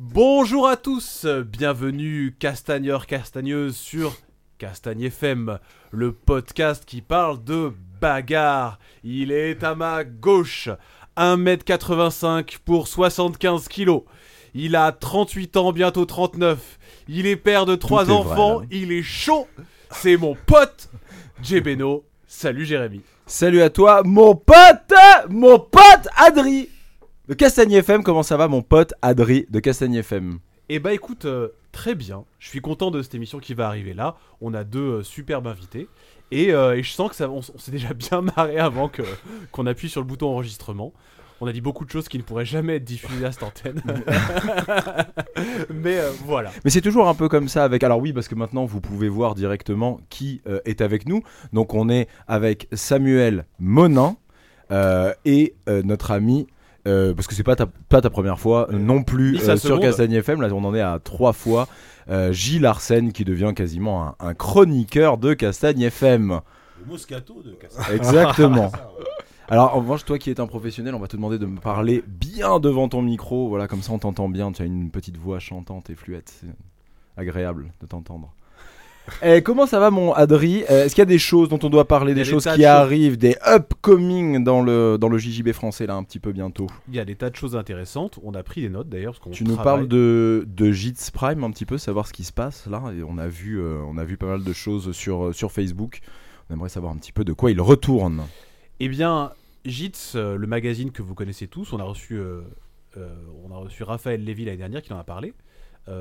Bonjour à tous, bienvenue castagneurs castagneuses sur Castagne FM, le podcast qui parle de bagarre. Il est à ma gauche, 1m85 pour 75 kg. Il a 38 ans, bientôt 39. Il est père de trois vrai, enfants, il est chaud. C'est mon pote, Jebeno. Salut Jérémy. Salut à toi, mon pote, mon pote Adri de Castagne FM. Comment ça va, mon pote Adri de Castagne FM Eh bah écoute, euh, très bien. Je suis content de cette émission qui va arriver là. On a deux euh, superbes invités. Et, euh, et je sens que ça, on, s'est déjà bien marré avant que qu'on appuie sur le bouton enregistrement. On a dit beaucoup de choses qui ne pourraient jamais être diffusées à cette antenne. Mais euh, voilà. Mais c'est toujours un peu comme ça avec. Alors oui, parce que maintenant vous pouvez voir directement qui euh, est avec nous. Donc on est avec Samuel Monin et notre ami. Euh, parce que c'est pas ta, pas ta première fois euh, non plus euh, sur. Castagne FM. Là, on en est à trois fois. Euh, Gilles Arsène qui devient quasiment un, un chroniqueur de Castagne FM. Le Moscato de Castagne. Exactement. Alors en revanche, toi qui es un professionnel, on va te demander de me parler bien devant ton micro. Voilà, comme ça on t'entend bien. Tu as une petite voix chantante et fluette. C'est agréable de t'entendre. Eh, comment ça va mon Adri? Euh, Est-ce qu'il y a des choses dont on doit parler, des des choses qui de choses. arrivent, des upcoming dans le, dans le JJB français là un petit peu bientôt? Il y a des tas de choses intéressantes. On a pris des notes d'ailleurs. Tu nous parles de, de JITS Prime un petit peu, savoir ce qui se passe là. Et on a vu, euh, on a vu pas mal de choses sur, euh, sur Facebook. On aimerait savoir un petit peu de quoi il retourne. Eh bien, JITS, euh, le magazine que vous connaissez tous, on a reçu, on a reçu Raphaël Lévy l'année dernière qui en a parlé,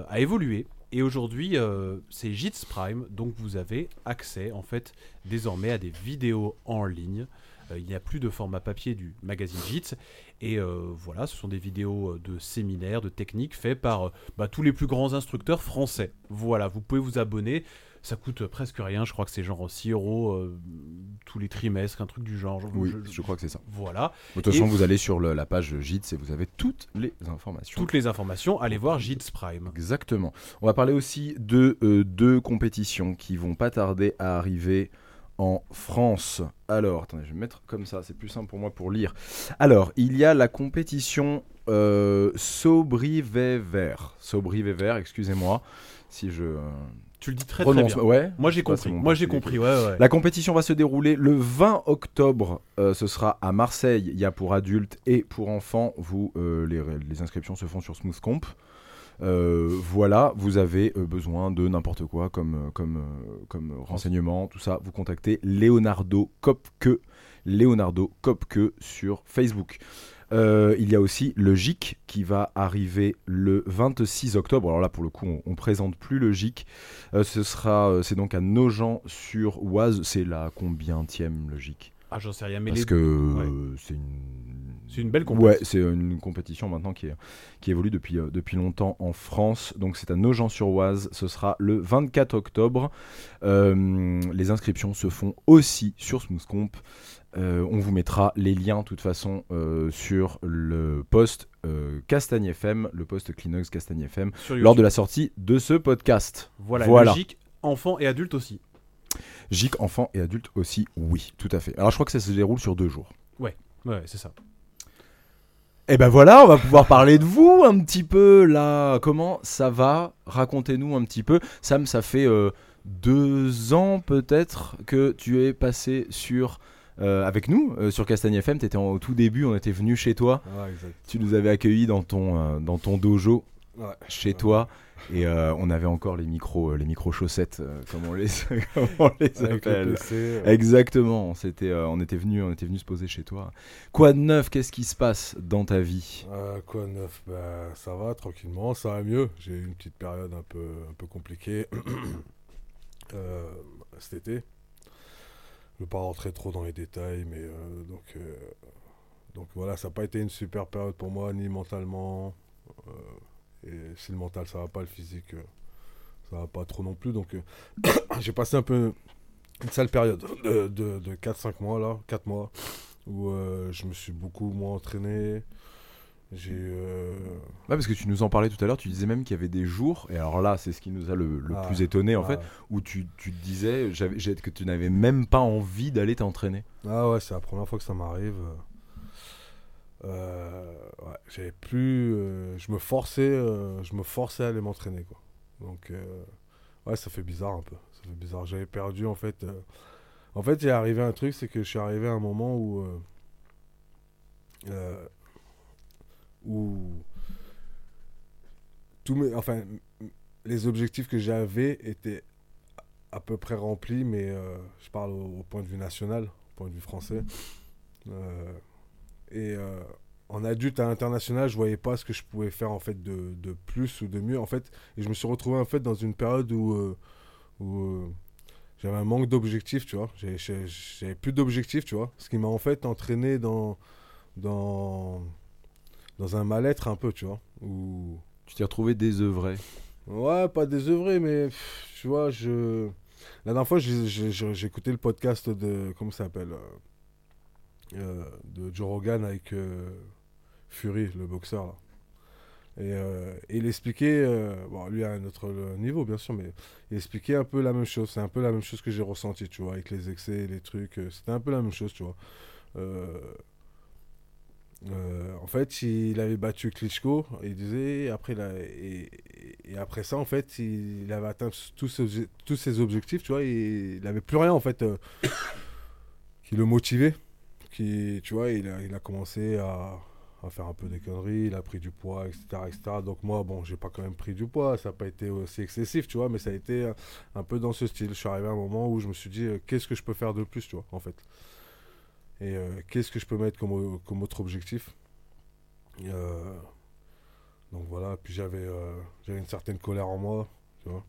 a évolué. Et aujourd'hui, euh, c'est JITS Prime, donc vous avez accès en fait désormais à des vidéos en ligne. Euh, il n'y a plus de format papier du magazine JITS. Et euh, voilà, ce sont des vidéos euh, de séminaires, de techniques faits par euh, bah, tous les plus grands instructeurs français. Voilà, vous pouvez vous abonner. Ça coûte presque rien, je crois que c'est genre 6 euros euh, tous les trimestres, un truc du genre. Oui, Je- je crois que c'est ça. Voilà, De toute façon, Et- vous allez sur le- la page JITS et vous avez toutes les informations. toutes les informations, allez voir JITS Prime. Exactement. On va parler aussi de euh, deux compétitions qui vont pas tarder à arriver en France. Alors, attendez, je vais me mettre comme ça, c'est plus simple pour moi pour lire. Alors, il y a la compétition euh, Sobrivever. Sobrivever, excusez-moi si je euh, Tu le dis très très bien. Ouais. Moi j'ai compris, moi j'ai compris, ouais ouais. La compétition va se dérouler le 20 octobre. Euh, ce sera à Marseille. Il y a pour adultes et pour enfants. Vous, euh, les, les inscriptions se font sur Smooth Comp. Euh, voilà, vous avez besoin de n'importe quoi comme, comme, comme renseignement, tout ça. Vous contactez Leonardo Kopke, Leonardo Kopke sur Facebook. Euh, il y a aussi le GIC qui va arriver le 26 octobre. Alors là, pour le coup, on, on présente plus le GIC. Euh, ce sera, euh, c'est donc à Nogent sur Oise. C'est la combientième le GIC Ah j'en sais rien, mais Parce les- que ouais. c'est une. C'est une belle compétition. Ouais, c'est une compétition maintenant qui, est, qui évolue depuis, euh, depuis longtemps en France. Donc c'est à Nogent-sur-Oise. Ce sera le 24 octobre. Euh, les inscriptions se font aussi sur Smoothcomp. Euh, on vous mettra les liens, de toute façon, euh, sur le post Castagne FM, le post Kleenex Castagne FM, lors de la sortie de ce podcast. Voilà, Voilà. logique, enfants et adultes aussi. GIC, enfants et adultes aussi, oui, tout à fait. Alors je crois que ça se déroule sur deux jours. Ouais, c'est ça. Et ben voilà, on va pouvoir parler de vous un petit peu là. Comment ça va? Racontez-nous un petit peu. Sam, ça fait euh, deux ans peut-être que tu es passé sur euh, avec nous euh, sur Castagne FM. T'étais en- au tout début, on était venu chez toi. Tu nous avais accueillis dans ton dans ton dojo Ouais. chez toi. Et euh, on avait encore les micros, euh, les micros chaussettes, euh, comme on les, comme on les appelle. PC, euh, Exactement, c'était, on était venu, on était venu se poser chez toi. Quoi de neuf? Qu'est-ce qui se passe dans ta vie? Quoi de neuf? Bah, Ça va tranquillement, ça va mieux. J'ai eu une petite période un peu, un peu compliquée cet été. Je ne veux pas rentrer trop dans les détails, mais donc, donc voilà, ça n'a pas été une super période pour moi, ni mentalement. Et si le mental ça va pas, le physique euh, ça va pas trop non plus. Donc euh, j'ai passé un peu une sale période de, de, de 4-5 mois là, 4 mois, où euh, je me suis beaucoup moins entraîné. J'ai euh, Ouais, parce que tu nous en parlais tout à l'heure, tu disais même qu'il y avait des jours, et alors là, c'est ce qui nous a le, le Ah, plus étonné en ah, fait, où tu, tu te disais que tu n'avais même pas envie d'aller t'entraîner. Ah ouais, c'est la première fois que ça m'arrive. Euh, j'avais plus. euh, je me forçais, euh, je me forçais à aller m'entraîner quoi. Donc ouais, ça fait bizarre un peu. Ça fait bizarre. J'avais perdu en fait. en fait, il est arrivé un truc, c'est que je suis arrivé à un moment où où tous mes, enfin, les objectifs que j'avais étaient à peu près remplis, mais je parle au, point de vue national, au point de vue français. Et euh, en adulte à international, je voyais pas ce que je pouvais faire en fait de, de plus ou de mieux en fait. Et je me suis retrouvé en fait dans une période où, euh, où euh, j'avais un manque d'objectifs, tu vois. J'avais plus d'objectifs, tu vois. Ce qui m'a en fait entraîné dans dans dans un mal-être un peu, tu vois. Où Tu t'es retrouvé désœuvré. Ouais, pas désœuvré, mais pff, tu vois, je. La dernière fois, écouté le podcast de. Comment ça s'appelle euh, De Joe Rogan avec euh, Fury, le boxeur, euh, et il expliquait. bon, lui à un autre niveau, bien sûr, mais il expliquait un peu la même chose. C'est un peu la même chose que j'ai ressenti, tu vois, avec les excès, les trucs. C'était un peu la même chose, tu vois. En fait, il avait battu Klitschko, il disait, après, et, et après ça, en fait, il, avait atteint tous ses, objectifs, tu vois, il n'avait plus rien, en fait, qui le motivait. Qui, tu vois, il a, il a commencé à, à faire un peu des conneries, il a pris du poids, etc. etc. Donc moi, bon, j'ai pas quand même pris du poids, ça n'a pas été aussi excessif, tu vois, mais ça a été un, peu dans ce style. Je suis arrivé à un moment où je me suis dit, euh, qu'est-ce que je peux faire de plus, tu vois, en fait? Et euh, qu'est-ce que je peux mettre comme, comme autre objectif? Euh, Donc voilà, puis j'avais euh, j'avais une certaine colère en moi, tu vois.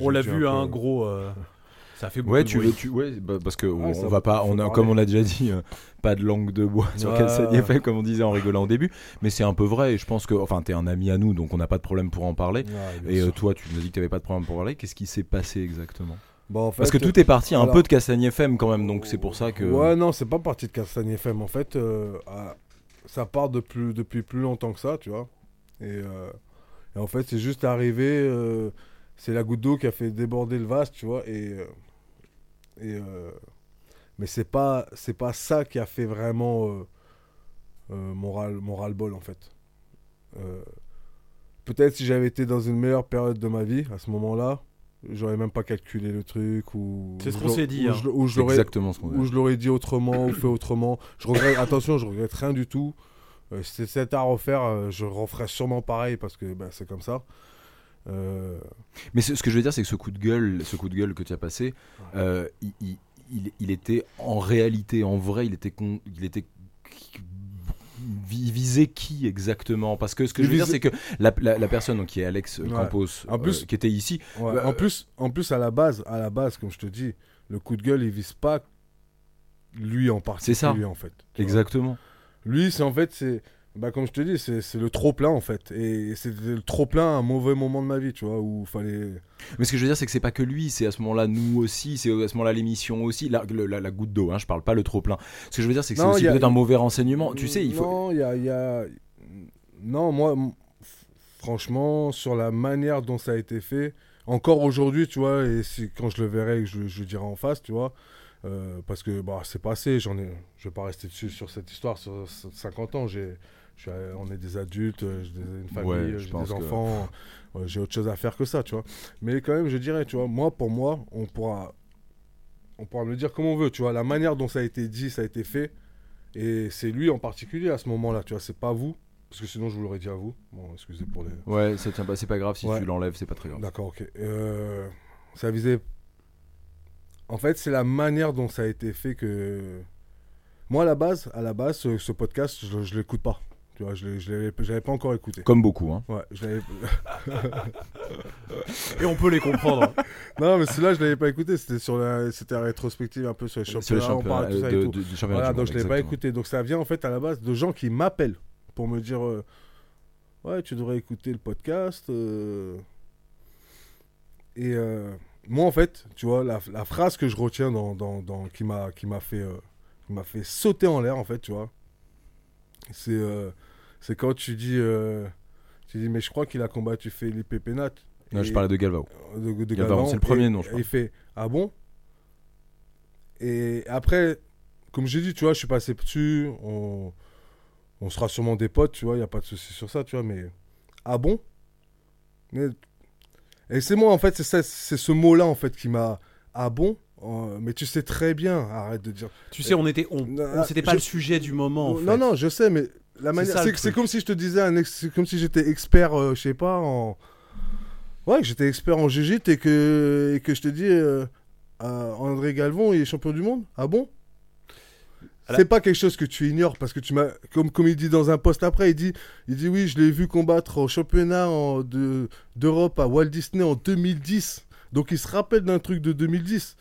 On l'a vu, un un peu- gros. ça fait beaucoup Ouais, de tu bruit. veux, tu, ouais, bah, parce que on, va pas, on a, parler. comme on a déjà dit, euh, pas de langue de bois sur Ouais. Calcani FM, comme on disait en rigolant au début, mais c'est un peu vrai. Et je pense que, enfin, t'es un ami à nous, donc on n'a pas de problème pour en parler. Et euh, toi, tu nous as dit que t'avais pas de problème pour parler. Qu'est-ce qui s'est passé exactement? Bon, en Parce que tout est parti un peu de Castagny FM quand même, donc c'est pour ça que. Ouais, non, c'est pas parti de Castagne FM. En fait, euh, ça part de plus- depuis plus longtemps que ça, tu vois. Et, euh, et en fait, c'est juste arrivé. euh, c'est la goutte d'eau qui a fait déborder le vase, tu vois. Et, euh, et, euh, mais c'est pas, c'est pas ça qui a fait vraiment euh, euh, mon ras- mon ras-le-bol, en fait. Euh, Peut-être si j'avais été dans une meilleure période de ma vie, à ce moment-là, j'aurais même pas calculé le truc. ou C'est ce qu'on s'est dit, ou hein. je- Ou je C'est l'aurais exactement ce qu'on ou je l'aurais dit autrement ou fait autrement. Je regrette, attention, je regrette rien du tout. Euh, c'était à refaire, euh, je referais sûrement pareil parce que bah, c'est comme ça. Euh, Mais ce, ce que je veux dire, c'est que ce coup de gueule, ce coup de gueule que tu as passé, euh, il, il- il- il était en réalité, en vrai, il était, con- il était vi- visé qui exactement? Parce que ce que je veux dire, visait- c'est que la, la- la personne donc, qui est Alex Ouais. Campos, En plus- euh, qui était ici, ouais. Bah, en plus, en plus à la base, à la base, comme je te dis, le coup de gueule, il vise pas lui en particulier C'est ça. en fait. vois. exactement. Lui, c'est en fait, c'est, bah, comme je te dis, c'est le trop plein en fait. Et c'était le trop plein à un mauvais moment de ma vie, tu vois, où fallait. Mais ce que je veux dire, c'est que c'est pas que lui, c'est à ce moment-là nous aussi, c'est à ce moment-là l'émission aussi, la, la- la goutte d'eau, hein, je parle pas le trop plein. Ce que je veux dire, c'est que c'est aussi a- peut-être un mauvais renseignement. Tu sais, il faut. Non, il y a, il y a- Non, moi, franchement, sur la manière dont ça a été fait, encore aujourd'hui, tu vois, et quand je le verrai, je, je le dirai en face, tu vois, euh, parce que bah, c'est passé, j'en ai, je vais pas rester dessus sur cette histoire, sur 50 ans, j'ai, je suis, on est des adultes, euh, j'ai une famille, Ouais, euh, j'ai des enfants, euh, j'ai autre chose à faire que ça, tu vois. Mais quand même, je dirais, tu vois, moi, pour moi, on pourra, on pourra me le dire comme on veut, tu vois, la manière dont ça a été dit, ça a été fait, et c'est lui en particulier à ce moment-là, tu vois, c'est pas vous, parce que sinon je vous l'aurais dit à vous. Bon, excusez pour les. Ouais, ça tient pas, c'est pas grave si Ouais. tu l'enlèves, c'est pas très grave. D'accord, ok. Euh, ça visait. En fait, c'est la manière dont ça a été fait que. Moi, à la base, à la base, ce, ce podcast, je, je l'écoute pas. Tu vois, je je l'avais pas encore écouté. Comme beaucoup, hein. Ouais, je. Et on peut les comprendre. non, mais celui-là, je l'avais pas écouté. C'était sur la, c'était la rétrospective un peu sur les championnats. on championnat parle tout ça et de, tout. de- du championnat Voilà, du donc monde, je l'ai pas écouté. Donc ça vient en fait à la base de gens qui m'appellent pour me dire euh, Ouais, tu devrais écouter le podcast. euh. Et euh, moi, en fait, tu vois, la, la phrase que je retiens dans, dans, dans- qui m'a qui m'a fait, euh, qui m'a fait sauter en l'air, en fait, tu vois, c'est euh, c'est quand tu dis, euh, tu dis Mais je crois qu'il a combattu Felipe Penat. Non, je parlais de Galvao. de, de Galvao, c'est le premier et- nom, je crois. il fait Ah bon? Et après, comme j'ai dit, tu vois, je suis passé dessus. On, on sera sûrement des potes, tu vois, il n'y a pas de souci sur ça, tu vois, mais. Ah bon? Mais- Et c'est moi, en fait, c'est ce mot-là, en fait, qui m'a. Ah bon? Euh, Mais tu sais très bien, arrête de dire. Tu sais, on était, on, c'était pas je- le sujet du moment. en fait. Non, non, je sais, mais la manière. C'est comme si je te disais, un ex- c'est comme si j'étais expert, euh, je sais pas, en. Ouais, que j'étais expert en jiu et que, et que je te dis, euh, euh, André Galvon, il est champion du monde Ah bon? La- C'est pas quelque chose que tu ignores parce que tu m'as, comme, comme il dit dans un post après, il dit, il dit oui, je l'ai vu combattre au championnat de, d'Europe à Walt Disney en 2010. Donc il se rappelle d'un truc de 2010.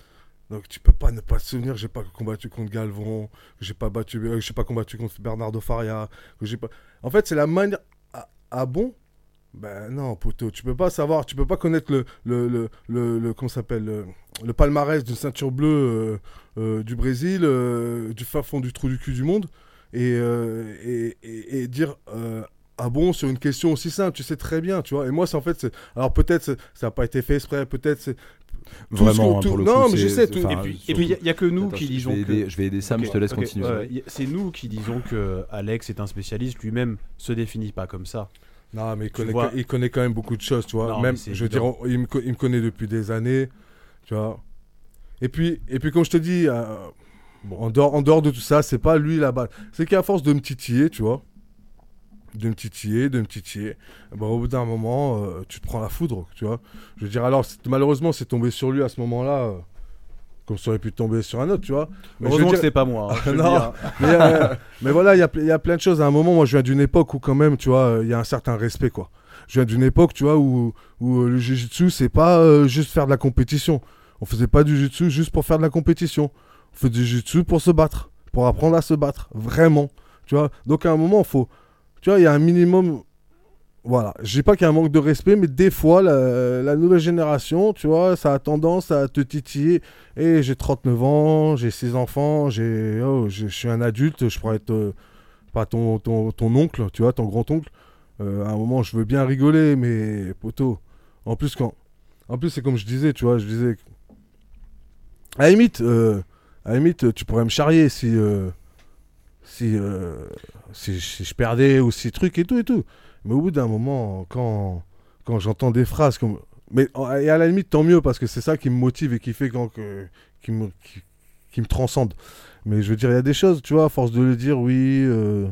Donc tu peux pas ne pas te souvenir, j'ai pas combattu contre Galvon, que j'ai pas battu, euh, que j'ai pas combattu contre Bernardo Faria, que j'ai pas. En fait, c'est la manière. Ah, ah bon? Ben non, poteau, tu peux pas savoir, tu peux pas connaître le le le le, comment s'appelle le, palmarès d'une ceinture bleue euh, euh, du Brésil, euh, du fin fond du trou du cul du monde, et et, et, dire. ah bon, sur une question aussi simple, tu sais très bien, tu vois. Et moi, c'est en fait, alors peut-être ça n'a pas été fait exprès, peut-être c'est Tout ce Vraiment, hein, tout- pour le non, coup, mais je sais, tout- Et enfin, puis, et surtout- puis, il y, a que nous Attends, qui je disons vais que. aider- Je vais aider Sam, je te laisse continuer. c'est nous qui disons que Alex est un spécialiste, lui-même se définit pas comme ça. Non, mais il connaît, vois- il connaît quand même beaucoup de choses, tu vois. Non, même, je veux dire, évident. on- il me, co- il me connaît depuis des années, tu vois. Et puis, et puis comme je te dis, euh, bon, en, dehors, en dehors de tout ça, c'est pas lui là-bas. C'est qu'à force de me titiller, tu vois, de me titiller, de me titiller, ben, au bout d'un moment, euh, tu te prends la foudre, tu vois. Je veux dire, alors, c'est- malheureusement, c'est tombé sur lui à ce moment-là, euh, comme ça aurait pu tomber sur un autre, tu vois. Mais Heureusement que dire- c'était pas moi. hein, Non. mais, euh, mais voilà, il y a, il y a plein de choses. À un moment, moi, je viens d'une époque où, quand même, tu vois, il y a un certain respect, quoi. Je viens d'une époque, tu vois, où, où le jiu-jitsu, c'est pas juste faire de la compétition. On faisait pas du jiu-jitsu juste pour faire de la compétition. On fait du jiu-jitsu pour se battre, pour apprendre à se battre, vraiment. Tu vois, donc à un moment, faut, tu vois, il y a un minimum. Voilà, je dis pas qu'il y a un manque de respect, mais des fois, la, nouvelle génération, tu vois, ça a tendance à te titiller. Et j'ai 39 ans, j'ai 6 enfants, j'ai, oh, je suis un adulte, je pourrais être euh, pas ton, ton, ton oncle, tu vois, ton grand-oncle. Euh, à un moment, je veux bien rigoler, mais poteau. En plus, quand. En plus, c'est comme je disais, tu vois, je disais. que- À la limite, euh, à la limite, tu pourrais me charrier si. Si, euh, si, si je perdais ou si truc et tout et tout. Mais au bout d'un moment, quand, quand j'entends des phrases comme. Mais et à la limite, tant mieux, parce que c'est ça qui me motive et qui fait quand, que, qui, me, qui, qui me transcende. Mais je veux dire, il y a des choses, tu vois, à force de le dire, oui. euh,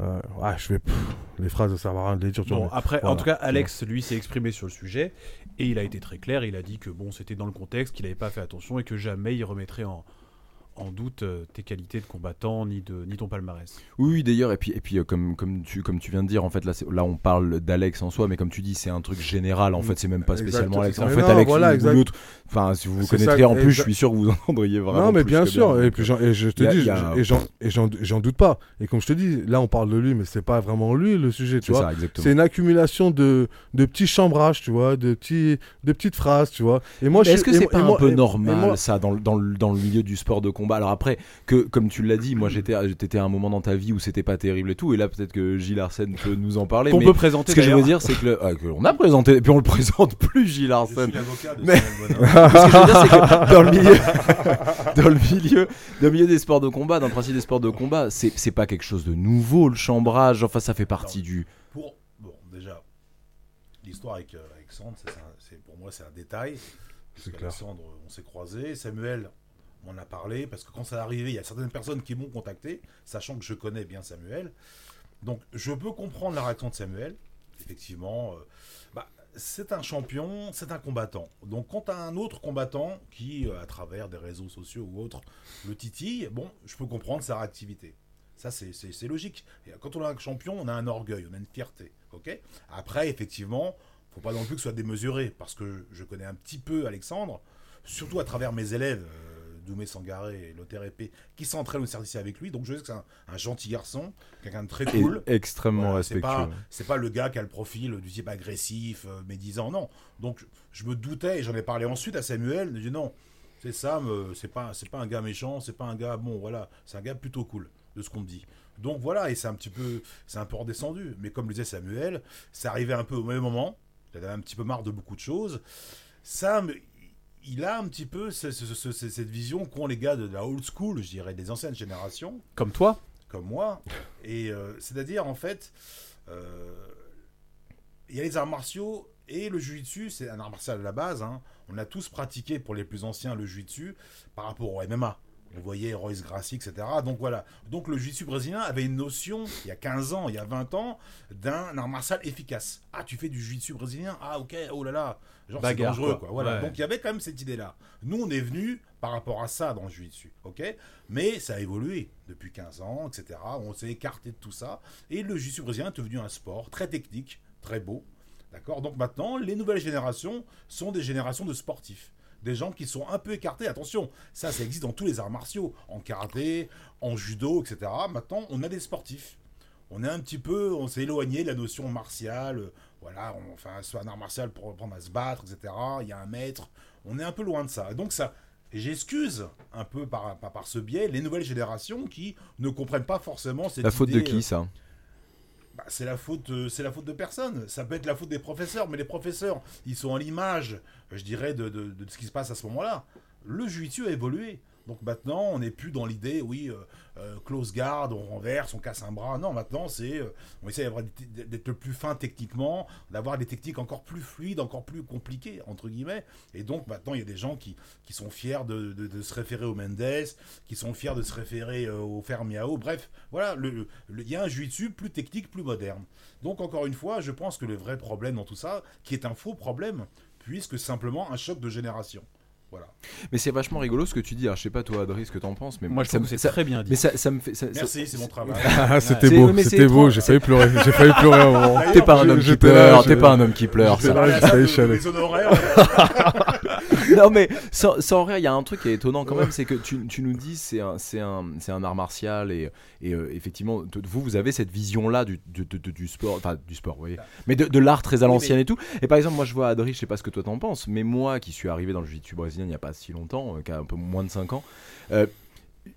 euh, ouais, je vais. pff, les phrases, ça à rien de les dire. Bon, après, en Voilà. tout cas, Alex, lui, s'est exprimé sur le sujet et il a été très clair. Il a dit que bon, c'était dans le contexte, qu'il n'avait pas fait attention et que jamais il remettrait en, en doute euh, tes qualités de combattant ni, de, ni ton palmarès. Oui, oui, d'ailleurs, et puis, et puis euh, comme, comme, tu, comme tu viens de dire, en fait, là, là on parle d'Alex en soi, mais comme tu dis, c'est un truc général, en fait, c'est même pas spécialement Exact, Alex. En fait, non, Alex, voilà, ou- l'autre, enfin, si vous vous connaîtrez ça, en plus, exact. je suis sûr que vous entendriez vraiment. Non, mais plus bien que sûr, bien, et puis et je te dis, a- et j'en- doute pas. Et comme je te dis, là on parle de lui, mais c'est pas vraiment lui le sujet, tu C'est vois. ça, exactement. C'est une accumulation de, de petits chambrages, tu vois, de, petits, de petites phrases, tu vois. Et moi, Est-ce que c'est pas un peu normal ça dans, le- dans, le- dans le milieu du sport de combat Alors après, que comme tu l'as dit, moi j'étais j'étais à un moment dans ta vie où c'était pas terrible et tout, et là peut-être que Gilles Arsène peut nous en parler. Qu'on peut présenter ce que je veux dire, c'est que, le- ah, que on a présenté, et puis on le présente plus Gilles Arsène. Mais- Samuel Bonin. Ce que je veux dire, c'est que dans le milieu, dans le milieu, dans le milieu des sports de combat, dans le principe des sports de combat, c'est c'est pas quelque chose de nouveau le chambrage. Enfin, ça fait partie Non. du. Pour, bon, déjà, l'histoire avec euh, Alexandre, c'est pour moi, c'est un détail. C'est clair. Alexandre, on s'est croisés. Samuel, on a parlé parce que quand ça arrivé, il y a certaines personnes qui m'ont contacté, sachant que je connais bien Samuel. Donc, je peux comprendre la réaction de Samuel. Effectivement, euh, bah, c'est un champion, c'est un combattant. Donc, quand as un autre combattant qui, euh, à travers des réseaux sociaux ou autres, le titille, bon, je peux comprendre sa réactivité. Ça, c'est- logique. Quand on a un champion, on a un orgueil, on a une fierté. ok? Après, effectivement, faut pas non plus que ce soit démesuré, parce que je connais un petit peu Alexandre, surtout à travers mes élèves, euh, Doumé Sangaré et Lothar Épée, qui s'entraînent au service avec lui. Donc je sais que c'est un, un gentil garçon, quelqu'un de très et cool. extrêmement Voilà, c'est respectueux. pas, c'est pas le gars qui a le profil du type agressif, euh, médisant, non. Donc je me doutais et j'en ai parlé ensuite à Samuel. Je dis non, c'est Sam, euh, c'est pas, pas un gars méchant, c'est pas un gars bon, voilà, c'est un gars plutôt cool de ce qu'on me dit. Donc voilà, et c'est un petit peu, c'est un peu redescendu. Mais comme le disait Samuel, c'est arrivé un peu au même moment. J'avais un petit peu marre de beaucoup de choses. Sam, il a un petit peu ce- ce- ce- ce- cette vision qu'ont les gars de la old school, je dirais, des anciennes générations. Comme toi comme moi. Et euh, c'est-à-dire, en fait, euh, il y a les arts martiaux et le jiu-jitsu, c'est un art martial à la base. hein. On a tous pratiqué, pour les plus anciens, le jiu-jitsu par rapport au MMA. On voyait Royce Gracie, etc. Donc voilà. Donc le jiu-jitsu brésilien avait une notion, il y a 15 ans, il y a 20 ans, d'un art martial efficace. Ah, tu fais du jiu-jitsu brésilien? Ah, ok, oh là là. Genre, c'est dangereux, quoi. quoi. Voilà. Ouais. Donc il y avait quand même cette idée-là. Nous, on est venu par rapport à ça dans le jiu-jitsu, ok? Mais ça a évolué depuis 15 ans, etc. On s'est écarté de tout ça. Et le jiu-jitsu brésilien est devenu un sport très technique, très beau. D'accord? Donc maintenant, les nouvelles générations sont des générations de sportifs. Des gens qui sont un peu écartés. Attention, ça, ça existe dans tous les arts martiaux. En karaté, en judo, etc. Maintenant, on a des sportifs. On est un petit peu, on s'est éloigné de la notion martiale. euh, Voilà, on, enfin, soit un art martial pour apprendre à se battre, etc. Il y a un maître. On est un peu loin de ça. Donc ça, j'excuse un peu par, par, par ce biais les nouvelles générations qui ne comprennent pas forcément cette La faute de qui euh, ça? Bah, c'est la faute, euh, c'est la faute de personne. Ça peut être la faute des professeurs, mais les professeurs, ils sont à l'image, je dirais, de, ce qui se passe à ce moment-là. Le jiu a évolué. Donc maintenant, on n'est plus dans l'idée, oui, euh, euh, close guard, on renverse, on casse un bras. Non, maintenant, c'est, euh, on essaie d'être le plus fin techniquement, d'avoir des techniques encore plus fluides, encore plus compliquées, entre guillemets. Et donc maintenant, il y a des gens qui, sont fiers de, se référer au Mendes, qui sont fiers de se référer au Fermiao. Bref, voilà, il y a un jiu plus technique, plus moderne. Donc encore une fois, je pense que le vrai problème dans tout ça, qui est un faux problème, puisque simplement un choc de génération. Voilà. Mais c'est vachement rigolo ce que tu dis. Alors, je sais pas toi, Adri, ce que t'en penses, mais Moi, je ça trouve me que c'est très bien dit. Mais ça, ça me fait. ça- Merci, c'est mon travail. Ah, c'était beau, c'était beau, j'ai failli pleurer, j'ai failli pleurer. T'es pas un homme qui pleure, t'es pas un homme qui pleure. mes honoraires. non mais sans, sans rire, il y a un truc qui est étonnant quand même, c'est que tu, tu nous dis c'est un, c'est un, c'est un art martial et, et euh, effectivement vous vous avez cette vision là du, du, du- du sport, enfin du sport, vous voyez, mais de, de l'art très à l'ancienne et tout. Et par exemple moi je vois Adri, je sais pas ce que toi t'en penses, mais moi qui suis arrivé dans le jiu-jitsu brésilien il y a pas si longtemps, euh, qui a un peu moins de 5 ans. euh,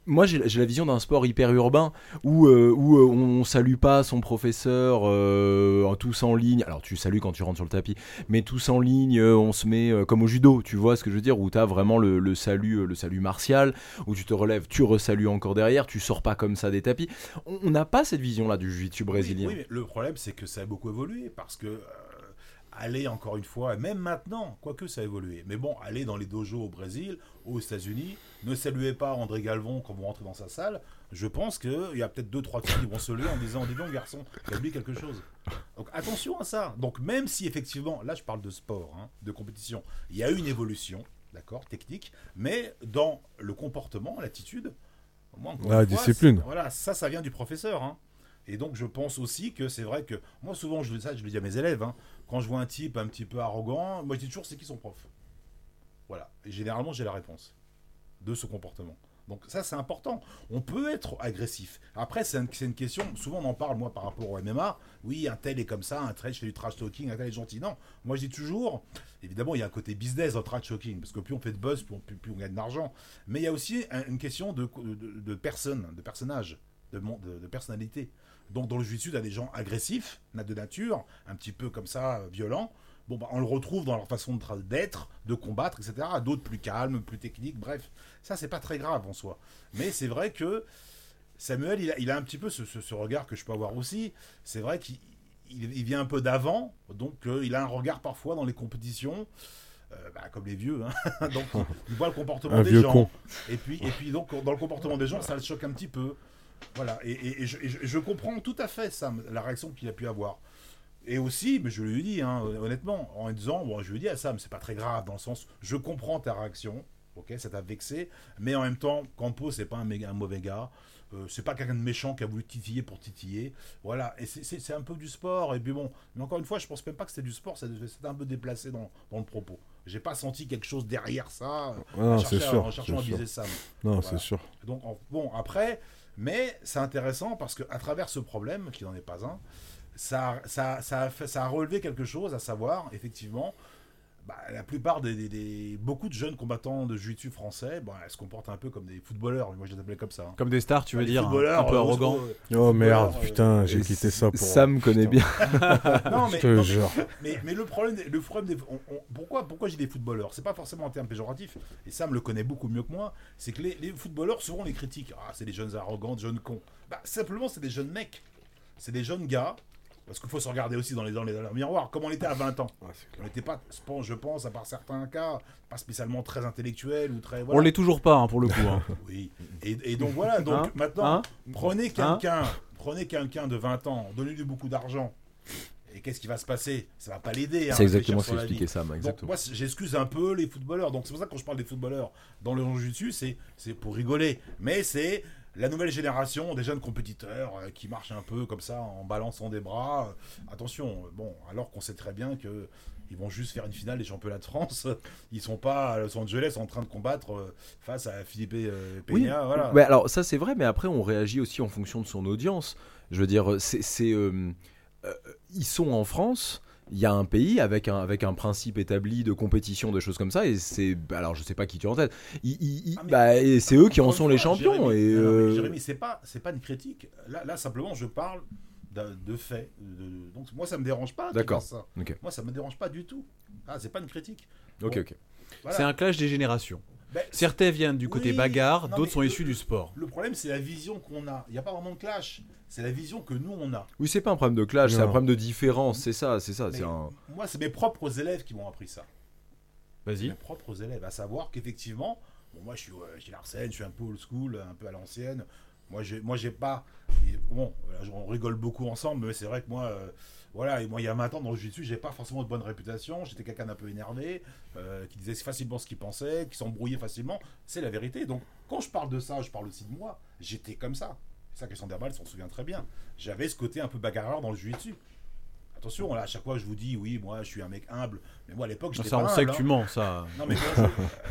moi, j'ai la vision d'un sport hyper urbain où, euh, où euh, on salue pas son professeur euh, en tous en ligne. Alors, tu salues quand tu rentres sur le tapis, mais tous en ligne, euh, on se met comme au judo, tu vois ce que je veux dire, où tu as vraiment le, le salut, le salut martial, où tu te relèves, tu resalues encore derrière, tu sors pas comme ça des tapis. On on n'a pas cette vision-là du jiu-jitsu brésilien. Oui, oui, mais le problème, c'est que ça a beaucoup évolué parce que aller encore une fois, même maintenant, quoique ça a évolué, mais bon, aller dans les dojos au Brésil, aux États-Unis, ne saluez pas André Galvon quand vous rentrez dans sa salle. Je pense qu'il y a peut-être deux, trois qui vont se lever en disant Dis donc, garçon, t'as oublié quelque chose. Donc attention à ça. Donc, même si effectivement, là, je parle de sport, hein, de compétition, il y a eu une évolution, d'accord, technique, mais dans le comportement, l'attitude, moi, encore La fois, discipline. Voilà, ça, ça vient du professeur. hein. Et donc, je pense aussi que c'est vrai que moi, souvent, je, ça, je le dis à mes élèves, hein, quand je vois un type un petit peu arrogant, moi, je dis toujours c'est qui son prof? Voilà. Et généralement, j'ai la réponse de ce comportement. Donc, ça, c'est important. On peut être agressif. Après, c'est un- c'est une question, souvent, on en parle, moi, par rapport au MMA. Oui, un tel est comme ça, un tel fait du trash talking, un tel est gentil. Non, moi, je dis toujours, évidemment, il y a un côté business dans trash talking, parce que plus on fait de buzz, plus on, gagne d'argent. Mais il y a aussi un- une question de, de, de personne, de personnage, de, de personnalité. Donc dans le jiu-jitsu, tu as des gens agressifs, de nature, un petit peu comme ça, euh, violents. Bon, bah, on le retrouve dans leur façon d'être, de combattre, etc. D'autres plus calmes, plus techniques, bref. Ça, c'est pas très grave en soi. Mais c'est vrai que Samuel, il a, il a un petit peu ce, ce- ce regard que je peux avoir aussi. C'est vrai qu'il il- il vient un peu d'avant, donc euh, il a un regard parfois dans les compétitions. euh, bah, comme les vieux, hein. donc il, voit le comportement Un des vieux gens. con. Et puis, et puis donc dans le comportement des gens, ça le choque un petit peu. Voilà, et, et- et je, et je- je comprends tout à fait Sam, la réaction qu'il a pu avoir. Et aussi, mais je lui ai dit, hein, honnêtement, en disant, bon, je lui ai dit à Sam, c'est pas très grave, dans le sens, je comprends ta réaction, ok, ça t'a vexé, mais en même temps, Campo, c'est pas un, méga- un mauvais gars, euh, c'est pas quelqu'un de méchant qui a voulu titiller pour titiller, voilà, et c'est- un peu du sport, et puis bon, mais encore une fois, je pense même pas que c'était du sport, c'était un peu déplacé dans, dans le propos. J'ai pas senti quelque chose derrière ça, Ah en cherchant à- sûr, en cherchant à viser Sam. Non, Voilà. c'est sûr. Donc, en- bon, après, mais c'est intéressant parce qu'à travers ce problème, qui n'en est pas un, ça, ça, ça, a fait- ça a relevé quelque chose, à savoir, effectivement, bah, la plupart des, des- des- beaucoup de jeunes combattants de jiu-jitsu français, bah, elles se comportent un peu comme des footballeurs. Moi, je les appelais comme ça. hein. Comme des stars, tu veux Les dire, un, footballeurs, un peu euh, arrogant. euh, Oh merde, euh, putain, j'ai quitté ça pour. Sam connaît bien. non, Je mais, te non, mais- jure. mais, mais le problème, des- le problème des, on- on- pourquoi, pourquoi j'ai des footballeurs? C'est pas forcément un terme péjoratif, et Sam le connaît beaucoup mieux que moi. C'est que les, les footballeurs, souvent, on les critiquent. Ah, c'est des jeunes arrogants, des jeunes cons. Bah, simplement, c'est des jeunes mecs. C'est des jeunes gars. Parce qu'il faut se regarder aussi dans les, dans les, dans les miroirs. Comme on était à 20 ans. On n'était pas, je pense- à part certains cas, pas spécialement très intellectuels ou très. On Voilà. l'est toujours pas, hein, pour le coup. hein. Oui. Et, et donc voilà, donc Hein maintenant, Hein prenez quelqu'un, prenez quelqu'un de 20 ans, donnez-lui beaucoup d'argent. Et qu'est-ce qui va se passer? Ça va pas l'aider. hein, C'est exactement ce. Donc Exactement. moi j'excuse un peu les footballeurs. Donc c'est pour ça que quand je parle des footballeurs dans le jiu-jitsu, c'est c'est pour rigoler, mais c'est la nouvelle génération des jeunes compétiteurs euh, qui marchent un peu comme ça en balançant des bras. Euh, attention, euh, bon, alors qu'on sait très bien que ils vont juste faire une finale des championnats de France. Ils sont pas à Los Angeles en train de combattre face à Philippe euh, Oui, Peña. voilà. Alors ça c'est vrai, mais après on réagit aussi en fonction de son audience. Je veux dire, c'est, c'est, euh, euh, ils sont en France. Il y a un pays avec un, avec un principe établi de compétition, de choses comme ça, et c'est. bah, Alors je sais pas qui tu as en tête. Ils- ils- ils- Ah, mais- bah, et c'est eux qui en sont les champions. Jérémy, et non, non, mais euh, Jérémy, c'est pas, c'est pas une critique. Là, là, simplement, je parle de, de de- donc, moi, ça me dérange pas. D'accord. fasse Ça. Ok. Moi, ça me dérange pas du tout. Ah, c'est pas une critique. Ok, Bon. ok. Voilà. C'est un clash des générations. Ben, Certains viennent du côté Oui, bagarre, d'autres sont le- issus du sport. Le problème, c'est la vision qu'on a. Il n'y a pas vraiment de clash. C'est la vision que nous, on a. Oui, c'est pas un problème de clash, c'est un problème de différence. C'est ça, c'est ça. Un. Moi, c'est mes propres élèves qui m'ont appris ça. Vas-y. Mes propres élèves. À savoir qu'effectivement, bon, moi, je suis euh, Gilles Arsène, je suis un peu old school, un peu à l'ancienne. Moi, j'ai, moi, j'ai pas. et Bon, on rigole beaucoup ensemble, mais c'est vrai que moi, euh, voilà, et moi, il y a 20 ans dans le jiu-jitsu, j'ai pas forcément de bonne réputation. J'étais quelqu'un d'un peu énervé, euh, qui disait facilement ce qu'il pensait, qui s'embrouillait facilement. C'est la vérité. Donc, quand je parle de ça, je parle aussi de moi. J'étais comme ça. C'est ça que Sanderbal s'en souvient très bien. J'avais ce côté un peu bagarreur dans le jiu-jitsu. Attention, là, à chaque fois, je vous dis, oui, moi, je suis un mec humble. Mais moi, à l'époque, j'étais Ça, pas on sait humble, que tu hein. mens, ça. Non mais je-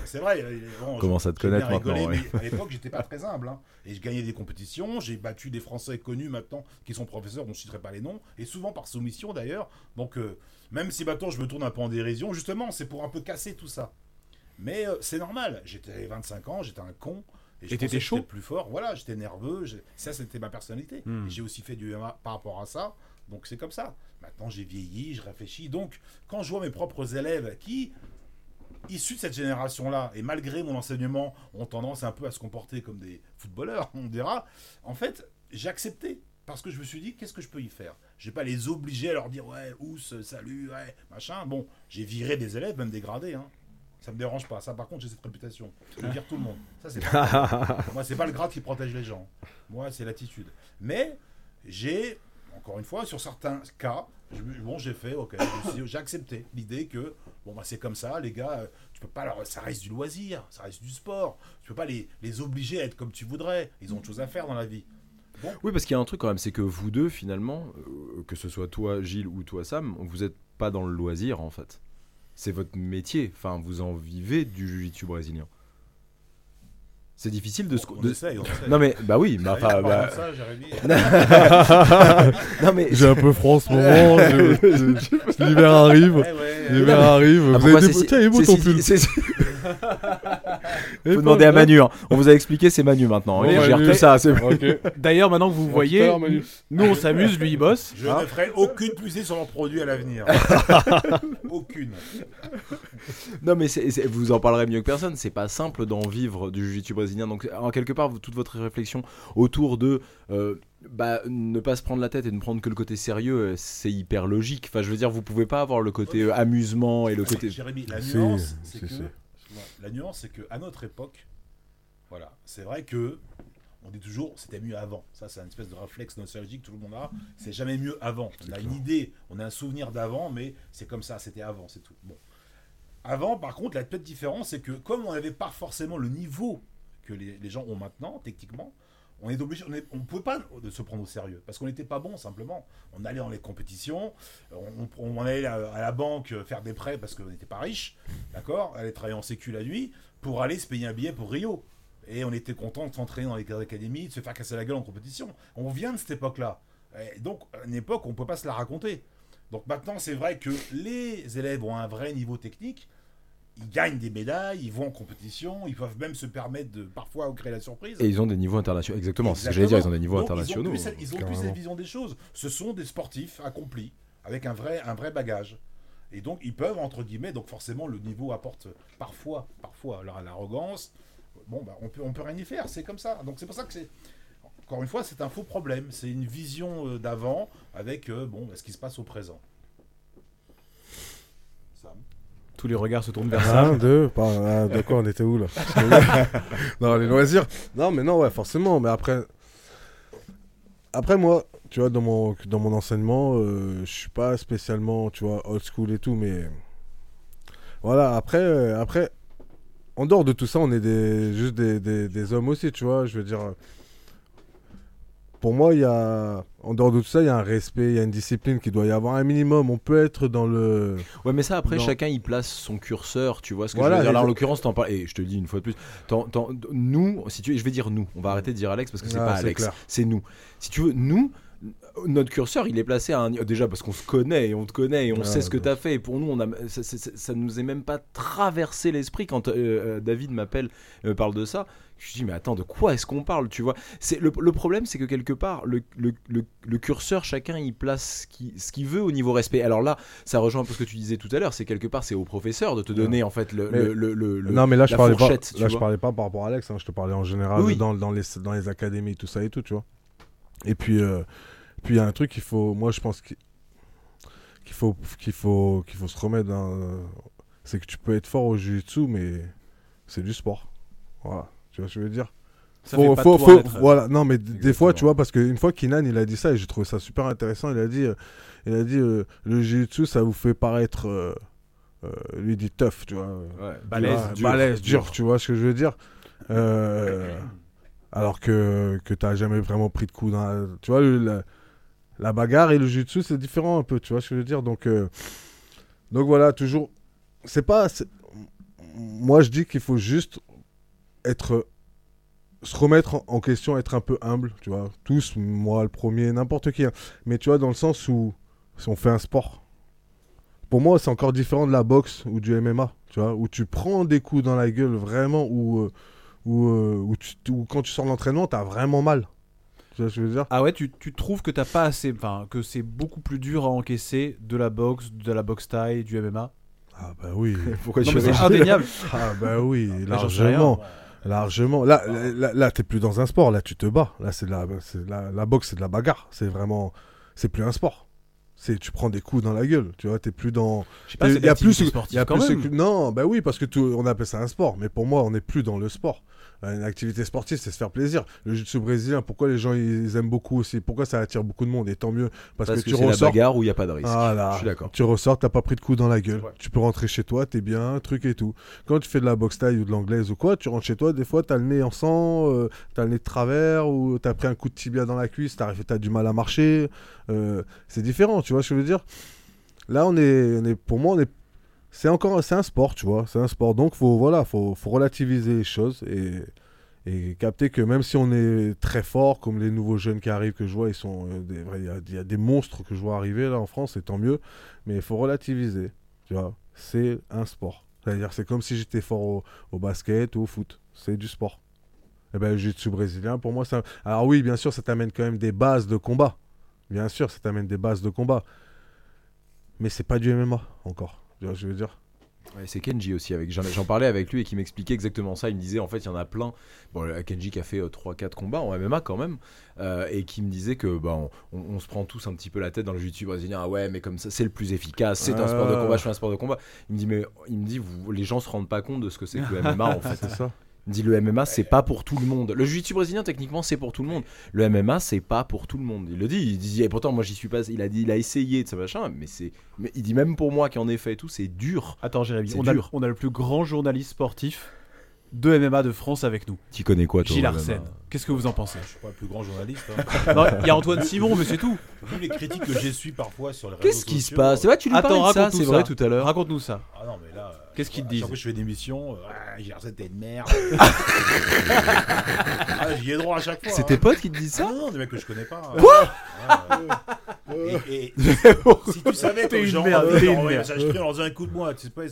c'est vrai. euh, bon, je- Commence à te connaître rigolé, maintenant, mais à l'époque, j'étais pas très humble. hein. Et je gagnais des compétitions. J'ai battu des Français connus maintenant qui sont professeurs. On ne citerai pas les noms. Et souvent par soumission d'ailleurs. Donc euh, même si maintenant je me tourne un peu en dérision, justement, c'est pour un peu casser tout ça. Mais euh, c'est normal. J'étais 25 ans, j'étais un con. je Et que chaud j'étais plus fort. Voilà, j'étais nerveux. Ça, c'était ma personnalité. Hmm. J'ai aussi fait du MMA par rapport à ça. Donc c'est comme ça. Maintenant, j'ai vieilli, je réfléchis. Donc, quand je vois mes propres élèves qui, issus de cette génération-là, et malgré mon enseignement, ont tendance un peu à se comporter comme des footballeurs, on dira, en fait, j'ai accepté. Parce que je me suis dit, qu'est-ce que je peux y faire? Je vais pas les obliger à leur dire, ouais, ous, salut, ouais, machin. Bon, j'ai viré des élèves, même dégradés. Hein. Ça me dérange pas. Ça, par contre, j'ai cette réputation. Je vire tout le monde. Ça, c'est pas Moi, c'est pas le grade qui protège les gens. Moi, c'est l'attitude. Mais j'ai, encore une fois, sur certains cas, bon, j'ai fait, ok, j'ai accepté l'idée que, bon, bah, c'est comme ça, les gars, euh, tu peux pas leur, ça reste du loisir, ça reste du sport. Tu peux pas les, les obliger à être comme tu voudrais. Ils ont autre chose à faire dans la vie. Oui, parce qu'il y a un truc quand même, c'est que vous deux, finalement, euh, que ce soit toi, Gilles, ou toi, Sam, vous n'êtes pas dans le loisir, en fait. C'est votre métier. Enfin, vous en vivez du jiu-jitsu brésilien. C'est difficile de se. on de- essaye, on essaye. Non, mais, bah oui, bah- de ça. Non, mais. J'ai un peu froid en ce moment. je- je- L'hiver arrive. Ouais, ouais. L'hiver arrive. Ah, Vous avez des Tiens, il est beau c'est ton pull. Faut demander à Manu. hein. On vous a expliqué, c'est Manu maintenant. Bon, Il Manu. gère tout ça. c'est-. D'ailleurs, maintenant que vous voyez, nous on s'amuse, lui il bosse. Je Hein ne ferai aucune publicité sur leurs produits à l'avenir. aucune. Non, mais c'est- c'est- vous en parlerez mieux que personne. C'est pas simple d'en vivre du jiu-jitsu brésilien. Donc, en quelque part, vous- toute votre réflexion autour de euh, bah, ne pas se prendre la tête et ne prendre que le côté sérieux, euh, c'est hyper logique. Enfin, je veux dire, vous pouvez pas avoir le côté euh, amusement et le côté. Jérémy, la Si, nuance, c'est si, que si. La nuance, c'est que à notre époque, voilà, c'est vrai que on dit toujours c'était mieux avant. Ça, c'est une espèce de réflexe nostalgique que tout le monde a. C'est jamais mieux avant. On a une idée, on a un souvenir d'avant, mais c'est comme ça, c'était avant, c'est tout. Bon. Avant, par contre, la petite différence, c'est que comme on n'avait pas forcément le niveau que les, les gens ont maintenant, techniquement, on est obligé, pouvait pas se prendre au sérieux parce qu'on n'était pas bon simplement. On allait dans les compétitions, on, allait à, la banque faire des prêts parce qu'on n'était pas riche, d'accord? Aller travailler en sécu la nuit pour aller se payer un billet pour Rio. Et on était content de s'entraîner dans les académies, de se faire casser la gueule en compétition. On vient de cette époque-là. Donc, une époque, on ne peut pas se la raconter. Donc maintenant, c'est vrai que les élèves ont un vrai niveau technique. Ils gagnent des médailles, ils vont en compétition, ils peuvent même se permettre de parfois créer la surprise. Et ils ont des niveaux internationaux. Exactement, c'est ce que j'allais dire, ils ont des niveaux Donc, internationaux. Ils ont, plus, ils ont plus cette vision des choses. Ce sont des sportifs accomplis, avec un vrai, un vrai bagage. Et donc, ils peuvent, entre guillemets, donc forcément, le niveau apporte parfois, parfois, leur l'arrogance. Bon, bah, on peut, on peut rien y faire, c'est comme ça. Donc, c'est pour ça que c'est. Encore une fois, c'est un faux problème. C'est une vision euh, d'avant avec euh, bon, bah, ce qui se passe au présent. Sam Tous les regards se tournent vers ça. Un, deux, ah, quoi on était où là Non, les loisirs. Non, mais non, ouais, forcément. Mais après, après moi, tu vois, dans mon, dans mon enseignement, euh, je suis pas spécialement, tu vois, old school et tout, mais voilà. Après, euh, après, en dehors de tout ça, on est des, juste des, des, des hommes aussi, tu vois. Je veux dire, pour moi, il y a, en dehors de tout ça, il y a un respect, il y a une discipline qui doit y avoir un minimum. On peut être dans le, Ouais, mais ça, après, chacun il place son curseur, tu vois ce que Voilà, je veux dire. Là, en l'occurrence, t'en parles, et je te le dis une fois de plus, nous, si tu veux, je vais dire nous, on va arrêter de dire Alex parce que c'est Ah, pas Alex, c'est nous. Si tu veux, nous, notre curseur, il est placé à un déjà parce qu'on se connaît et on te connaît et on Ouais, sait ce que t'as fait. Et pour nous, on a, ça, ça, ça- nous est même pas traversé l'esprit quand euh, euh, David m'appelle, et me parle de ça. Je dis mais attends, de quoi est-ce qu'on parle, tu vois? C'est le, le problème, c'est que quelque part, le, le, le, curseur, chacun il place ce qu'il ce qu'il veut au niveau respect. Alors là, ça rejoint un peu ce que tu disais tout à l'heure. C'est quelque part, c'est au professeur de te donner en fait le, Mais- non, mais là, je la parlais pas, là, je parlais pas par rapport à Alex, hein, je te parlais en général Oui. dans, dans, les, dans les académies, tout ça et tout, tu vois. Et puis, euh, puis il y a un truc qu'il faut, moi, je pense qu'il qu'il faut, qu'il faut, qu'il faut se remettre dans. C'est que tu peux être fort au jiu-jitsu, mais c'est du sport. Voilà, tu vois ce que je veux dire? Ça Faut- fait faut- être- voilà, non, mais des fois, tu vois, parce qu'une fois Kinan, il a dit ça et j'ai trouvé ça super intéressant. Il a dit, euh, il a dit, euh, le jiu-jitsu, ça vous fait paraître, euh, euh, lui dit tough, tu vois. Ouais, Balèze, dur, balèze, dur, dur. tu vois ce que je veux dire? Euh, alors que, que tu n'as jamais vraiment pris de coup dans la- Tu vois, le- la, la bagarre et le jiu-jitsu, c'est différent un peu, tu vois ce que je veux dire? Donc, euh, donc voilà, toujours. C'est pas. Moi, je dis qu'il faut juste être. Se remettre en- question, être un peu humble, tu vois. Tous, moi le premier, n'importe qui. hein. Mais tu vois, dans le sens où si on fait un sport, pour moi, c'est encore différent de la boxe ou du MMA, tu vois, où tu prends des coups dans la gueule vraiment, où, euh, où, euh, où quand tu sors de l'entraînement, t'as vraiment mal. Tu vois ce que je veux dire? Ah ouais, tu, tu trouves que t'as pas assez, enfin que c'est beaucoup plus dur à encaisser de la boxe, de la boxe taille, du MMA. Ah bah oui. Pourquoi Non tu mais c'est indéniable. ah bah oui, rien, largement. Largement. Là, là, là, là, t'es plus dans un sport, là, tu te bats. Là, c'est la, la, la boxe, c'est de la bagarre. C'est vraiment. C'est plus un sport. C'est, tu prends des coups dans la gueule, tu vois, t'es plus dans. Il y a plus, y a quand plus même. non, bah oui, parce que tout, on appelle ça un sport. Mais pour moi, on n'est plus dans le sport. Une activité sportive, c'est se faire plaisir. Le jiu-jitsu brésilien, pourquoi les gens ils aiment beaucoup aussi Pourquoi ça attire beaucoup de monde Et tant mieux, parce, Parce que, que, tu c'est la ressors. bagarre où il n'y a pas de risque. Voilà. Je suis d'accord. Tu ressors, t'as pas pris de coup dans la gueule. Ouais. Tu peux rentrer chez toi, t'es bien, truc et tout. Quand tu fais de la boxe taille ou de l'anglaise ou quoi, tu rentres chez toi, des fois t'as le nez en sang, euh, t'as le nez de travers ou t'as pris un coup de tibia dans la cuisse, t'as du mal à marcher. euh, c'est différent, tu vois ce que je veux dire? Là, on est, on est, pour moi, on est, c'est encore, c'est un sport, tu vois, c'est un sport. Donc, faut, voilà, faut, relativiser les choses et, capter que même si on est très fort, comme les nouveaux jeunes qui arrivent que je vois, ils sont, euh, il y, a- des monstres que je vois arriver là en France, et tant mieux. Mais il faut relativiser, tu vois. C'est un sport. C'est-à-dire, c'est comme si j'étais fort au, basket ou au foot. C'est du sport. Et ben, le brésilien, pour moi, ça. Alors oui, bien sûr, ça t'amène quand même des bases de combat. Bien sûr, ça t'amène des bases de combat. Mais c'est pas du MMA encore. Je veux dire? Ouais, c'est Kenji aussi. Avec, j'en, parlais avec lui et qui m'expliquait exactement ça. Il me disait en fait, il y en a plein. Bon, le- Kenji qui a fait 3-4 combats en MMA quand même. euh, et qui me disait que bah, on, on- on se prend tous un petit peu la tête dans le jiu-jitsu brésilien. Ah ouais, mais comme ça, c'est le plus efficace. C'est un sport de Ah. combat. Je fais un sport de combat. Il me dit, mais il me dit, vous, les gens se rendent pas compte de ce que c'est que le MMA en fait. C'est ça. Dit, le MMA, c'est pas pour tout le monde. Le jiu-jitsu brésilien, techniquement, c'est pour tout le monde. Le MMA, c'est pas pour tout le monde. Il le dit. Il dit, et pourtant, moi, j'y suis pas. Il a dit, il a essayé de ça machin. Mais c'est. Mais il dit même pour moi qui en ai fait et tout, c'est dur. Attends Jérémy, on a, dur. on a le plus grand journaliste sportif de MMA de France avec nous, Tu connais quoi, toi Gilles? Arsène. Qu'est-ce que vous en pensez? Je suis pas le plus grand journaliste. hein. Il y a Antoine Simon, mais c'est tout. Vu les critiques que j'essuie parfois sur les réseaux Qu'est-ce qui se passe? C'est vrai, tu lui Attends, parlais de ça, raconte-nous c'est ça. vrai tout à l'heure. Raconte-nous ça. Ah non, mais là. euh, Qu'est-ce qu'ils te à chaque disent? fois que je fais une émission, euh, ah, j'ai t'es une merde. ah, j'y ai droit à chaque fois. C'est tes hein. potes qui te disent Ah ça? Non, non, des mecs que je connais pas. Quoi? Et, et si tu savais T'es que une genre, merde, euh, t'es genre, une ouais, merde. ça, je prie en leur disant écoute-moi, tu sais pas,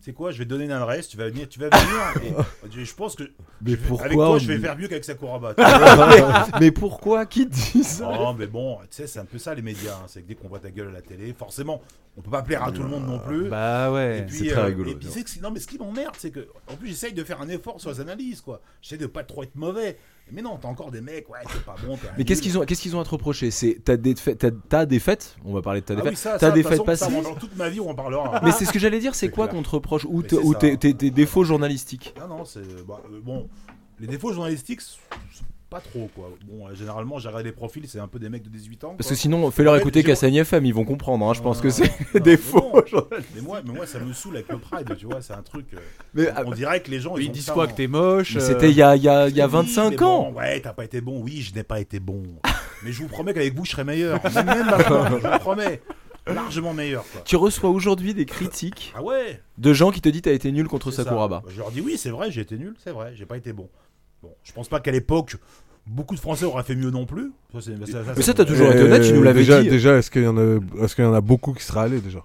c'est quoi, je vais te donner une adresse, tu vas venir, tu vas venir. et je pense que Mais avec pourquoi toi, on- je vais faire mieux qu'avec Sakuraba. Mais pourquoi Qui dit ça Non, mais bon, tu sais, c'est un peu ça les médias. hein. C'est que dès qu'on voit ta gueule à la télé, forcément, on peut pas plaire à tout le monde non plus. Bah Et ouais. c'est très euh, rigolo, Et puis, que non, mais ce qui m'emmerde, c'est que, en plus, j'essaye de faire un effort sur les analyses, quoi. J'essaie de pas trop être mauvais. Mais non, t'as encore des mecs, ouais, c'est pas bon. Mais qu'est-ce qu'ils ont, qu'est-ce qu'ils ont à te reprocher? C'est t'as des défaites, t'as, t'as des fêtes? On va parler de ta Ah défaite. oui, ça, T'as des fêtes passées? toute ma vie, on en parlera. Mais c'est ce que j'allais dire. C'est quoi qu'on te reproche? Ou, tes, tes défauts journalistiques? Non, non, c'est. bah, euh, bon, les défauts journalistiques, pas trop, quoi. Bon, euh, généralement, j'ai regardé les profils, c'est un peu des mecs de 18 ans. Parce que sinon, fais-leur En fait, écouter j'ai- Cassagne FM, ils vont comprendre. hein, je Non, pense non, que c'est non, des bon. faux. Mais moi, mais moi, ça me saoule avec le Pride, tu vois, c'est un truc. euh, Mais, on dirait que les gens. Ils ont disent ça quoi en- que t'es moche mais euh, c'était il y a, il y a, il y a Oui, 25 mais ans. bon, ouais, t'as pas été bon. Oui, je n'ai pas été bon. mais je vous promets qu'avec vous, je serai meilleur. Même, maintenant, je vous promets. Largement meilleur, quoi. Tu reçois aujourd'hui des critiques Ah ouais de gens qui te disent t'as été nul contre c'est ça. Sakuraba. Je leur dis oui, c'est vrai, j'ai été nul, c'est vrai, j'ai pas été bon. Bon, je pense pas qu'à l'époque, beaucoup de Français auraient fait mieux non plus. Ça, c'est- ça- ça, Mais ça, c'est- t'as toujours été honnête, tu nous l'avais déjà, dit. Déjà, est-ce qu'il y, en a- est-ce qu'il y en a beaucoup qui seraient allés déjà?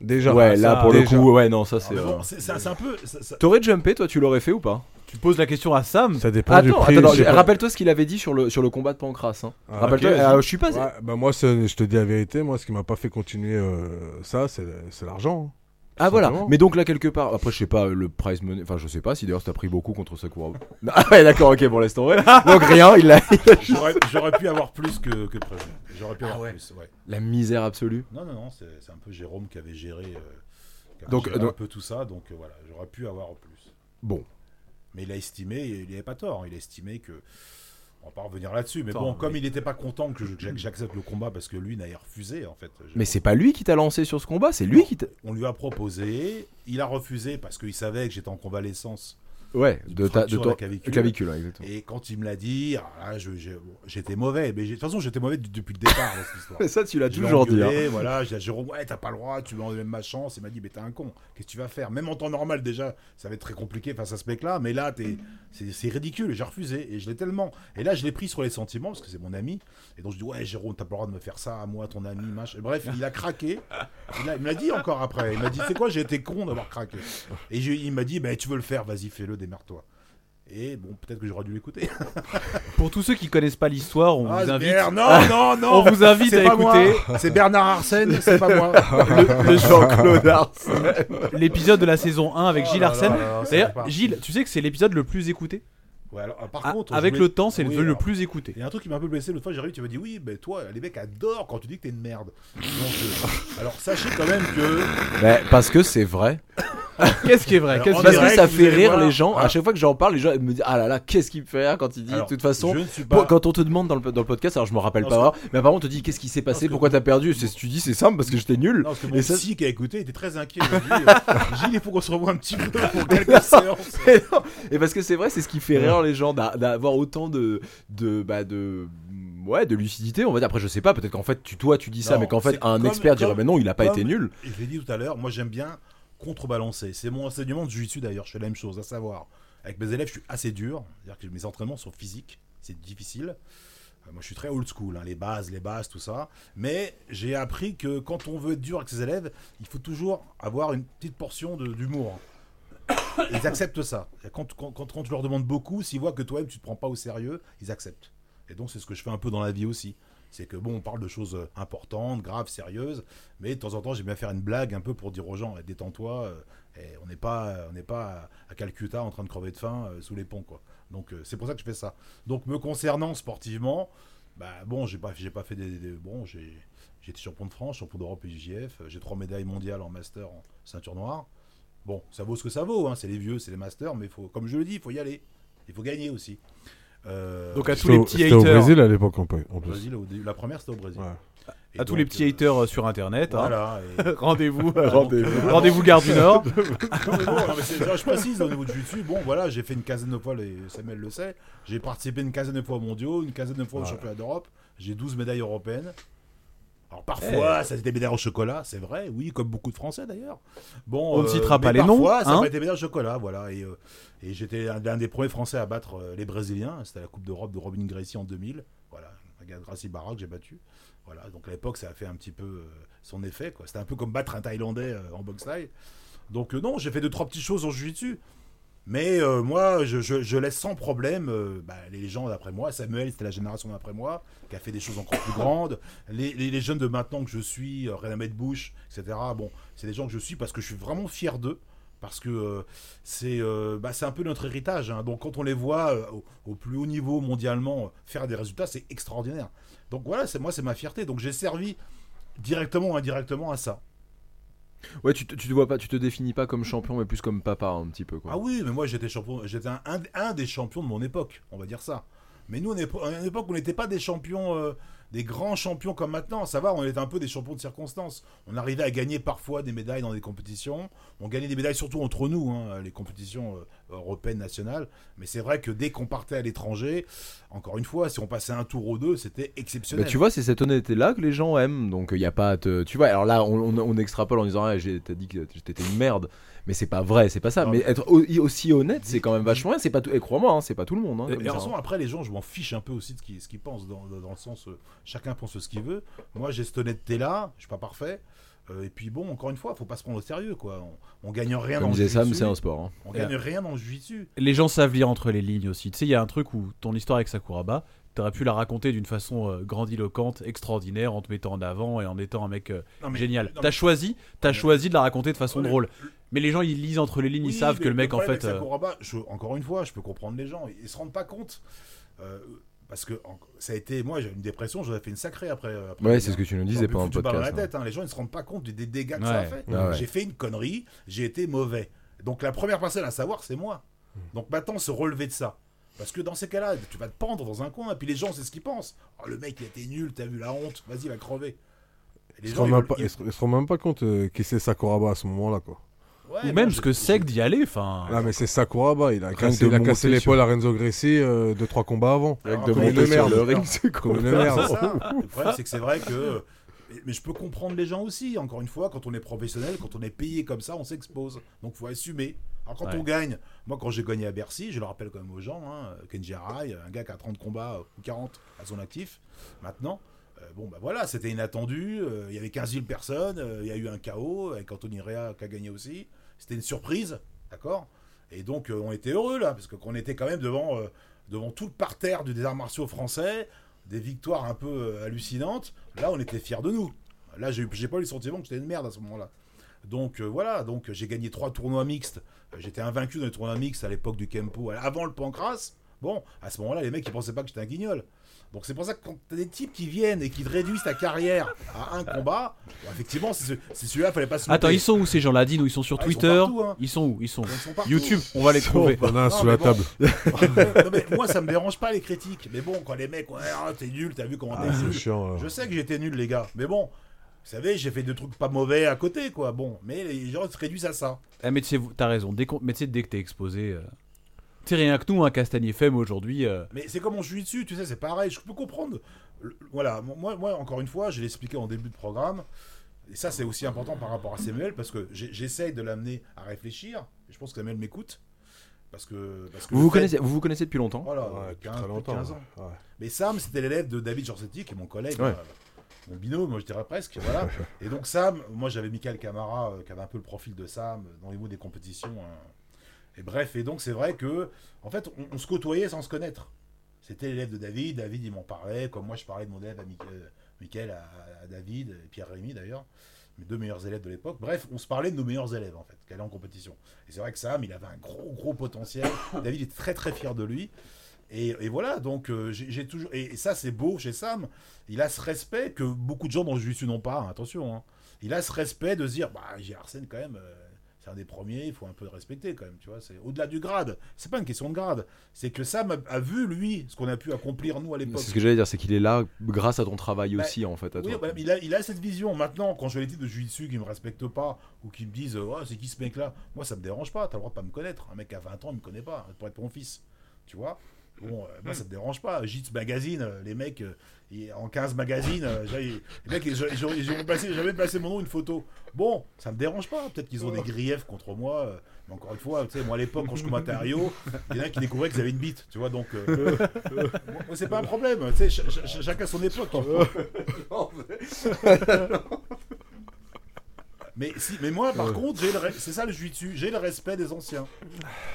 Déjà. Ouais, là pour le déjà. coup, ouais, non, ça Ah, c'est. mais euh, bon, c'est c'est- c'est un peu. ça- ça- T'aurais jumpé, toi, tu l'aurais fait ou pas? Tu poses la question à Sam. Ça dépend du Attends, prix. attends, je sais attends, pas. rappelle-toi ce qu'il avait dit sur le, sur le combat de Pancras. Hein. Ah, Rappelle-toi, ok, euh, je suis pas. Ouais, bah moi, c'est- je te dis la vérité, moi, ce qui m'a pas fait continuer euh, ça, c'est c'est l'argent. hein. Ah voilà, simplement. mais donc là quelque part, après je sais pas le prize money, enfin je sais pas si d'ailleurs t'as pris beaucoup contre Sakuraba. Ah ouais d'accord, ok bon laisse tomber. Donc rien, il a J'aurais j'aurais pu avoir plus que, que prévu. J'aurais pu Ah avoir ouais. plus, ouais. la misère absolue. Non, non, non, c'est c'est un peu Jérôme qui avait géré, euh, qui avait Donc, géré donc- un peu tout ça, donc euh, voilà, j'aurais pu avoir plus. Bon, Mais il a estimé, il n'avait pas tort, hein, il a estimé que. On va pas revenir là-dessus, mais Attends, bon, comme mais- il n'était pas content que j'accepte le combat parce que lui n'a refusé en fait. mais c'est pas lui qui t'a lancé sur ce combat, c'est lui qui t'a. On lui a proposé, il a refusé parce qu'il savait que j'étais en convalescence. Ouais, de ta de ton la clavicule. clavicule, ouais, exactement. Et quand il me l'a dit, je- j'étais mauvais. Mais de toute façon, j'étais mauvais depuis le départ dans cette histoire. Mais ça tu l'as Je toujours dit. hein. Voilà, j'ai dit à Jérôme, ouais, t'as pas le droit, tu enlevé ma chance. Il m'a dit, mais t'es un con, qu'est-ce que tu vas faire? Même en temps normal, déjà, ça va être très compliqué face à ce mec-là, mais là, t'es- c'est ridicule. J'ai refusé, et je l'ai tellement. Et là, je l'ai pris sur les sentiments, parce que c'est mon ami. Et donc, je dis, ouais, Jérôme, t'as pas le droit de me faire ça à moi, ton ami, machin. Bref, il a craqué. Il, a- il me l'a dit encore après. Il m'a dit, c'est quoi, j'ai été con d'avoir craqué. Et j'ai- il m'a dit, bah, tu veux le faire, vas-y, fais-le, démerde-toi. Et bon, peut-être que j'aurais dû l'écouter. Pour tous ceux qui connaissent pas l'histoire, on Ah, vous invite. Bernard, non, non, non On vous invite C'est à écouter C'est Bernard Arsène, c'est pas moi. le Jean-Claude l'épisode de la saison 1 avec Oh Gilles Arsène. D'ailleurs. Gilles, tu sais que c'est l'épisode le plus écouté? Ouais, alors, par Ah, contre, Avec voulais- le temps, c'est Oui, le, le plus écouté. Il y a un truc qui m'a un peu blessé l'autre fois, j'arrive, tu m'as dit oui, ben toi, les mecs adorent quand tu dis que t'es une merde. Donc, euh, alors sachez quand même que. Mais parce que c'est vrai. Qu'est-ce qui est vrai? Alors, Parce que ça fait rire les gens. À Voilà. chaque fois que j'en parle, les gens me disent ah là là qu'est-ce qu'il me fait rire quand il dit. De toute façon, pas. quand on te demande dans le, dans le podcast, alors je me rappelle Non, pas, mais apparemment on te dit qu'est-ce qui s'est passé, pourquoi t'as perdu, c'est tu dis c'est simple parce que j'étais nul. Non, parce que mon Et ça- qui a écouté était très inquiet. Euh, Gilles, il faut qu'on se revoie un petit peu pour quelques séances. Et parce que c'est vrai, c'est ce qui fait rire les gens d'a- d'avoir autant de de bah de ouais de lucidité. On va dire après je sais pas, peut-être qu'en fait tu toi tu dis ça, mais qu'en fait un comme- expert dirait mais non il a pas été nul. Je l'ai dit tout à l'heure, moi j'aime bien contrebalancer. C'est mon enseignement de jiu d'ailleurs, je fais la même chose, à savoir. Avec mes élèves, je suis assez dur, c'est-à-dire que mes entraînements sont physiques, c'est difficile. Euh, Moi je suis très old school, hein, les bases, les bases, tout ça. Mais j'ai appris que quand on veut être dur avec ses élèves, il faut toujours avoir une petite portion d'humour. Ils acceptent ça. Quand, quand, tu leur demandes beaucoup, s'ils voient que toi-même tu te prends pas au sérieux, ils acceptent. Et donc c'est ce que je fais un peu dans la vie aussi. C'est que bon, on parle de choses euh, importantes, graves, sérieuses, mais de temps en temps j'aime bien faire une blague un peu pour dire aux gens, eh, détends-toi, euh, eh, on n'est pas, on n'est pas à, Calcutta en train de crever de faim euh, sous les ponts quoi. Donc euh, c'est pour ça que je fais ça. Donc me concernant sportivement, bah bon, j'ai pas, pas fait des, bon, j'ai, été champion de France, champion d'Europe et JF, euh, j'ai trois médailles mondiales en master en ceinture noire. Bon, ça vaut ce que ça vaut, hein, c'est les vieux, c'est les masters, mais faut, comme je le dis, il faut y aller, il faut gagner aussi. Euh, Donc à tous les au- petits C'était au haters, Brésil à l'époque en plus. Brésil, la première c'était au Brésil. Ouais. Et à tous les petits euh, haters euh, sur internet, hein. Voilà. et- rendez-vous, Rendez-vous. Euh, rendez-vous Gare du Nord. Non, mais bon, non, mais c'est- là, je précise au niveau du jiu bon voilà, j'ai fait une quinzaine de fois, les, Samuel le sait, j'ai participé une quinzaine de fois aux mondiaux, une quinzaine de fois au Voilà. championnat d'Europe, j'ai 12 médailles européennes. Alors parfois, Eh. ça des médailles au chocolat, c'est vrai, oui, comme beaucoup de Français d'ailleurs. Bon, On ne citera mais pas les noms, Parfois, ça hein. a été au chocolat, voilà. Et, euh, et j'étais un, l'un des premiers Français à battre euh, les Brésiliens. C'était la Coupe d'Europe de Robin Gracie en 2000. Voilà, Gracie Barra que j'ai battu. Voilà, donc à l'époque, ça a fait un petit peu euh, son effet. C'était un peu comme battre un Thaïlandais euh, en boxe thaï. Donc euh, non, j'ai fait deux, trois petites choses en jiu-jitsu. Mais euh, moi, je, laisse sans problème euh, bah, les gens d'après moi. Samuel, c'était la génération d'après moi, qui a fait des choses encore plus grandes. Les, jeunes de maintenant que je suis, euh, Renamed Bush, etc. Bon, c'est des gens que je suis parce que je suis vraiment fier d'eux. Parce que euh, c'est bah, c'est un peu notre héritage. hein. Donc quand on les voit au, au plus haut niveau mondialement faire des résultats, c'est extraordinaire. Donc voilà, moi, c'est ma fierté. Donc j'ai servi directement ou indirectement à ça. Ouais, tu te, tu te vois pas, tu te définis pas comme champion, mais plus comme papa un petit peu quoi. Ah oui, mais moi j'étais champion, j'étais un, des champions de mon époque, on va dire ça. Mais nous, à une époque, on n'était pas des champions, euh, des grands champions comme maintenant. Ça va, on était un peu des champions de circonstances. On arrivait à gagner parfois des médailles dans des compétitions. On gagnait des médailles surtout entre nous, hein, les compétitions euh, européennes, nationales. Mais c'est vrai que dès qu'on partait à l'étranger, encore une fois, si on passait un tour ou deux, c'était exceptionnel. Bah, tu vois, c'est cette honnêteté-là que les gens aiment. Donc, il y a pas à te. Tu vois, alors là, on, on- on extrapole en disant, ah, j'ai- t'as dit que t'étais une merde. Mais c'est pas vrai, c'est pas ça. Non, mais mais- être au- aussi honnête, c'est quand même vachement bien. C'est pas tout. Et crois-moi, hein, c'est pas tout le monde. hein, Et- façon, après, les gens, je m'en fiche un peu aussi de ce qu'ils pensent, dans, dans le sens, euh, chacun pense ce qu'il veut. Moi, j'ai cette honnêteté-là, je suis pas parfait. Euh, et puis bon, encore une fois, faut pas se prendre au sérieux, quoi. On, on gagne rien Comme dans le Sam, c'est un sport. hein. On gagne rien dans le jiu-jitsu. Les gens savent lire entre les lignes aussi. Tu sais, il y a un truc où ton histoire avec Sakuraba, t'aurais pu la raconter d'une façon euh, grandiloquente, extraordinaire, en te mettant en avant et en étant un mec euh, Non, mais- génial. T'as choisi, t'as mais- choisi de la raconter de façon drôle. Mais les gens, ils lisent entre les lignes, ils savent que le mec, en fait. avec euh, Sakuraba, je- encore une fois, je peux comprendre les gens. Ils se rendent pas compte. Euh, parce que en- ça a été. Moi, j'ai eu une dépression, j'en ai fait une sacrée après. après Ouais, c'est ce que tu nous disais pendant le podcast. la hein. tête, hein. Les gens ne se rendent pas compte des, des dégâts que ça a fait. Ah ouais. J'ai fait une connerie, j'ai été mauvais. Donc la première personne à savoir, c'est moi. Donc maintenant, se relever de ça. Parce que dans ces cas-là, tu vas te pendre dans un coin, et puis les gens, c'est ce qu'ils pensent. Oh, le mec, il était nul, t'as vu la honte, vas-y, va crever. Et les Ils se gens, rendent ils même veulent- pas- ils- ils se- ils se rendent même pas compte euh, qui c'est Sakuraba à ce moment-là, quoi. Ouais, Ou même ce que c'est que d'y aller. Enfin, Ah, mais c'est Sakuraba, il a cassé, il a cassé l'épaule à Renzo Gracie euh, deux, trois combats avant. Alors, que de monter sur merde. le ring, c'est Comme une merde. Le problème, c'est que c'est vrai que. mais- je peux comprendre les gens aussi. Encore une fois, quand on est professionnel, quand on est payé comme ça, on s'expose. Donc faut assumer. Alors quand Ouais. on gagne, moi quand j'ai gagné à Bercy, je le rappelle quand même aux gens, hein, Kenji Arai, un gars qui a 30 combats euh, ou 40 à son actif, maintenant. euh, bon bah voilà, c'était inattendu. euh, Il y avait 15 000 personnes. euh, Il y a eu un chaos avec Anthony Rea qui a gagné aussi. C'était une surprise, d'accord? Et donc euh, on était heureux là, parce qu'on était quand même devant, euh, devant tout le parterre du désert martiaux français, des victoires un peu euh, hallucinantes. Là, on était fiers de nous. Là, j'ai pas eu le sentiment que j'étais une merde à ce moment-là. Donc voilà, donc j'ai gagné trois tournois mixtes. J'étais invaincu dans les tournois mixtes à l'époque du Kempo, avant le Pancras. Bon, à ce moment-là, les mecs ils pensaient pas que j'étais un guignol. Donc c'est pour ça que quand t'as des types qui viennent et qui te réduisent ta carrière à un combat, bon, effectivement, c'est ce- c'est celui-là, fallait pas se Attends, ils sont où ces gens-là Dis-nous, ils sont sur Ah, ils sont Twitter? partout, hein. Ils sont où? Ils sont Ils sont. YouTube, on va les trouver. Il y en a un Non, sous mais la bon. table. non, mais moi, ça me dérange pas les critiques. Mais bon, quand les mecs, ouais, ah, t'es nul, t'as vu comment t'es Ah, nul. chiant. là. Je sais que j'étais nul, les gars. Mais bon, vous savez, j'ai fait des trucs pas mauvais à côté, quoi. Bon, mais les gens se réduisent à ça. Ah, mais tu t'as raison. Dès mais tu sais, dès que t'es exposé. euh, sais, rien que nous, un Castagnier FM aujourd'hui. euh, Mais c'est comme on joue dessus, tu sais, c'est pareil. Je peux comprendre. Le- Voilà, moi, moi, encore une fois, je l'ai expliqué en début de programme. Et ça, c'est aussi important par rapport à Samuel, parce que j'essaye de l'amener à réfléchir. Et je pense que Samuel m'écoute. Parce que. Parce que Vous vous fait- connaissez, vous vous connaissez depuis longtemps Voilà, Ouais, depuis 15, très plus de longtemps. 15 ans. ouais. Mais Sam, c'était l'élève de David Jorsetti, qui est mon collègue, Ouais. euh, mon binôme, moi je dirais presque. Voilà. Et donc Sam, moi j'avais Michael Camara, euh, qui avait un peu le profil de Sam euh, dans les mots des compétitions. hein. Et bref, et donc c'est vrai que, en fait, on, se côtoyait sans se connaître. C'était l'élève de David, David il m'en parlait, comme moi je parlais de mon élève à Michael, Michael, à, David, et Pierre Rémy d'ailleurs, mes deux meilleurs élèves de l'époque. Bref, on se parlait de nos meilleurs élèves en fait, qui allaient en compétition. Et c'est vrai que Sam, il avait un gros gros potentiel. David est très très fier de lui. Et, voilà, donc euh, j'ai toujours. Et, ça, c'est beau chez Sam. Il a ce respect que beaucoup de gens dans le jiu n'ont pas, hein, attention. hein. Il a ce respect de se dire bah, j'ai Arsène quand même, euh, c'est un des premiers, il faut un peu le respecter quand même, tu vois. C'est au-delà du grade. C'est pas une question de grade. C'est que Sam a, vu, lui, ce qu'on a pu accomplir, nous, à l'époque. C'est ce que j'allais dire, c'est qu'il est là grâce à ton travail Bah, aussi, en fait. À Oui, toi. bah, il, a, il a cette vision. Maintenant, quand je les types de jiu-jitsu qui me respectent pas ou qui me disent oh, c'est qui ce mec-là? Moi, ça me dérange pas. T'as le droit de pas me connaître. Un mec à 20 ans, il me connaît pas. Pour être mon fils. Tu vois? Bon, euh, moi ça me dérange pas. Jits Magazine, euh, les mecs, euh, en 15 magazines, les mecs, ils, ils, ont placé, mon nom, une photo. Bon, ça me dérange pas. Peut-être qu'ils ont des griefs contre moi. mais encore une fois, tu sais, moi à l'époque, quand je commentais à Rio, il y en a qui découvraient qu'ils avaient une bite, tu vois. Donc, c'est pas un problème. Tu sais, ch- ch- chacun son époque. Mais, si, mais moi, par contre, j'ai le re- c'est ça le dessus j'ai le respect des anciens.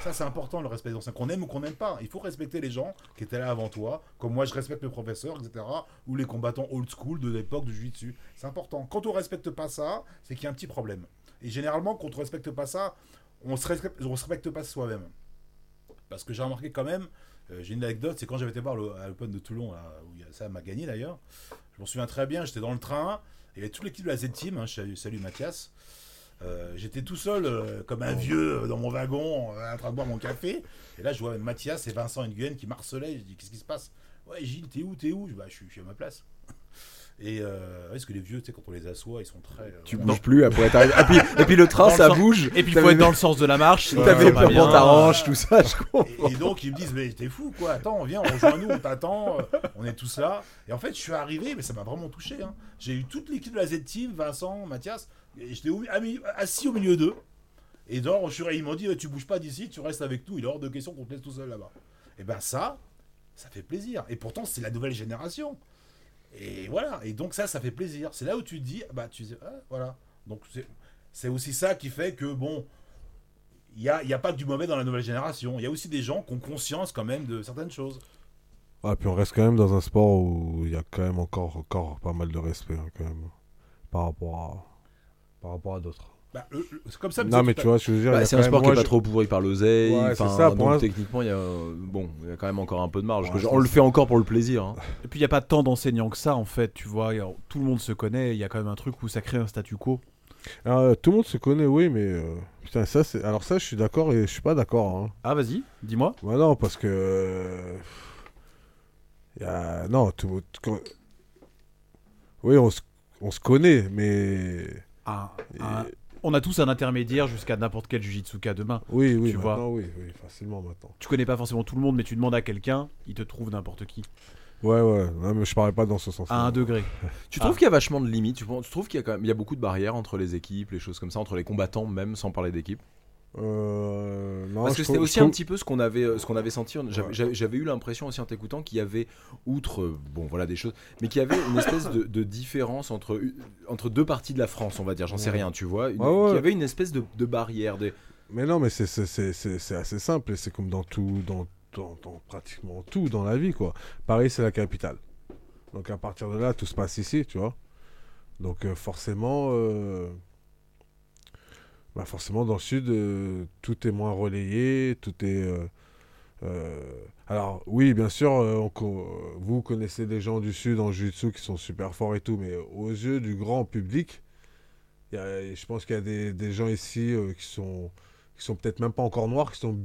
Ça, c'est important, le respect des anciens. Qu'on aime ou qu'on n'aime pas. Il faut respecter les gens qui étaient là avant toi, comme moi, je respecte mes professeurs, etc. Ou les combattants old school de l'époque du jiu-jitsu. C'est important. Quand on respecte pas ça, c'est qu'il y a un petit problème. Et généralement, quand on respecte pas ça, on se respecte, on se respecte pas soi-même. Parce que j'ai remarqué quand même, euh, j'ai une anecdote, c'est quand j'avais été voir l'Open de Toulon, là, où ça m'a gagné d'ailleurs. Je m'en souviens très bien, j'étais dans le train, il y avait toute l'équipe de la Z-Team, hein, salut, Mathias. Euh, j'étais tout seul, euh, comme un vieux, euh, dans mon wagon, en train de boire mon café. Et là, je vois Mathias et Vincent Nguyen qui marcelaient. Je dis, qu'est-ce qui se passe? Ouais, Gilles, t'es où T'es où? Bah, je suis à ma place. Et euh, parce que les vieux, tu sais, quand on les assoit, ils sont très. euh, Tu voilà. bouges plus après. Et puis, et puis le train, Dans ça sens- bouge. Et puis il faut être mis- dans le sens de la marche. T'avais va pas bien. pantarange, tout ça, je comprends. Et, et donc ils me disent mais t'es fou quoi, attends viens on rejoint nous, on t'attend, euh, on est tous là. Et en fait je suis arrivé mais ça m'a vraiment touché. hein. J'ai eu toute l'équipe de la Z-Team, Vincent, Mathias, et j'étais assis au milieu d'eux. Et donc je suis- ils m'ont dit tu bouges pas d'ici, tu restes avec nous, il est hors de question qu'on te laisse tout seul là-bas. Et ben ça, ça fait plaisir. Et pourtant c'est la nouvelle génération. Et voilà, et donc ça, ça fait plaisir. C'est là où tu te dis, bah tu dis, ah, voilà. Donc c'est- aussi ça qui fait que bon, il n'y a, y a pas que du mauvais dans la nouvelle génération. Il y a aussi des gens qui ont conscience quand même de certaines choses. Ah, puis on reste quand même dans un sport où il y a quand même encore, encore pas mal de respect, hein, quand même, par rapport par rapport à d'autres. Bah, c'est comme ça. Non, mais tu vois, je veux dire, Bah, c'est un sport qui moi, est pas je- trop pourri par l'oseille. Ouais, ça, pour donc techniquement, il y a euh, bon, il y a quand même encore un peu de marge. Ouais, que je- je on le fait encore pour le plaisir. hein. Et puis il n'y a pas tant d'enseignants que ça en fait, tu vois. Tout le monde se connaît, il y a quand même un truc où ça crée un statu quo. Ah, tout le monde se connaît, oui, mais euh, putain, ça, c'est. Alors ça, je suis d'accord et je suis pas d'accord. Hein. Ah vas-y, dis-moi. Bah non, parce que. y a... Non, tout. Oui, on se, on se connaît, mais. Ah, et- un- on a tous un intermédiaire jusqu'à n'importe quel jujitsuka demain. Oui, oui, tu oui, oui, facilement maintenant. Tu connais pas forcément tout le monde, mais tu demandes à quelqu'un, il te trouve n'importe qui. Ouais, ouais, non, mais je parlais pas dans ce sens-là. À un degré. Tu Ah. trouves qu'il y a vachement de limites tu, trouves qu'il y a quand même il y a beaucoup de barrières entre les équipes, les choses comme ça, entre les combattants même, sans parler d'équipe? Euh, non, Parce que c'était aussi un petit peu ce qu'on avait, euh, ce qu'on avait senti. J'avais Ouais. eu l'impression aussi en t'écoutant qu'il y avait, outre, euh, bon voilà des choses, mais qu'il y avait une espèce de, de différence entre, entre deux parties de la France, on va dire, j'en sais rien, tu vois. Une- Ouais, ouais. Qu'il y avait une espèce de, de barrière. Des... Mais non, mais c'est- assez simple et c'est comme dans tout, dans, dans, dans pratiquement tout dans la vie, quoi. Paris, c'est la capitale. Donc à partir de là, tout se passe ici, tu vois. Donc euh, forcément, euh, bah, forcément dans le sud, euh, tout est moins relayé, tout est. euh, euh, Alors oui, bien sûr, vous connaissez des gens du sud en jiu-jitsu qui sont super forts et tout, mais aux yeux du grand public, y a- je pense qu'il y a des, des gens ici qui sont qui sont peut-être même pas encore noirs, qui sont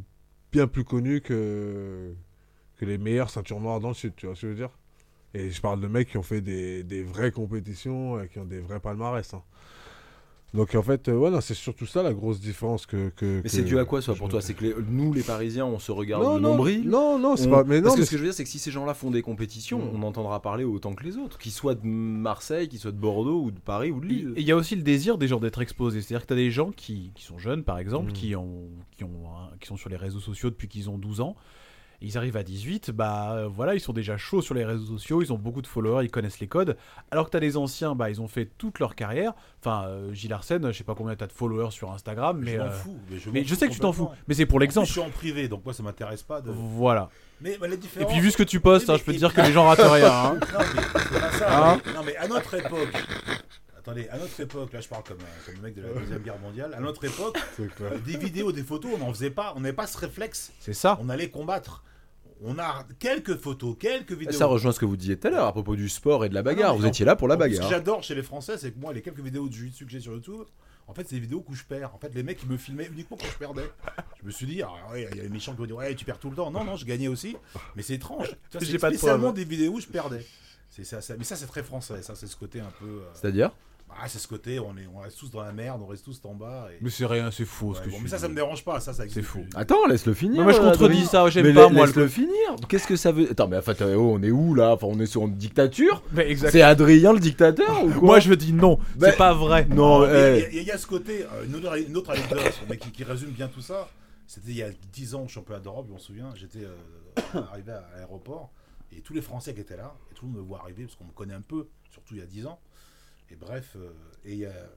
bien plus connus que, que les meilleures ceintures noires dans le sud, tu vois ce que je veux dire? Et je parle de mecs qui ont fait des, des vraies compétitions, qui ont des vrais palmarès. hein. Donc en fait, euh, ouais, c'est surtout ça la grosse différence que... que Mais que- c'est dû à quoi, ça, que pour toi? C'est que les- nous, les Parisiens, on se regarde non, le non, nombril Non, non, c'est On- pas... Mais non, Parce que mais ce que je veux dire, c'est que si ces gens-là font des compétitions, Mm. on entendra parler autant que les autres, qu'ils soient de Marseille, qu'ils soient de Bordeaux ou de Paris ou de Et Lille. il y a aussi le désir des gens d'être exposés. C'est-à-dire que tu as des gens qui, qui sont jeunes, par exemple, Mm. qui, ont, qui, ont, un- qui sont sur les réseaux sociaux depuis qu'ils ont 12 ans. Ils arrivent à 18, bah euh, voilà, ils sont déjà chauds sur les réseaux sociaux, ils ont beaucoup de followers, ils connaissent les codes. Alors que tu as des anciens, bah ils ont fait toute leur carrière. Enfin, euh, Gilles Arsène, je sais pas combien tu as de followers sur Instagram, mais, je m'en euh, fous. Mais je, mais je sais que tu t'en fous. Mais c'est pour l'exemple. Je suis en privé, donc moi ça m'intéresse pas de. Voilà. Mais, la Et puis vu ce que tu postes, hein, mais- je peux te dire puis- que les gens ratent rien. hein. Non, mais c'est pas ça. Hein mais- non, mais à notre époque. Attendez, à notre époque, là je parle comme, un- comme le mec de la Deuxième Guerre mondiale, à notre époque, euh, des vidéos, des photos, on n'en faisait pas, on n'avait pas ce réflexe, C'est ça. on allait combattre. On a quelques photos, quelques vidéos. Ça rejoint ce que vous disiez tout à l'heure à propos du sport et de la bagarre. non, mais vous en- étiez là pour la plus, Ce bagarre. que j'adore chez les Français, c'est que moi, les quelques vidéos de jiu-jitsu que j'ai sur YouTube, en fait, c'est des vidéos où je perds. En fait, les mecs, ils me filmaient uniquement quand je perdais. Je me suis dit, ah, ouais, il y a les méchants qui vont dire, ouais, tu perds tout le temps. Non, non, je gagnais aussi. Mais c'est étrange. C'est pas de spécialement des vidéos où je perdais. C'est ça, ça- mais ça, c'est très français. Ça, c'est ce côté un peu. euh, C'est-à-dire? Ah, c'est ce côté, on, est, on reste tous dans la merde, on reste tous en bas. Et... Mais c'est rien, c'est faux Ouais, ce que bon, tu mais ça, dis. ça me dérange pas, ça, ça C'est plus. Attends, laisse-le finir. Mais moi je euh, contredis ça, j'aime Mais pas la- moi. laisse-le finir. Qu'est-ce que ça veut Attends, mais enfin, oh, on est où là? Enfin, on est sur une dictature? Mais C'est Adrien le dictateur ou quoi? Moi je dis non, Bah, c'est pas vrai. Non, Il y a- y, ce côté, euh, une autre, une autre anecdote mais qui, qui résume bien tout ça. C'était il y a 10 ans au championnat d'Europe, je m'en souviens. J'étais euh, arrivé à l'aéroport et tous les Français qui étaient là, et tout le monde me voit arriver parce qu'on me connaît un peu, surtout il y a 10 ans. Et bref, euh, et, il y a-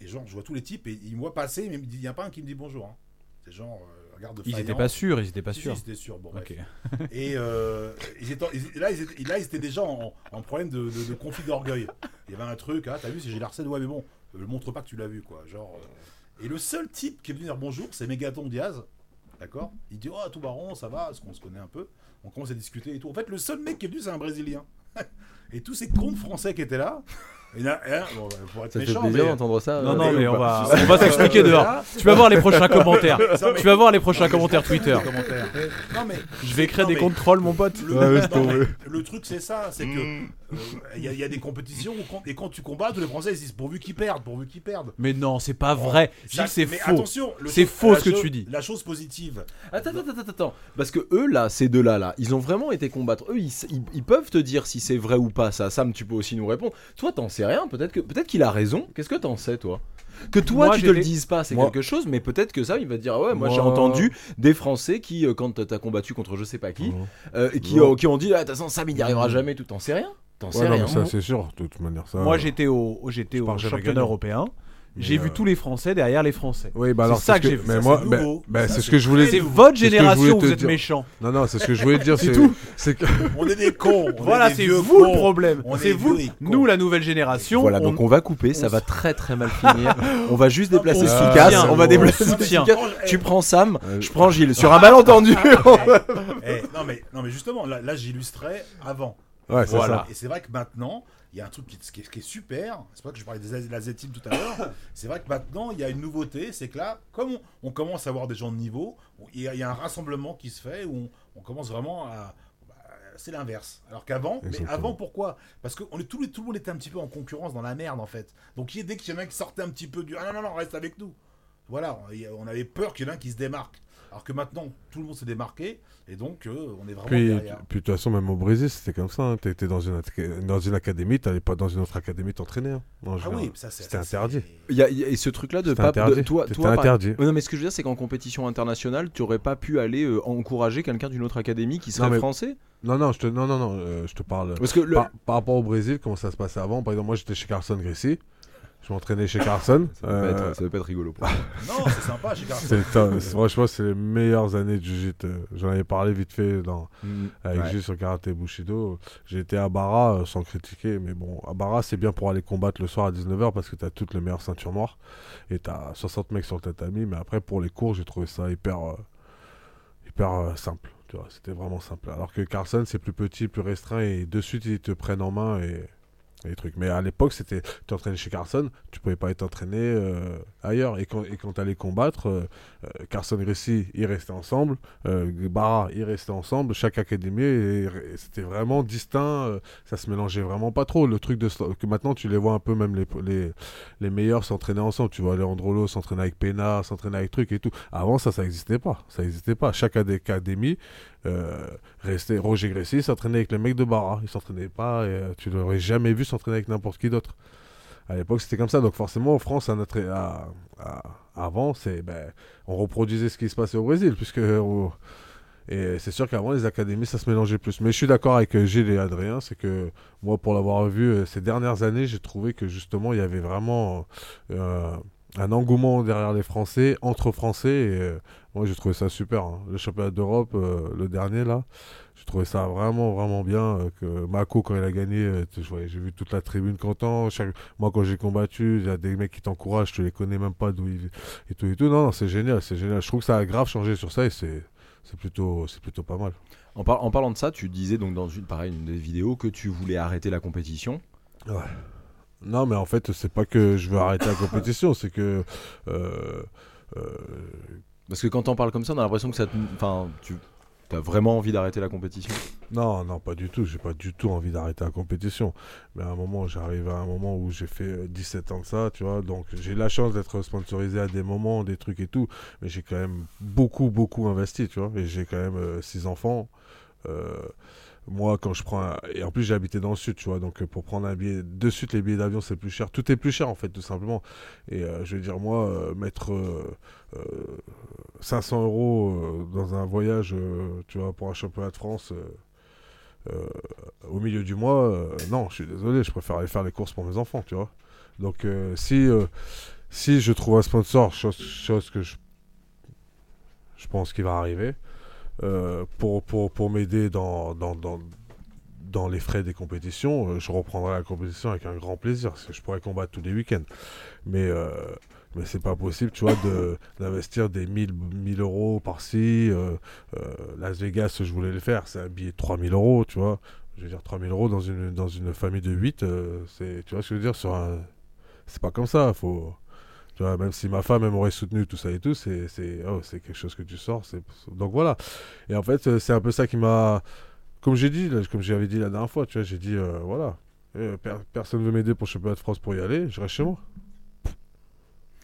et genre, je vois tous les types et ils me voient passer, mais il n'y a pas un qui me dit bonjour. hein. C'est genre, euh, regarde Ils faillant. étaient pas sûrs, ils étaient pas sûrs. si, c'était sûr. Bon, bref. Ok. Et euh, ils étaient, ils- là, ils étaient, là, ils étaient déjà en, en problème de, de- de conflit d'orgueil. Il y avait un truc, ah, t'as vu, c'est Gilles Arsène, ouais, mais bon, euh, montre pas que tu l'as vu, quoi. Genre, euh, Et le seul type qui est venu dire bonjour, c'est Mégaton Diaz. D'accord? Il dit, oh, tout baron, ça va, parce qu'on se connaît un peu. On commence à discuter et tout. En fait, le seul mec qui est venu, c'est un Brésilien. et tous ces cons français qui étaient là. Et là, et là, bon, pour être Ça fait méchant, plaisir mais- d'entendre ça. Non, euh, non, ou mais on va, on va s'expliquer dehors. Tu vas voir les prochains commentaires. Mais- Tu vas voir les prochains commentaires Twitter. Non, mais Je vais créer Non, des mais- comptes trolls, mon pote. Le, Ouais, truc, c'est ça, c'est que euh, il y, a- il y a des compétitions où quand- et quand tu combats, tous les Français ils disent pourvu qu'ils perdent, pourvu qu'ils perdent. Mais non, c'est pas vrai. Ça- Gilles, c'est mais faux. attention, C'est faux ce que chose- tu dis. La chose positive. Attends, attends, attends, attends. Parce que eux, là, ces deux-là, là, ils ont vraiment été combattre. Eux, ils, ils- ils peuvent te dire si c'est vrai ou pas, ça. Sam, tu peux aussi nous répondre. Toi, t'en sais rien. Peut-être que peut-être qu'il a raison. Qu'est-ce que t'en sais, toi? Que toi, Moi, tu te le dises pas, c'est Moi- quelque chose, mais peut-être que ça, il va te dire, ouais, moi, j'ai entendu des Français qui, euh, quand t'as combattu contre je sais pas qui, Mhm. euh, qui, ont- qui ont dit, ah, de toute façon, Sam, il n'y arrivera jamais, tout. T'en sais rien T'en sais Ouais, non, rien. mais ça c'est sûr, de toute manière. Ça, Moi, j'étais au, j'étais au championnat européen. J'ai vu euh, tous les Français derrière les Français. Oui, bah C'est ça que j'ai vu. Mais Ça, moi, c'est bah, nouveau. bah, Ça, c'est ce que je voulais. C'est votre génération, vous te êtes dire. méchants. Non, non, c'est ce que je voulais te dire. C'est tout. C'est que On est des cons. Voilà, c'est vous le problème. On C'est est vous. Nous, la nouvelle génération. Voilà, on- donc on va couper, ça va très très mal finir. On va juste déplacer Ficasse, on va déplacer. Tu prends Sam, Euh, je prends Gilles. Sur un malentendu. Eh, non, mais, non, mais justement, là, là j'illustrais avant. Ouais, c'est Voilà. ça. Et c'est vrai que maintenant, il y a un truc qui, qui est, qui est super. C'est pas que je parlais des Az- l'Azétime tout à l'heure. c'est vrai que maintenant, il y a une nouveauté. C'est que là, comme on, on commence à avoir des gens de niveau, il y, a- il y a un rassemblement qui se fait où on, on commence vraiment à. bah, c'est l'inverse. Alors qu'avant, mais avant pourquoi? Parce que on est, tout, le- tout le monde était un petit peu en concurrence dans la merde en fait. Donc il y a- dès qu'il y en a un qui sortait un petit peu du ah non non non reste avec nous. Voilà, on avait peur qu'il y en ait un qui se démarque. Alors que maintenant tout le monde s'est démarqué et donc euh, on est vraiment Puis, derrière. puis de toute façon, même au Brésil, c'était comme ça. hein. T'étais dans une, dans une académie, t'allais pas dans une autre académie t'entraîner. hein. Ah général. oui, ça c'est C'était interdit. Il y a- il y a- et ce truc-là de pas. interdit. de- toi, C'était toi, interdit. Non, mais ce que je veux dire, c'est qu'en compétition internationale, tu aurais pas pu aller euh, encourager quelqu'un d'une autre académie qui serait Non, mais- français Non, non, je te, non, non, non, euh, je te parle. Parce que le- Par, par rapport au Brésil, comment ça se passait avant Par exemple, moi j'étais chez Carson Gracie. Je m'entraînais chez Carson. ça, va pas Euh, être, ça va pas être rigolo. pour Non, c'est sympa chez Carson. franchement, c'est les meilleures années de Jiu-Jitsu. J'en avais parlé vite fait dans, Mm. avec Ouais. Gilles sur Karaté Bushido. J'ai été à Barra euh, sans critiquer, mais bon, à Barra, c'est bien pour aller combattre le soir à 19h parce que tu as toutes les meilleures ceintures noires et tu as 60 mecs sur le tatami. Mais après, pour les cours, j'ai trouvé ça hyper, euh, hyper euh, simple. C'était vraiment simple. Alors que Carson, c'est plus petit, plus restreint et de suite, ils te prennent en main et. Les trucs. Mais à l'époque, c'était tu t'entraînais chez Carson, tu pouvais pas être entraîné euh, ailleurs. Et quand, et quand tu allais combattre, euh, euh, Carson Gracie, ils restaient ensemble, Barra, ils restaient ensemble, chaque académie, c'était vraiment distinct, ça se mélangeait vraiment pas trop. Le truc de que maintenant tu les vois un peu, même les, les, les meilleurs s'entraîner ensemble. Tu vois, Leandrolo s'entraîner avec Pena, s'entraîner avec truc et tout. Avant, ça, ça n'existait pas. Ça n'existait pas. Chaque ad- académie, restait, Roger Gracie s'entraînait avec les mecs de Barra. Il s'entraînait pas, et tu l'aurais jamais vu s'entraîner avec n'importe qui d'autre. À l'époque, c'était comme ça. Donc, forcément, en France, avant, c'est, ben, on reproduisait ce qui se passait au Brésil, puisque. on- et c'est sûr qu'avant, les académies, ça se mélangeait plus. Mais je suis d'accord avec euh, Gilles et Adrien, c'est que moi, pour l'avoir vu euh, ces dernières années, j'ai trouvé que justement, il y avait vraiment euh, un engouement derrière les Français, entre Français. Et euh, moi, j'ai trouvé ça super. hein. Le championnat d'Europe, euh, le dernier, là, j'ai trouvé ça vraiment, vraiment bien. euh, que Mako, quand il a gagné, euh, je j'ai vu toute la tribune content. Chaque- Moi, quand j'ai combattu, il y a des mecs qui t'encouragent, tu les connais même pas d'où ils et tout et tout. Non, non, c'est génial, c'est génial. Je trouve que ça a grave changé sur ça et c'est plutôt, plutôt pas mal. En, par- en parlant de ça, tu disais donc dans une, pareil, une des vidéos que tu voulais arrêter la compétition. Non, mais en fait, c'est pas que je veux arrêter la compétition, c'est que. euh, Parce que quand on parle comme ça, on a l'impression que ça te. Enfin, tu. T'as vraiment envie d'arrêter la compétition? Non, non, pas du tout. J'ai pas du tout envie d'arrêter la compétition. Mais à un moment, j'arrive à un moment où j'ai fait euh, 17 ans de ça, tu vois. Donc j'ai la chance d'être sponsorisé à des moments, des trucs et tout. Mais j'ai quand même beaucoup, beaucoup investi, tu vois. Et j'ai quand même euh, six enfants. Euh, moi, quand je prends. un- Et en plus, j'ai habité dans le sud, tu vois. Donc euh, pour prendre un billet. De suite, les billets d'avion, c'est plus cher. Tout est plus cher, en fait, tout simplement. Et euh, je veux dire, moi, euh, mettre. euh, euh, 500 euros euh, dans un voyage, euh, tu vois, pour un championnat de France euh, au milieu du mois, non, je suis désolé, je préfère aller faire les courses pour mes enfants, tu vois. Donc, si, si je trouve un sponsor, chose, chose que je, je pense qu'il va arriver, pour, pour, pour m'aider dans, dans, dans, les frais des compétitions, je reprendrai la compétition avec un grand plaisir, parce que je pourrais combattre tous les week-ends. Mais, mais c'est pas possible, tu vois, de- d'investir des 1000, 1000 euros par-ci. euh, euh, Las Vegas, je voulais le faire, c'est un billet de 3000 euros, tu vois. Je veux dire, 3000 euros dans une, dans une famille de 8, euh, c'est, tu vois ce que je veux dire, c'est pas comme ça, faut... Tu vois, même si ma femme m'aurait soutenu tout ça et tout, c'est oh, c'est quelque chose que tu sors. Donc voilà. Et en fait, c'est un peu ça qui m'a. Comme j'ai dit, comme j'avais dit la dernière fois, tu vois, j'ai dit voilà. Euh, per- personne veut m'aider pour le championnat de France pour y aller, je reste chez moi.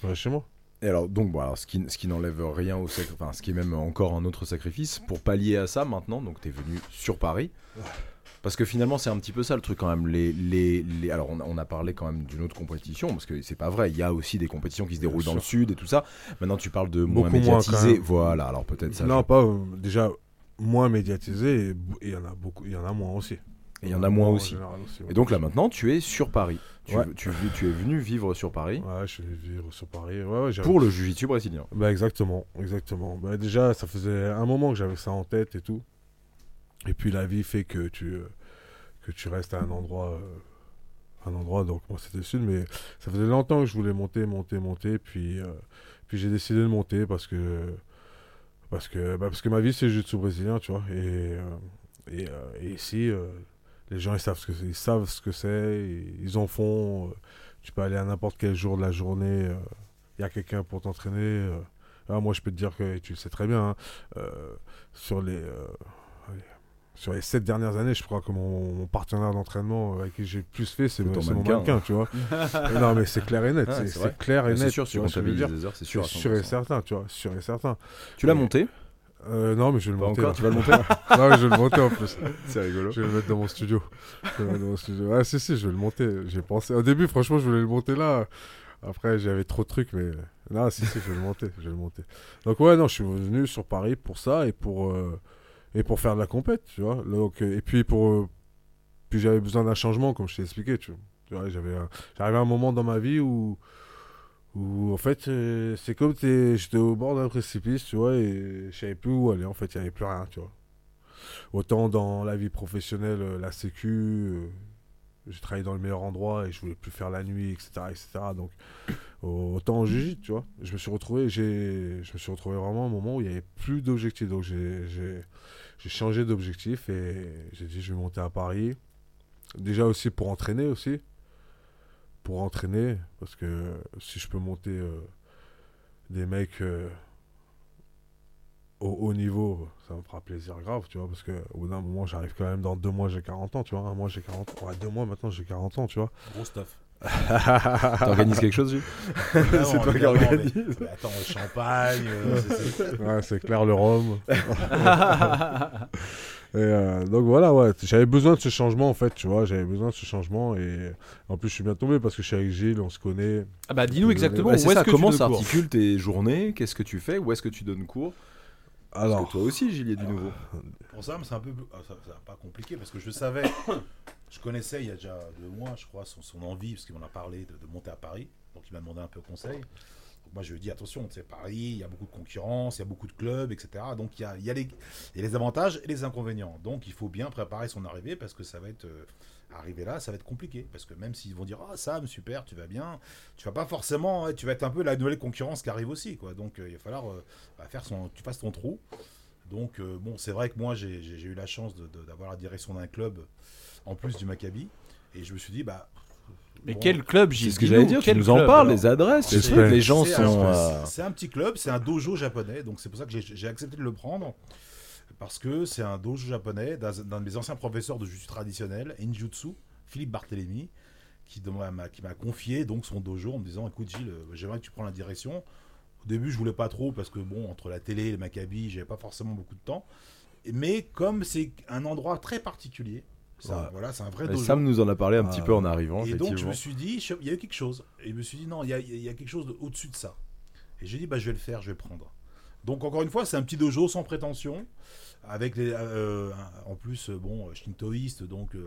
Reste chez moi. Et alors, donc, bon, alors, ce qui, ce qui n'enlève rien au sacrifice, enfin, ce qui est même encore un autre sacrifice, pour pallier à ça maintenant, donc t'es venu sur Paris. Parce que finalement, c'est un petit peu ça le truc quand même. Les, les, les... Alors, on a, on a parlé quand même d'une autre compétition, parce que c'est pas vrai. Il y a aussi des compétitions qui se déroulent dans le sud et tout ça. Maintenant, tu parles de moins Beaucoup moins, quand médiatisé. même. Voilà, alors peut-être ça. non, pas euh, déjà moins médiatisé et il y en a beaucoup, il y en a moins aussi. Et il y en a moins en aussi. général aussi, ouais. Et donc là, maintenant, tu es sur Paris. Tu, Ouais. tu, tu es venu vivre sur Paris Ouais, je vais vivre sur Paris. Ouais, pour le jiu-jitsu brésilien. Bah exactement, exactement. Bah déjà, ça faisait un moment que j'avais ça en tête et tout. Et puis la vie fait que tu euh, que tu restes à un endroit, euh, un endroit. Donc moi c'était le sud, mais ça faisait longtemps que je voulais monter, monter, monter. Puis euh, puis j'ai décidé de monter parce que parce que bah, parce que ma vie c'est jiu-jitsu brésilien, tu vois. Et et, et ici les gens ils savent ce que c'est, ils savent ce que c'est, ils- en font. euh, tu peux aller à n'importe quel jour de la journée. Il y a quelqu'un pour t'entraîner. euh, ah, moi, je peux te dire que tu le sais très bien. hein, euh, sur les euh, sur les sept dernières années, je crois que mon, mon partenaire d'entraînement avec qui j'ai le plus fait, c'est mon, mannequin, mannequin, tu vois. Euh, non, mais c'est clair et net. Ah, c'est clair et net. C'est sûr, veux comptabilises dire. heures, c'est sûr. sûr et 100%. certain, tu vois. Sûr et certain. Tu l'as monté? Euh, non, mais je vais le Pas monter. encore, là. tu vas le monter non, mais je vais le monter en plus. C'est rigolo. Je vais le mettre dans mon studio. Je vais le mettre dans mon studio. Ouais, si, si, je vais le monter. J'ai pensé. Au début, franchement, je voulais le monter là. Après, j'avais trop de trucs, mais. Non, si, si, je vais le monter. Je vais le monter. Donc, ouais, non, je suis venu sur Paris pour ça et pour, euh, et pour faire de la compète, tu vois. Donc, euh, et puis, pour. Puis, j'avais besoin d'un changement, comme je t'ai expliqué, tu vois. Tu vois, j'avais un- J'arrivais à un moment dans ma vie où. Où, en fait, euh, c'est comme j'étais au bord d'un précipice, tu vois, et je savais plus où aller. En fait, il n'y avait plus rien, tu vois. Autant dans la vie professionnelle, euh, la sécu, euh, j'ai travaillé dans le meilleur endroit et je voulais plus faire la nuit, etc. etc. donc, autant en jiu tu vois. Je me suis retrouvé, je me suis retrouvé vraiment à un moment où il n'y avait plus d'objectif. Donc, j'ai changé d'objectif et j'ai dit, je vais monter à Paris. Déjà aussi pour entraîner aussi. Pour entraîner, parce que si je peux monter euh, des mecs euh, au haut niveau, ça me fera plaisir grave, tu vois, parce que au bout d'un moment, j'arrive quand même dans deux mois, j'ai 40 ans, tu vois. Un mois, j'ai 40 ans. Ouais, deux mois maintenant, j'ai 40 ans, tu vois. Gros stuff. T'organises quelque chose, Jules C'est toi qui organise. Attends, le champagne. euh, c'est- c'est- Ouais, c'est clair, le rhum. Et euh, donc voilà, ouais, j'avais besoin de ce changement en fait, tu vois, j'avais besoin de ce changement et en plus je suis bien tombé parce que je suis avec Gilles, on se connaît. Ah bah dis-nous exactement Ouais, où c'est est-ce ça, que comment s'articulent tes journées Qu'est-ce que tu fais Où est-ce que tu donnes cours? Parce Alors, que toi aussi, Gilles, il y a du nouveau. Pour ça, mais c'est un peu ah, ça, pas compliqué parce que je savais, je connaissais il y a déjà deux mois, je crois, son, son envie parce qu'il m'en a parlé de, de monter à Paris. Donc il m'a demandé un peu conseil. Moi je dit attention, c'est Paris, il y a beaucoup de concurrence, il y a beaucoup de clubs, etc. Donc il y a, les, avantages et les inconvénients. Donc il faut bien préparer son arrivée parce que ça va être euh, arriver là, ça va être compliqué parce que même s'ils vont dire ah Sam super, tu vas bien, tu vas pas forcément, tu vas être un peu la nouvelle concurrence qui arrive aussi quoi. Donc euh, il va falloir euh, bah, faire son, tu fasses ton trou. Donc, bon, c'est vrai que moi, j'ai eu la chance d'avoir la direction d'un club en plus du Maccabi. Et je me suis dit, bah. Mais bon, quel club, C'est Gilles ce que j'allais dire, tu nous en parles, les adresses, C'est les trucs, les gens c'est sont... un- euh, C'est un petit club, c'est un dojo japonais, donc c'est pour ça que j'ai accepté de le prendre. parce que c'est un dojo japonais d'un de mes anciens professeurs de jutsu traditionnel, Injutsu, Philippe Barthélémy, qui m'a qui m'a confié donc son dojo en me disant écoute Gilles, euh, j'aimerais que tu prends la direction. Au début, je voulais pas trop parce que bon, entre la télé et le Maccabi, j'avais pas forcément beaucoup de temps. Mais comme c'est un endroit très particulier, ça, Ouais. voilà, c'est un vrai Et dojo. Sam nous en a parlé un petit peu en arrivant, Et donc, je me suis dit, je- il y a eu quelque chose. Et je me suis dit, non, il y a, il y a quelque chose de- au-dessus de ça. Et j'ai dit, bah, je vais le faire, je vais le prendre. Donc, encore une fois, c'est un petit dojo sans prétention. Avec les, euh, un- en plus, euh, bon, shintoïste, donc euh,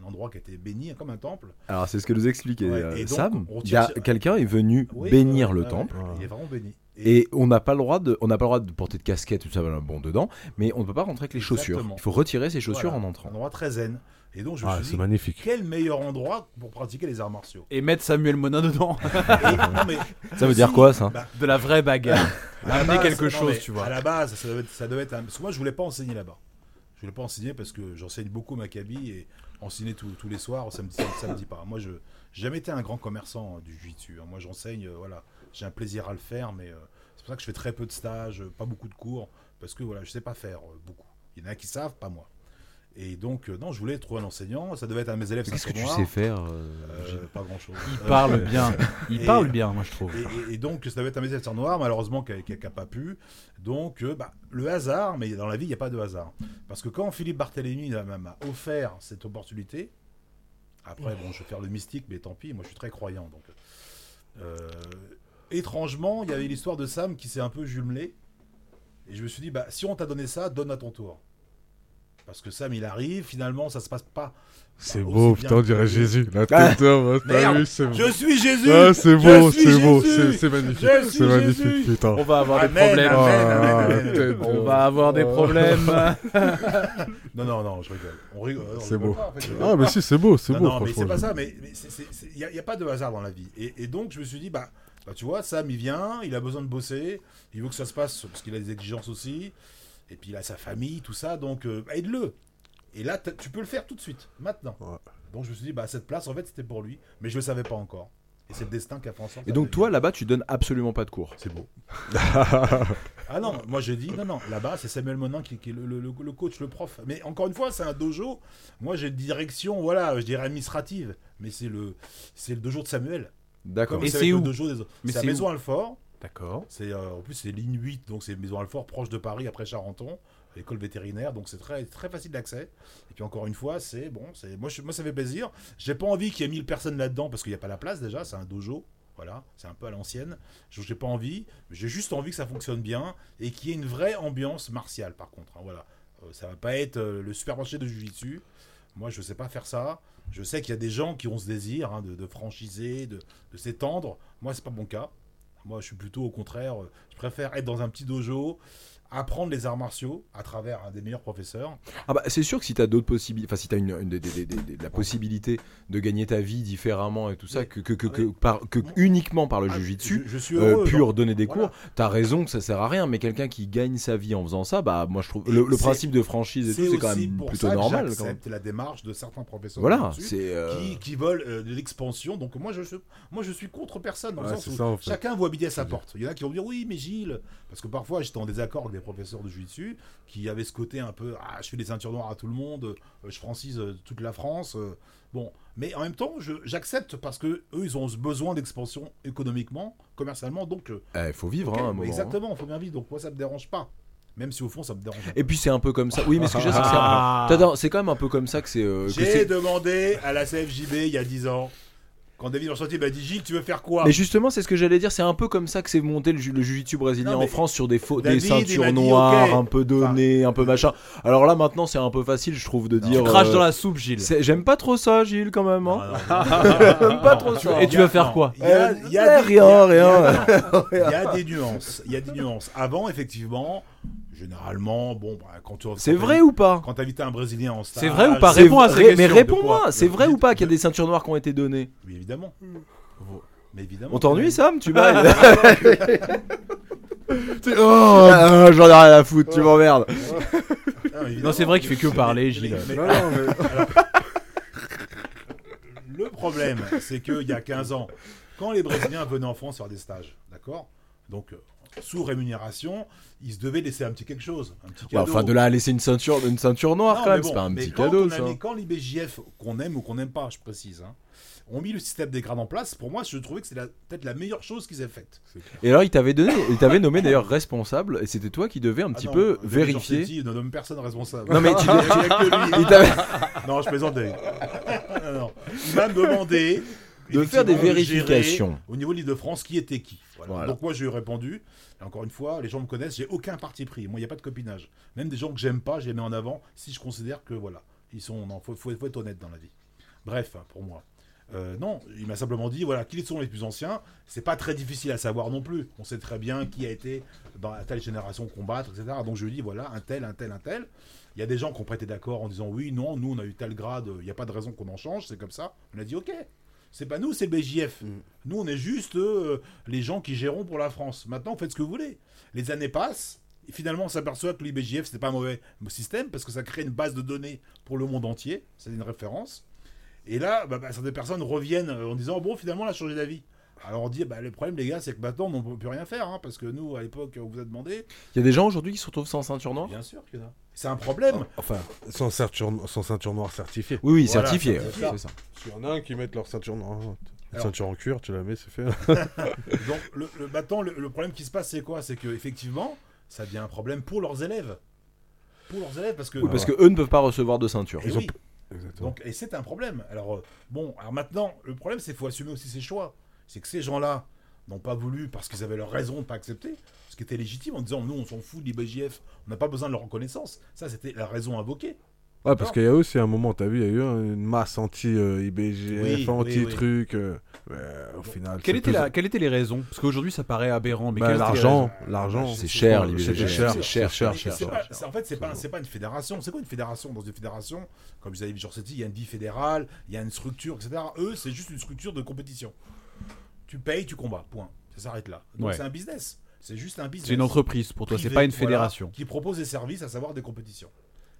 un, un endroit qui a été béni hein, comme un temple. Alors, c'est ce que nous expliquait Ouais, euh, Sam. on Il y a tire- quelqu'un est venu Oui, bénir le temple. Il est vraiment béni. Et on n'a pas le droit de, on n'a pas le droit de porter de casquette tout ça, bon dedans, mais on ne peut pas rentrer avec les chaussures. Il faut retirer ses chaussures Voilà, en Un entrant. endroit très zen. Et donc, je me Ah, suis c'est dit, magnifique. quel meilleur endroit pour pratiquer les arts martiaux Et mettre Samuel Monin dedans. Et- non, mais Ça veut dire quoi, ça bah, De la vraie bagarre. Amener base, quelque non, chose, tu vois. À la base, ça devait être, ça devait être un- Parce que moi, je voulais pas enseigner là-bas. Je voulais pas enseigner parce que j'enseigne beaucoup au Maccabi et enseigner tous- tous les soirs, ça me, ça, ça me dit pas. Moi, je j'ai jamais été un grand commerçant euh, du jiu-jitsu. hein. Moi, j'enseigne, euh, voilà. J'ai un plaisir à le faire, mais euh, c'est pour ça que je fais très peu de stages, euh, pas beaucoup de cours, parce que voilà, je sais pas faire euh, beaucoup. Il y en a qui savent, pas moi. Et donc, euh, non, je voulais trouver un enseignant. Ça devait être un de mes élèves. Qu'est-ce que tu sais faire euh, Euh, Pas grand-chose. Il Euh, parle bien. Il et- parle bien, moi, je trouve. et, et- et donc, ça devait être un de noir, malheureusement, qui n'a pas pu. Donc, euh, bah, le hasard, mais dans la vie, il n'y a pas de hasard. Parce que quand Philippe Barthélémy m'a offert cette opportunité, après, bon, je vais faire le mystique, mais tant pis, moi je suis très croyant. Donc, euh, étrangement, il y avait l'histoire de Sam qui s'est un peu jumelée. Et je me suis dit, bah, si on t'a donné ça, donne à ton tour. Parce que Sam, il arrive, finalement, ça se passe pas. C'est Bah, beau, putain, on dirait que- Jésus. La Ah, tête d'homme, hein, vu, c'est Je suis Jésus Ah, c'est beau, c'est beau, c'est magnifique, c'est magnifique, Jésus putain. On va avoir des problèmes. amen, Ah, amen, amen. tête On va avoir des Oh. problèmes. Non, non, non, je rigole. On rigole. C'est beau. pas, en fait, Ah, mais si, c'est beau, c'est beau, non, mais c'est pas ça, mais il n'y a, y a pas de hasard dans la vie. Et, et donc, je me suis dit, bah, bah, tu vois, Sam, il vient, il a besoin de bosser, il veut que ça se passe, parce qu'il a des exigences aussi, et puis il a sa famille, tout ça, donc euh, aide-le. Et là, tu peux le faire tout de suite, maintenant. Ouais. Donc, je me suis dit, bah, cette place, en fait, c'était pour lui, mais je le savais pas encore. Et c'est le destin qui a fait en sorte. Et donc toi là-bas, tu donnes absolument pas de cours. C'est beau. Ah non, moi j'ai dit, non, non, là-bas c'est Samuel Monin qui, qui est le, le- le- le coach, le prof. Mais encore une fois, c'est un dojo. Moi j'ai une direction, voilà, je dirais administrative. Mais c'est le, c'est le dojo de Samuel. D'accord. Et c'est où le dojo des autres. Mais C'est à c'est Maison Alfort. D'accord. C'est, euh, en plus, c'est ligne 8, donc c'est Maison Alfort, proche de Paris, après Charenton, école vétérinaire, donc c'est très, très facile d'accès. Et puis encore une fois, c'est bon, c'est moi, moi ça fait plaisir. J'ai pas envie qu'il y ait 1000 personnes là-dedans parce qu'il n'y a pas la place déjà, c'est un dojo. Voilà, c'est un peu à l'ancienne. Je J'ai pas envie, j'ai juste envie que ça fonctionne bien et qu'il y ait une vraie ambiance martiale par contre. hein, voilà, Euh, ça va pas être euh, le supermarché de Jiu-Jitsu. Moi, je sais pas faire ça. Je sais qu'il y a des gens qui ont ce désir hein, de, de franchiser, de, de s'étendre. Moi, c'est pas mon cas. Moi, je suis plutôt au contraire. euh, Je préfère être dans un petit dojo, apprendre les arts martiaux à travers un des meilleurs professeurs. Ah bah c'est sûr que si tu as d'autres possibilités, enfin si tu as une, une- des- des- des- des- la possibilité de gagner ta vie différemment et tout ça, Mais- que, que, que, que mais- par- que uniquement par le Ah, jujitsu, je, je suis euh, pur genre. donner des Voilà. cours, t'as raison que ça sert à rien, mais quelqu'un qui gagne sa vie en faisant ça, bah moi je trouve le, principe de franchise et tout, c'est quand aussi même pour plutôt ça que normal. Quand même. La démarche de certains professeurs. Voilà, euh, Qui, qui veulent euh, de l'expansion. Donc moi je, suis- moi, je suis contre personne. Dans le sens où ça, en fait. chacun voit midi à sa porte. Il y en a qui vont dire oui, mais Gilles. Parce que parfois j'étais en désaccord avec des professeurs de jiu-jitsu qui avaient ce côté un peu ah, je fais des ceintures noires à tout le monde, euh, je francise euh, toute la France. euh, bon, mais en même temps, je- j'accepte parce que eux ils ont ce besoin d'expansion économiquement, commercialement. Donc, euh, il faut vivre hein, un moment. hein. exactement, il faut bien vivre. Donc moi ça me dérange pas. Même si au fond ça me dérange. Et puis c'est un peu comme ça. Oui, mais ce que je c'est que c'est Ah. C'est quand même un peu comme ça que c'est. euh, que J'ai demandé à la CFJB il y a 10 ans, quand David Enchantier m'a dit Gilles, tu veux faire quoi Mais justement, c'est ce que j'allais dire. C'est un peu comme ça que c'est monté le, ju- le jiu-jitsu brésilien Non, en France sur des, faux, des David, ceintures noires, un peu données, un peu machin. Alors là, maintenant, c'est un peu facile, je trouve, de Non. dire. Tu craches euh, dans la soupe, Gilles. J'aime pas trop ça, Gilles, quand même. Hein. J'aime pas trop ça. Et tu vas faire quoi Il y a, Euh, il y a des- rien, rien. il y a- Il y a des nuances. Il y a des nuances. Avant, effectivement, généralement, bon, bah, quand tu C'est vrai ou pas quand t'invites un Brésilien en stage, C'est vrai ou pas Réponds à Mais réponds-moi, c'est vrai ou pas qu'il y a de- des ceintures noires qui ont été données Oui, évidemment. Mais évidemment. On t'ennuie, Sam Tu bailles Oh, ah, J'en ai rien à foutre, tu m'emmerdes. Ah. Non, c'est vrai qu'il fait que parler, mais- Gilles. mais- Non, non, mais- Le problème, c'est qu'il y a 15 ans, quand les Brésiliens venaient en France faire des stages, d'accord? Donc, euh, sous rémunération, il se devait laisser un petit quelque chose. Un petit Ouais, cadeau. enfin, de là à laisser une ceinture, une ceinture noire, Non, quand mais même, bon, c'est pas un mais petit quand cadeau, a ça. mis- quand les BJF, qu'on aime ou qu'on n'aime pas, je précise, hein, ont mis le système des grades en place, pour moi, je trouvais que c'est peut-être la meilleure chose qu'ils aient faite. Et alors, il t'avait donné, il t'avait nommé d'ailleurs responsable, et c'était toi qui devais un Ah petit non, peu vérifier. Giorgetti ne nomme personne responsable. Non, mais tu- a que lui. Il Non, je plaisantais. non, non. Il m'a demandé de faire des vérifications. Au niveau de l'Île-de-France, qui était qui Voilà. Voilà. Donc moi, je lui ai répondu. Et encore une fois, les gens me connaissent, j'ai aucun parti pris. Moi, il n'y a pas de copinage. Même des gens que j'aime pas, je les mets en avant si je considère que, voilà, ils sont. Non, faut, faut, faut être honnête dans la vie. Bref, hein, pour moi. Euh, non, il m'a simplement dit voilà, qui sont les plus anciens. C'est pas très difficile à savoir non plus. On sait très bien qui a été dans la telle génération combattre, etc. Donc je lui dis voilà, un tel, un tel, un tel. Il y a des gens qui ont prêté d'accord en disant oui, non, nous on a eu tel grade, il n'y a pas de raison qu'on en change, c'est comme ça. On a dit ok. C'est pas nous, c'est le BJF. Nous, on est juste euh, les gens qui gérons pour la France. Maintenant, faites ce que vous voulez. Les années passent. Et finalement, on s'aperçoit que l'IBJF, c'était pas un mauvais système parce que ça crée une base de données pour le monde entier. C'est une référence. Et là, bah, bah, certaines personnes reviennent euh, en disant Bon, finalement, on a changé d'avis. Alors on dit bah, Le problème, les gars, c'est que maintenant, on ne peut plus rien faire. hein, parce que nous, à l'époque, on vous a demandé. Il y a des gens aujourd'hui qui se retrouvent sans ceinture noire Bien sûr qu'il y en a. C'est un problème. Enfin, sans ceinture, sans ceinture noire certifiée. Oui, oui, Voilà, certifié. ça, ouais, c'est ça. qu'il y en a un qui mettent leur ceinture noire. Alors- Ceinture en cuir, tu la mets, c'est fait. Donc, le, le- maintenant, le, le problème qui se passe, c'est quoi? C'est que effectivement, ça devient un problème pour leurs élèves. Pour leurs élèves, parce que. Oui, parce que eux ne peuvent pas recevoir de ceinture. Et Ils ont oui. Exactement. Donc, et c'est un problème. Alors, euh, bon, alors maintenant, le problème, c'est qu'il faut assumer aussi ses choix. C'est que ces gens-là n'ont pas voulu, parce qu'ils avaient leur raison de pas accepter, ce qui était légitime, en disant, nous, on s'en fout de l'IBJF, on n'a pas besoin de leur reconnaissance. Ça, c'était la raison invoquée. Ouais, parce qu'il y a aussi un moment, t'as vu, il y a eu une masse anti-IBGF, Oui, oui, anti-truc. euh, au final. Quelle était plus- la- quelles étaient les raisons? Parce qu'aujourd'hui, ça paraît aberrant. Mais Bah, L'argent, l'argent. C'est cher, l'IBGF. C'est cher, cher, cher, en fait, c'est pas, c'est pas une fédération. C'est quoi une fédération? Dans une fédération, comme je disais, Jorsetti, il y a une vie fédérale, il y a une structure, etc. Eux, c'est juste une structure de compétition. Tu payes, tu combats. Point. Ça s'arrête là. Donc Ouais. c'est un business. C'est juste un business. C'est une entreprise pour toi, c'est pas une voilà, fédération. qui propose des services, à savoir des compétitions.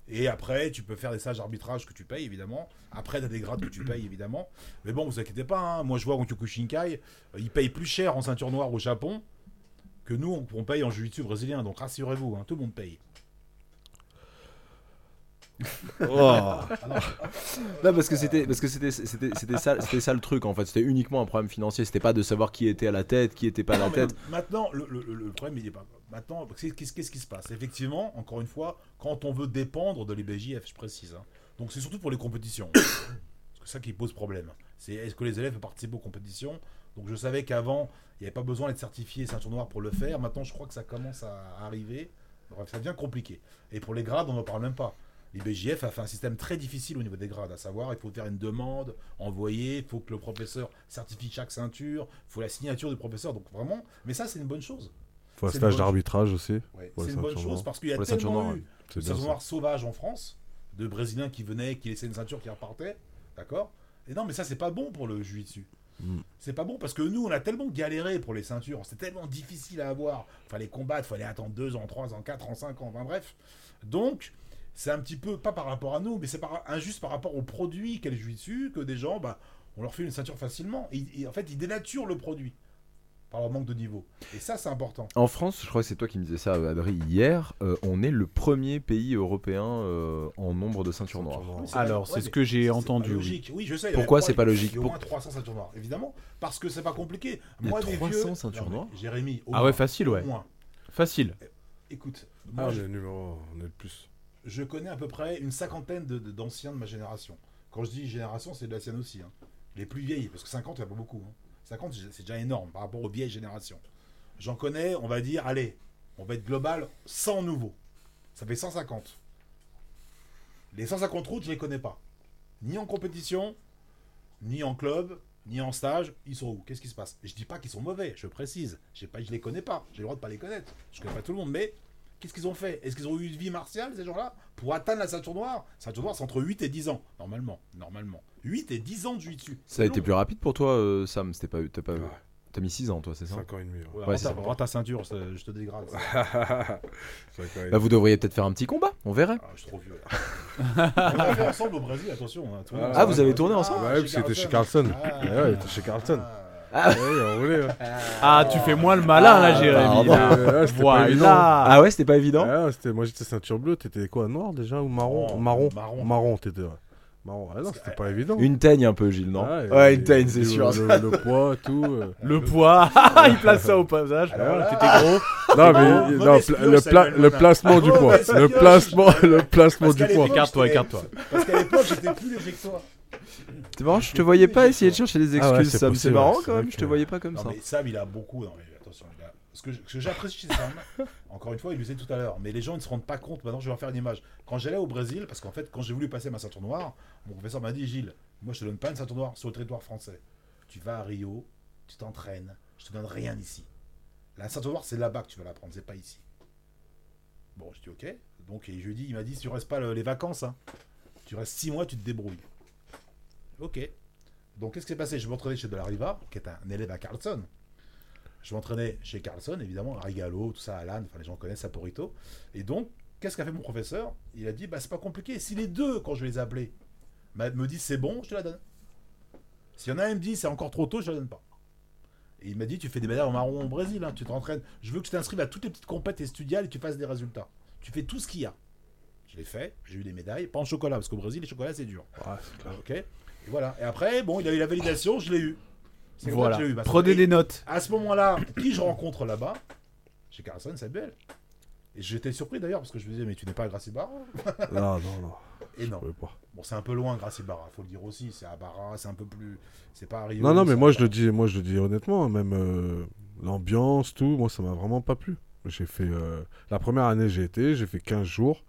Et après, tu peux faire des stages d'arbitrage que tu payes, évidemment. Après, tu as des grades que tu payes, évidemment. Mais bon, vous inquiétez pas, hein. moi je vois en Kyokushinkai, euh, ils payent plus cher en ceinture noire au Japon que nous, on, on paye en jiu-jitsu brésilien. Donc rassurez-vous, hein, tout le monde paye. Oh. Non, parce que c'était parce que c'était c'était c'était ça c'était ça le truc en fait. C'était uniquement un problème financier. C'était pas de savoir qui était à la tête, qui était pas à la Non, tête. Maintenant, le, le- le problème, il est pas. Maintenant, qu'est-ce qu'est-ce- qu'est-ce qui se passe? Effectivement, encore une fois, quand on veut dépendre de l'IBJF, je précise. hein. Donc c'est surtout pour les compétitions. Parce que c'est ça qui pose problème. C'est est-ce que les élèves participer aux compétitions? Donc je savais qu'avant, il n'y avait pas besoin d'être certifié ceinture noire pour le faire. Maintenant, je crois que ça commence à arriver. Bref, ça devient compliqué. Et pour les grades, on n'en parle même pas. L'IBJF a fait un système très difficile au niveau des grades, à savoir, il faut faire une demande, envoyer, il faut que le professeur certifie chaque ceinture, il faut la signature du professeur. Donc vraiment, mais ça, c'est une bonne chose. Faut un stage d'arbitrage aussi. Ouais, c'est une bonne chose parce qu'il y a Pour tellement noires, eu C'est de ceintures sauvages en France, de Brésiliens qui venaient, qui laissaient une ceinture qui repartait, d'accord? Et non, mais ça, c'est pas bon pour le jiu-jitsu. Mm. C'est pas bon parce que nous, on a tellement galéré pour les ceintures, c'est tellement difficile à avoir. Fallait combattre, fallait attendre 2 ans, 3 ans, 4 ans, 5 ans, enfin bref. Donc, c'est un petit peu, pas par rapport à nous, mais c'est par- injuste par rapport au produit qu'est le jiu-jitsu, que des gens, bah, on leur fait une ceinture facilement. Et, et en fait, ils dénaturent le produit par leur manque de niveau. Et ça, c'est important. En France, je crois que c'est toi qui me disais ça, Adri, hier. euh, on est le premier pays européen euh, en nombre de ceintures noires. Alors, c'est ouais, ce que j'ai entendu, oui. logique. Oui, je sais. Pourquoi c'est pas logique Il y a au moins 300 ceintures noires, évidemment, parce que c'est pas compliqué. Il y a Moi, des 300 vieux. ceintures noires Jérémy. au Ah moins, ouais, facile, ouais. moins. Facile. Écoute, Ah, moi, on je, numéro, on est le plus. Je connais à peu près une cinquantaine d'anciens de, ma génération. Quand je dis génération, c'est de la sienne aussi. hein. Les plus vieilles, parce que 50, il n'y a pas beaucoup. hein. 50, c'est déjà énorme par rapport aux vieilles générations. J'en connais, on va dire, allez, on va être global, 100 nouveaux. Ça fait 150. Les 150 routes, je les connais pas. Ni en compétition, ni en club, ni en stage. Ils sont où? Qu'est-ce qui se passe? Je dis pas qu'ils sont mauvais, je précise. Je ne les connais pas. J'ai le droit de pas les connaître. Je connais pas tout le monde, mais qu'est-ce qu'ils ont fait? Est-ce qu'ils ont eu une vie martiale, ces gens-là? Pour atteindre la ceinture noire Ceinture noire, c'est entre 8 et 10 ans, normalement. Normalement. 8 et 10 ans de jiu-jitsu. Ça a C'est été long. plus rapide pour toi, euh, Sam? C'était pas, t'as pas, Ouais. t'as mis 6 ans, toi, c'est ça? 5 ans et demi. ouais. Ouais, ta- ta ceinture, ça- je te dégrade. Bah, vous devriez peut-être faire un petit combat. On verrait. Ah, je suis trop vieux. là. on a fait ensemble au Brésil, attention. hein, Ah, vous avez tourné ensemble? Ah ouais, parce que c'était chez Carlson. Ah, Ouais, ouais, il était chez Carlson. ah. Ah, Ouais, roulé, ouais. Ah, tu fais moins le malin là, Jérémy. c'était pas évident. Voilà. Ah ouais, c'était pas évident Ah, c'était- moi j'étais ceinture bleue, t'étais quoi, noir déjà ou marron Non, Marron. marron. Marron, t'étais. Ouais. Marron. Ah non, c'était pas évident. Une teigne un peu, Gilles, non Ah, Ouais, une teigne, c'est sûr. Le, poids, tout. euh. Le poids. Il place ça au passage. Alors là- T'étais gros. Non, mais non, le, pla- le placement du poids. Le placement, le placement du poids. Écarte-toi, écarte-toi. Parce qu'à l'époque, j'étais plus léger que toi. C'est marrant, je te voyais pas essayer de chercher des Ah ouais, excuses, c'est Sam. C'est possible, marrant c'est quand vrai même, je te que- voyais pas comme Non, ça. mais Sam, il a beaucoup. Non, mais attention, il a- Ce que, ce que j'apprécie chez Sam, encore une fois, il le disait tout à l'heure, mais les gens ne se rendent pas compte. Maintenant, je vais en faire une image. Quand j'allais au Brésil, parce qu'en fait, quand j'ai voulu passer ma ceinture noire, mon professeur m'a dit Gilles, moi, je te donne pas une ceinture noire sur le territoire français. Tu vas à Rio, tu t'entraînes, je te donne rien ici. La ceinture noire, c'est là-bas que tu vas la prendre, c'est pas ici. Bon, je dis ok. Donc, et jeudi, il m'a dit si tu restes pas le- les vacances, hein, tu restes six mois, tu te débrouilles. Ok. Donc, qu'est-ce qui s'est passé? Je m'entraînais chez De la Riva, qui est un élève à Carlson. Je m'entraînais chez Carlson, évidemment, à Rigalo, tout ça, Alan, enfin les gens connaissent Saporito. Et donc, qu'est-ce qu'a fait mon professeur? Il a dit, bah c'est pas compliqué. Si les deux, quand je vais les appeler, bah, me disent c'est bon, je te la donne. S'il y en a un qui me dit c'est encore trop tôt, je te la donne pas. Et il m'a dit, tu fais des médailles en marron au Brésil, hein, tu t'entraînes. Je veux que tu t'inscrives à toutes les petites compètes et studiales et que tu fasses des résultats. Tu fais tout ce qu'il y a. Je l'ai fait, j'ai eu des médailles, pas en chocolat, parce qu'au Brésil, les chocolats c'est dur. Ouais, c'est clair. Ok Et voilà. Et après, bon, il a eu la validation, je l'ai eu. C'est Voilà. que je l'ai eu, parce que- Prenez et- des notes. à ce moment-là, qui je rencontre là-bas Chez Carlson, c'est Belle. Et j'étais surpris d'ailleurs parce que je me disais, mais tu n'es pas à Gracie Barra Non, non, non. Et Je non. pas. Bon, c'est un peu loin, Gracie Barra, faut le dire aussi. C'est à Barra, c'est un peu plus. C'est pas à Rio. Non, non, mais moi je le dis, moi je le dis honnêtement, même euh, l'ambiance, tout, moi ça m'a vraiment pas plu. J'ai fait euh, la première année j'ai été, j'ai fait 15 jours.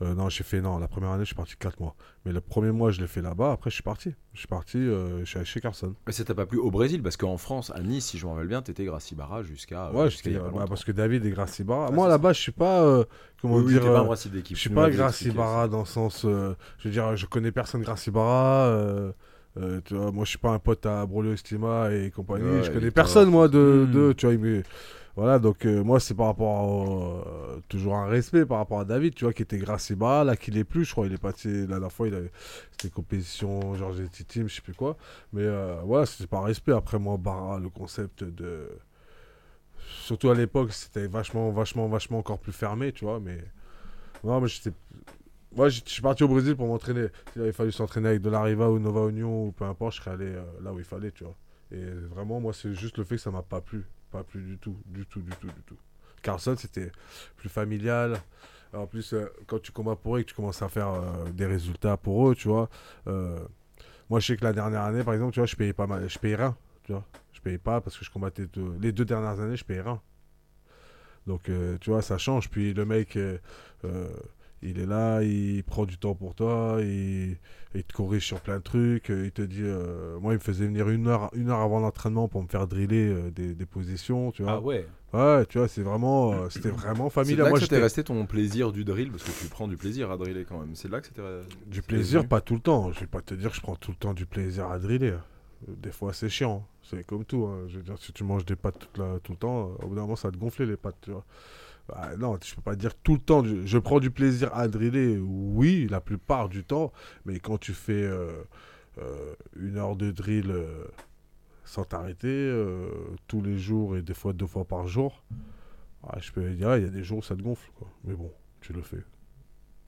Euh, non, j'ai fait non, la première année je suis parti 4 mois. Mais le premier mois je l'ai fait là-bas, après je suis parti. Je suis parti euh, chez Carson. Mais ça t'a pas plu au Brésil? Parce qu'en France, à Nice, si je me rappelle bien, t'étais Gracie Barra jusqu'à. ouais, jusqu'à bah, parce que David est Gracie Barra. Ouais, moi là-bas je suis pas euh, comment Oui, dire pas euh, un. Je suis pas ça. dans le sens. euh, je veux dire, je connais personne Gracie Barra. euh, euh, tu vois, moi, je suis pas un pote à Brolio Estima et compagnie. Ouais, je connais personne, moi, de. Hmm. de- tu vois, mais, voilà, donc euh, moi, c'est par rapport au- euh, toujours un respect par rapport à David, tu vois, qui était Gracie Barra, là, qu'il est plus. Je crois, il est parti. La dernière fois, il avait. C'était compétition, genre, j'étais team, je sais plus quoi. Mais euh, voilà, c'est par respect. Après, moi, Barra, le concept de. Surtout à l'époque, c'était vachement, vachement, vachement encore plus fermé, tu vois, mais. Non, mais j'étais. Moi, je suis parti au Brésil pour m'entraîner. S'il avait fallu s'entraîner avec de la Riva ou Nova Union ou peu importe, je serais allé là où il fallait, tu vois. Et vraiment, moi, c'est juste le fait que ça m'a pas plu. Pas plu du tout, du tout, du tout, du tout. Carlson, c'était plus familial. En plus, euh, quand tu combats pour eux et que tu commences à faire euh, des résultats pour eux, tu vois. euh, moi, je sais que la dernière année, par exemple, tu vois, je payais pas mal. Je payais rien, tu vois. Je payais pas parce que je combattais. Les deux dernières années, je payais rien. Donc, tu vois, ça change. Puis le mec, il est là, il prend du temps pour toi, il, il te corrige sur plein de trucs. euh, Il te dit, euh, moi, il me faisait venir une heure, une heure avant l'entraînement pour me faire driller euh, des, des positions, tu vois. Ah ouais. Ouais, tu vois, c'est vraiment, euh, c'était vraiment C'est familial. là Moi, que c'était j'étais resté ton plaisir du drill parce que tu prends du plaisir à driller quand même. C'est là que c'était. du plaisir, venu. pas tout le temps. Je vais pas te dire que je prends tout le temps du plaisir à driller. Des fois, c'est chiant. C'est comme tout. hein. Je veux dire, si tu manges des pâtes toute la- tout le temps, au bout d'un moment, ça va te gonfler les pâtes, tu vois. Bah, non, je peux pas dire tout le temps. Je prends du plaisir à driller, oui, la plupart du temps. Mais quand tu fais euh, euh, une heure de drill euh, sans t'arrêter, tous les jours et des fois deux fois par jour, ouais, je peux dire, il y a des jours où ça te gonfle. Quoi. Mais bon, tu le fais.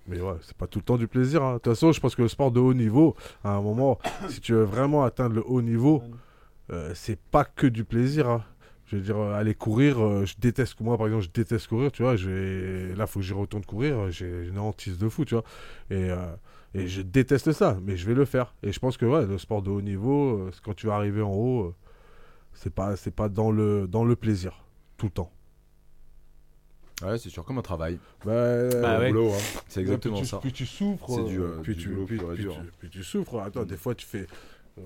Mais ouais, c'est pas tout le temps du plaisir. hein. De toute façon, je pense que le sport de haut niveau, à un moment, si tu veux vraiment atteindre le haut niveau, euh, c'est pas que du plaisir. hein. Je veux dire, euh, aller courir, euh, je déteste, moi par exemple, je déteste courir, tu vois. je vais- Là, faut que j'y retourne courir, j'ai une hantise de fou, tu vois. Et, euh, et je déteste ça, mais je vais le faire. Et je pense que ouais, le sport de haut niveau, quand tu vas arriver en haut, c'est pas, c'est pas dans le, dans le plaisir, tout le temps. Ouais, c'est sûr, comme un travail. Bah, Bah ouais. Boulot, hein. C'est exactement puis tu, ça. Puis tu souffres. C'est du, puis, tu, puis souffres. Attends, des fois tu fais. euh,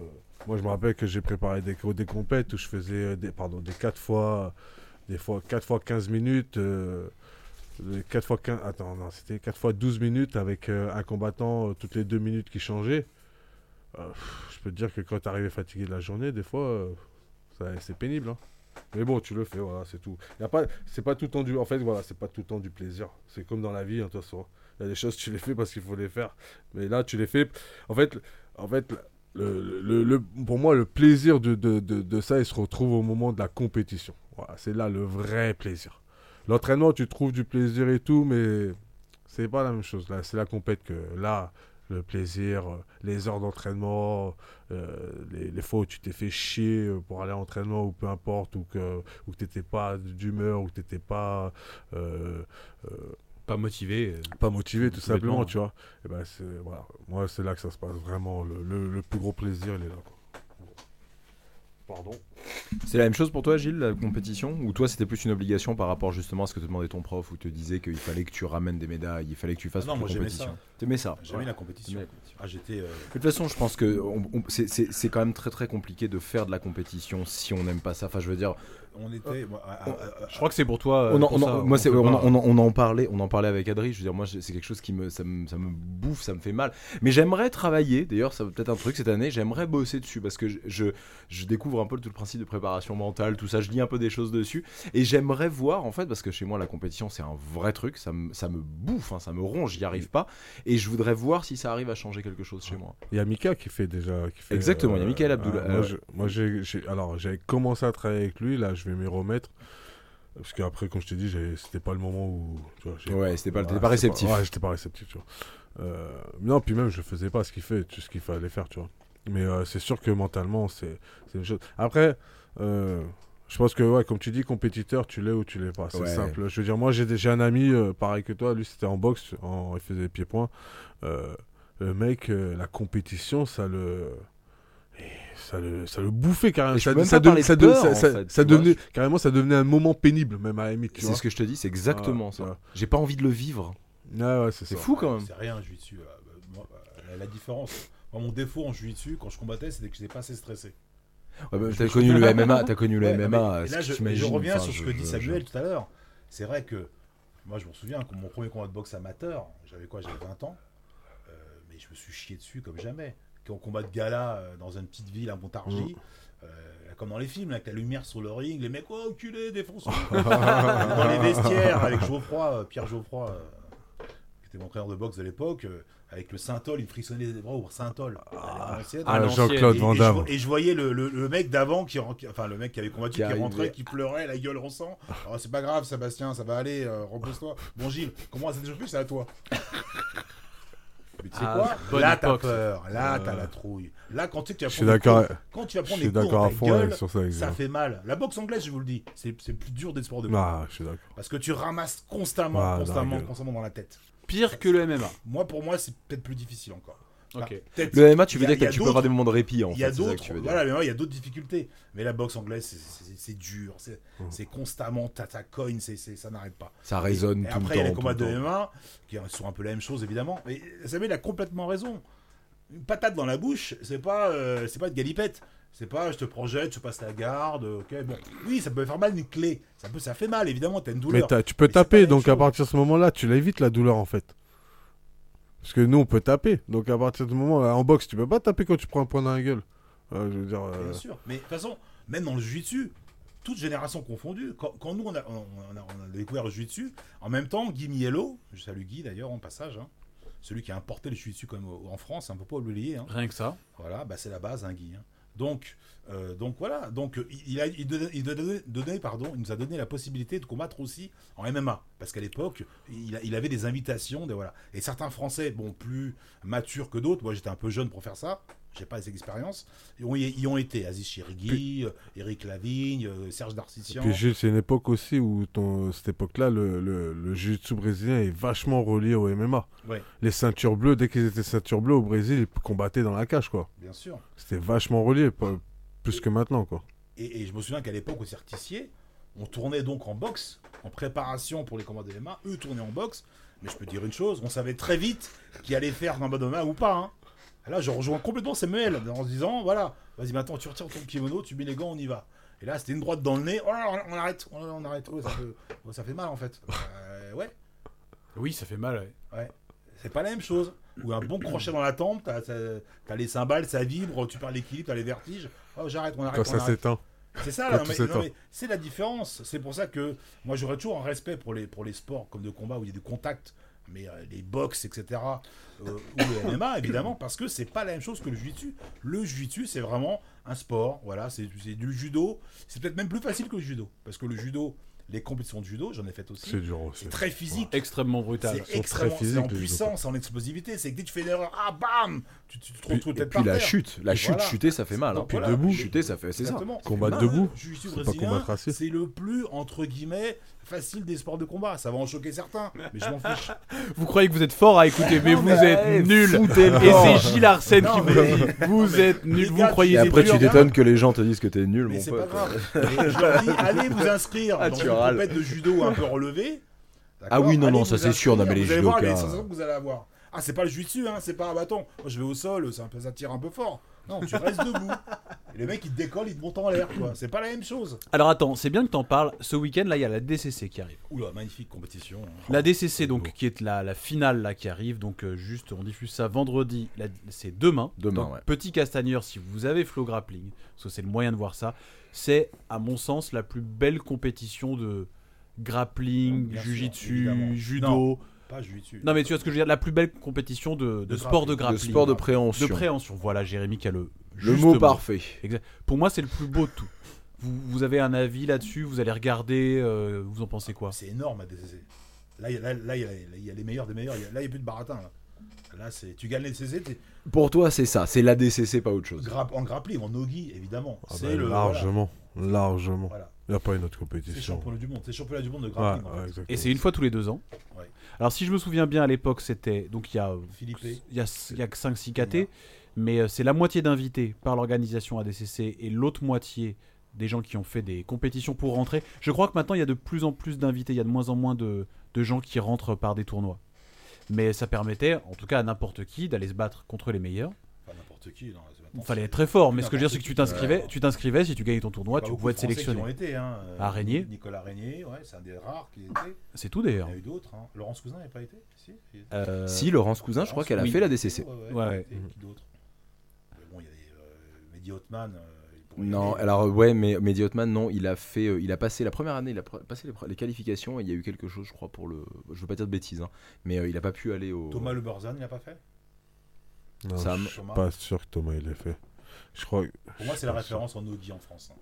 moi je me rappelle que j'ai préparé des, des compètes où je faisais euh, des, pardon, des 4 fois. Des fois 4 fois 15 minutes. euh, des 4 fois 15. Attends, non, c'était 4 fois 12 minutes avec euh, un combattant euh, toutes les 2 minutes qui changeait. Je peux te dire que quand tu arrivé fatigué de la journée, des fois, c'est pénible. hein. Mais bon, tu le fais, voilà, c'est tout. C'est pas tout le temps du, en fait, voilà, c'est pas tout le temps du plaisir. C'est comme dans la vie, hein, de toute façon. Il y a des choses tu les fais parce qu'il faut les faire. Mais là, tu les fais. En fait, en fait, le, le- le- pour moi, le plaisir de, de, de, ça, il se retrouve au moment de la compétition. C'est là le vrai plaisir. L'entraînement, tu trouves du plaisir et tout, mais c'est pas la même chose. Là, c'est la compète que là, le plaisir, euh, les heures d'entraînement, euh, les, fois où tu t'es fait chier euh, pour aller à l'entraînement ou peu importe, ou que, ou que t'étais pas d'humeur, ou que t'étais pas euh, euh, Pas motivé. euh, pas motivé tout simplement, tu vois. Et ben c'est voilà, moi c'est là que ça se passe vraiment le, le- le plus gros plaisir, il est là quoi. Pardon. C'est la même chose pour toi, Gilles, la compétition? Ou toi, c'était plus une obligation par rapport justement à ce que te demandait ton prof, ou te disait qu'il fallait que tu ramènes des médailles, il fallait que tu fasses Ah non, moi, j'aimais ça. T'aimais ça J'aimais ouais. la compétition. T'aimais la compétition. Ah, j'étais. euh, De toute façon, je pense que c'est quand même très très compliqué de faire de la compétition si on n'aime pas ça. Enfin, je veux dire, on était. moi, à- à- à- Je crois que c'est pour toi. euh, on en, pour on en- ça, moi, c'est- peut on, en- pas- on en- on en parlait, on en parlait avec Adri. Je veux dire, moi, c'est quelque chose qui me ça, me, ça me bouffe, ça me fait mal. Mais j'aimerais travailler. D'ailleurs, ça va peut-être un truc cette année. J'aimerais bosser dessus parce que je, je, je découvre un peu tout le principe de préparation mentale, tout ça. Je lis un peu des choses dessus et j'aimerais voir en fait parce que chez moi la compétition c'est un vrai truc. Ça me, ça me bouffe, hein, ça me ronge. J'y arrive pas et je voudrais voir si ça arrive à changer quelque chose chez moi. Il y a Mika qui fait déjà. Qui fait, Exactement, il y a Mickaël Abdoul- ah, moi, euh, je- moi, j'ai, j'ai- alors j'ai commencé à travailler avec lui. Là, je vais m'y remettre. Parce qu'après, comme je t'ai dit, c'était pas le moment où. Tu vois, Ouais, c'était pas, Ouais, pas réceptif. ouais, j'étais pas réceptif, tu vois. Euh, non, puis même, je faisais pas ce qu'il fait, ce qu'il fallait faire, tu vois. Mais euh, c'est sûr que mentalement, c'est une chose. Après, euh, je pense que, ouais, comme tu dis, compétiteur, tu l'es ou tu l'es pas. C'est Ouais. simple. Je veux dire, moi, j'ai un ami, pareil que toi, lui, c'était en boxe, en- il faisait pieds-points. Le mec, la compétition, ça le. Ça le, ça le bouffait carrément. Ça, de- peur, fait, devenait, carrément, ça devenait un moment pénible, même à la limite. C'est ce que je te dis, c'est exactement ça. ouais. J'ai pas envie de le vivre. Ouais, c'est fou quand même. C'est rien, je dessus. euh, bah, moi, euh, la, la différence. Moi, mon défaut en dessus quand je combattais, c'était que j'étais pas assez stressé. Ouais, bah, Je- t'as je- connu le MMA, t'as connu le MMA. là, je, reviens enfin, sur ce je- que dit je- Samuel tout à l'heure. C'est vrai que moi, je me souviens que mon premier combat de boxe amateur, j'avais quoi J'avais 20 ans. Euh, mais je me suis chié dessus comme jamais. Quand combat de gala euh, dans une petite ville à Montargis, euh, comme dans les films, là, avec la lumière sur le ring, les mecs, oh, enculé, défonce Dans les vestiaires, avec Geoffroy, euh, Pierre Geoffroy, euh, qui était mon entraîneur de boxe de l'époque, euh, avec le Saint-Ol, il frissonnait des bras au Saint-Ol. à. Ah, Ah. Jean-Claude Et- Van je, Damme. vo- et je voyais le, le- le mec d'avant qui, qui- enfin le mec qui avait combattu Qui qui, rentrait qui pleurait la gueule en sang oh, c'est pas grave Sébastien ça va aller euh, repose-toi bon Gilles comment ça s'est chauffé c'est à toi mais tu sais Ah, quoi là t'as peur là Euh, t'as la trouille là quand tu sais que tu vas prendre des d'accord. coups- quand tu vas prendre des dans à fond gueule sur ça. ça fait mal la boxe anglaise je vous le dis c'est plus dur des sports de Ah, je suis d'accord. parce que tu ramasses constamment Ah, constamment constamment dans la tête Pire que le MMA. moi pour moi c'est peut-être plus difficile encore Enfin, Ok. peut-être- Le MMA, tu veux dire que tu peux avoir des moments de répit en il y a d'autres, tu veux dire. voilà, mais ouais, il y a d'autres difficultés. Mais la boxe anglaise, c'est- dur, c'est c'est constamment tata coin, c'est c'est- ça n'arrête pas. Ça résonne Et tout le après, il y a temps. les combats de temps. MMA qui sont un peu la même chose évidemment. Mais Samuel a complètement raison. Une patate dans la bouche, c'est pas, euh, c'est pas de galipette. C'est pas, je te projette, je passe la garde, ok, bon. Oui, ça peut faire mal une clé. Ça peut, ça fait mal évidemment. T'as une Mais douleur. t'as- tu peux Mais taper, donc à partir de ce moment-là, tu l'évites la douleur en fait. Parce que nous, on peut taper. Donc à partir du moment, en boxe, tu peux pas taper quand tu prends un point dans la gueule. Euh, je veux dire. euh, Bien sûr. Mais de toute façon, même dans le jiu-jitsu, toute génération confondue, quand, quand nous on a, on, a, on a découvert le jiu-jitsu, en même temps, Guy Mielo, je salue Guy d'ailleurs en passage, hein, celui qui a importé le jiu-jitsu comme en France, on peut pas oublier. Hein, Rien que ça. voilà, bah, c'est la base, hein, Guy. hein. Donc, euh, donc voilà, donc euh, il, a, il, donnait, il donnait- donnait, pardon, il nous a donné la possibilité de combattre aussi en MMA, parce qu'à l'époque, il, il avait des invitations, des, voilà. Et certains Français, bon, plus matures que d'autres, moi j'étais un peu jeune pour faire ça, j'ai pas les expériences, y ont, y ont été Aziz Chirigui, euh, Eric Lavigne, euh, Serge Darcissian. Puis Gilles, c'est une époque aussi où ton, cette époque-là, le, le, le jiu-jitsu brésilien est vachement relié au MMA. Ouais. Les ceintures bleues, dès qu'ils étaient ceintures bleues au Brésil, ils combattaient dans la cage, quoi. Bien sûr. C'était vachement relié, pas- plus que maintenant, quoi. Et, et je me souviens qu'à l'époque, au Certicier, on tournait donc en boxe, en préparation pour les combats de MMA. Eux tournaient en boxe. Mais je peux te dire une chose, on savait très vite qui allait faire un MMA ou pas. hein. Là, je rejoins complètement Samuel en se disant voilà, vas-y, maintenant tu retires ton kimono, tu mets les gants, on y va. Et là, c'était une droite dans le nez. Oh là là, on arrête, oh on arrête. Ouais, ça, peut- ouais, ça fait mal en fait. Euh, ouais, Oui, ça fait mal. ouais. c'est pas la même chose. Ou un bon crochet dans la tempe, t'as les cymbales, ça vibre, tu perds l'équilibre, t'as les vertiges. Oh, j'arrête, on arrête. Quand on ça s'éteint. C'est ça, là, mais- non, mais c'est la différence. C'est pour ça que moi j'aurais toujours un respect pour les, pour les sports comme de combat où il y a du contact mais euh, les box, etc. euh, ou le MMA, évidemment, parce que c'est pas la même chose que le jiu-jitsu. Le jiu-jitsu, c'est vraiment un sport. Voilà, c'est c'est du judo. C'est peut-être même plus facile que le judo, parce que le judo, les compétitions de judo, j'en ai fait aussi. C'est dur aussi. C'est très physique. Extrêmement brutal. C'est très extrêmement, physiques, c'est en puissance, en explosivité. C'est que dès que tu fais une erreur, ah bam, tu, tu te Puis- retrouves puis par la terre. chute, la chute, voilà. chuter, ça fait mal. Hein. Voilà. debout. Chuter, ça fait, c'est ça. Combattre debout, c'est pas combattre assis. C'est le plus, entre guillemets, facile des sports de combat. Ça va en choquer certains, mais je m'en fiche. Vous croyez que vous êtes fort à écouter, mais Non, vous mais, êtes le Et c'est Gilles Arsène Non, qui vous mais- dit Vous êtes nuls, les vous croyez Et après, tu t'étonnes que les gens te disent que t'es nul, Mais mon c'est pote. pas grave. Et je leur dis, allez vous inscrire Ah, dans une compète de judo un peu relevée. Ah oui, non, Allez non, ça, c'est sûr. Non, mais les vous allez voir les judokas- sensations que vous allez avoir. Ah, c'est pas le jiu-jitsu, hein, c'est pas un bâton. Moi, je vais au sol, ça, ça tire un peu fort. Non, tu restes debout. Et le mec, il te décolle, il te monte en l'air, quoi. C'est pas la même chose. Alors attends, c'est bien que t'en parles. Ce week-end, là, il y a la DCC qui arrive. Oula, magnifique compétition. hein. La DCC, donc, qui est la, la finale là qui arrive. Donc, euh, juste, on diffuse ça vendredi. La- C'est demain. Demain, Donc, ouais. Petit Castagneur, si vous avez Flow Grappling, parce que c'est le moyen de voir ça, c'est, à mon sens, la plus belle compétition de grappling, Bien sûr, jujitsu, évidemment. judo. Pas. Non. mais tu vois ce que je veux dire La plus belle compétition de, de De sport de grappling. De sport de de préhension. préhension. Voilà, Jérémy qui a le. Le mot parfait. Pour moi, c'est le plus beau de tout. Vous, vous avez un avis là-dessus Vous allez regarder euh, Vous en pensez quoi? C'est énorme à DCC. Là, il y, a- y y les meilleurs des meilleurs. Là, il n'y a plus de baratin. Là, Là, c'est tu gagnes les DCC, t'es Pour toi, c'est ça. C'est la DCC, pas autre chose. en grappling, en nogi, évidemment. Ah c'est bah, le largement, largement. Voilà. Il n'y a pas une autre C'est compétition. championnat du monde. C'est championnat du monde de Ouais, grappling. en fait. Et c'est une fois tous les deux ans. Ouais. Alors, si je me souviens bien, à l'époque, c'était. Donc, il y a. Il y a, il y a que 5-6 KT, mais euh, c'est la moitié d'invités par l'organisation ADCC et l'autre moitié des gens qui ont fait des compétitions pour rentrer. Je crois que maintenant, il y a de plus en plus d'invités, il y a de moins en moins de, de gens qui rentrent par des tournois. Mais ça permettait, en tout cas à n'importe qui, d'aller se battre contre les meilleurs. Enfin, n'importe qui. non, fallait être très fort, mais ce que je veux dire, c'est que tu t'inscrivais, tu t'inscrivais, si tu gagnais ton tournoi, tu pouvais être Français qui sélectionné. ont été, hein. Euh, Régnier. Nicolas Régnier, ouais, c'est un des rares qui était. C'est tout Il y d'ailleurs. en a eu d'autres. Hein. Laurence Cousin n'a pas été Si. Euh, Si, Laurence Cousin, je crois qu'elle a oui. fait la DCC. Ouais, ouais, Ouais. Qui d'autre Mais Bon, il y a des. Euh, Mehdi Hotman. il pourrait y Non, alors ouais, mais Mehdi Hotman, non, il a fait, euh, il a passé la première année, il a passé les, qualifications et il y a eu quelque chose, je crois, pour le, je veux pas dire de bêtises, hein, mais euh, il a pas pu aller au. Thomas Le Borzan, il n'a pas fait? Non, Sam. je suis Thomas. pas sûr que Thomas il l'ait fait. Je crois. Pour moi, c'est la référence en Nogi en France. hein.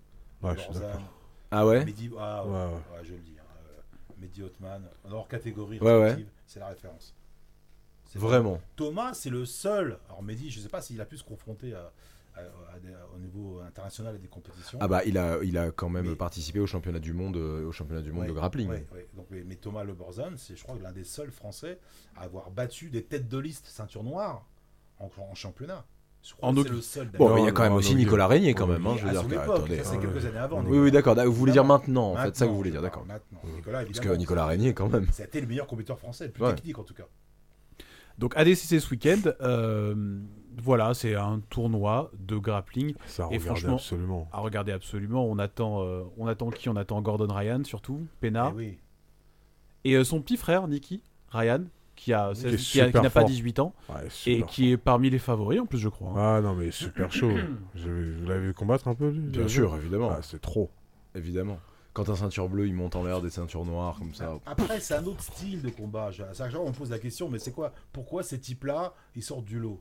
Ouais, Le je suis d'accord. Ah ouais? Mehdi, ah, ouais, Ouais, ouais. ouais, je le dis. hein, euh, Mehdi Hotman, hors catégorie, Ouais, ouais. respective, c'est la référence. C'est Vraiment. Thomas, c'est le seul. Alors Mehdi, je sais pas s'il a pu se confronter à, à- à des- au niveau international à des compétitions. Ah bah il a, il a quand même Mais- participé au championnat du monde, euh, au championnat du monde Ouais, de grappling. ouais, ouais. Donc, mais, mais Thomas Le Borzan, c'est je crois l'un des seuls Français à avoir battu des têtes de liste ceinture noire en, en championnat. En c'est le seul. Bon, il y a quand même aussi Nicolas Régnier quand même, hein, Oui, je veux à dire. époque, attendez, ça, c'est quelques années avant. Oui, oui, d'accord. Vous voulez dire maintenant, en fait, ça que vous voulez dire, d'accord. Nicolas, Parce que Nicolas Régnier, quand même. C'était le meilleur compétiteur français, le plus Ouais. technique en tout cas. Donc ADCC ce week-end, euh, voilà, c'est un tournoi de grappling Ça Et franchement- absolument. à regarder absolument. On attend, euh, on attend qui? On attend Gordon Ryan surtout, Pena, Eh oui. et euh, son petit frère Nicky Ryan, qui a, Qui est qui a- qui super n'a pas fort. 18 ans Ouais, et qui est parmi les favoris en plus, je crois. hein. Ah non, mais super chaud. Je- Vous l'avez vu combattre un peu lui Bien sûr, évidemment. Ah, c'est trop. Évidemment. Quand un ceinture bleue, il monte en l'air des ceintures noires comme ça. Après, c'est un autre style de combat. À chaque fois, on me pose la question, mais c'est quoi? Pourquoi ces types-là, ils sortent du lot?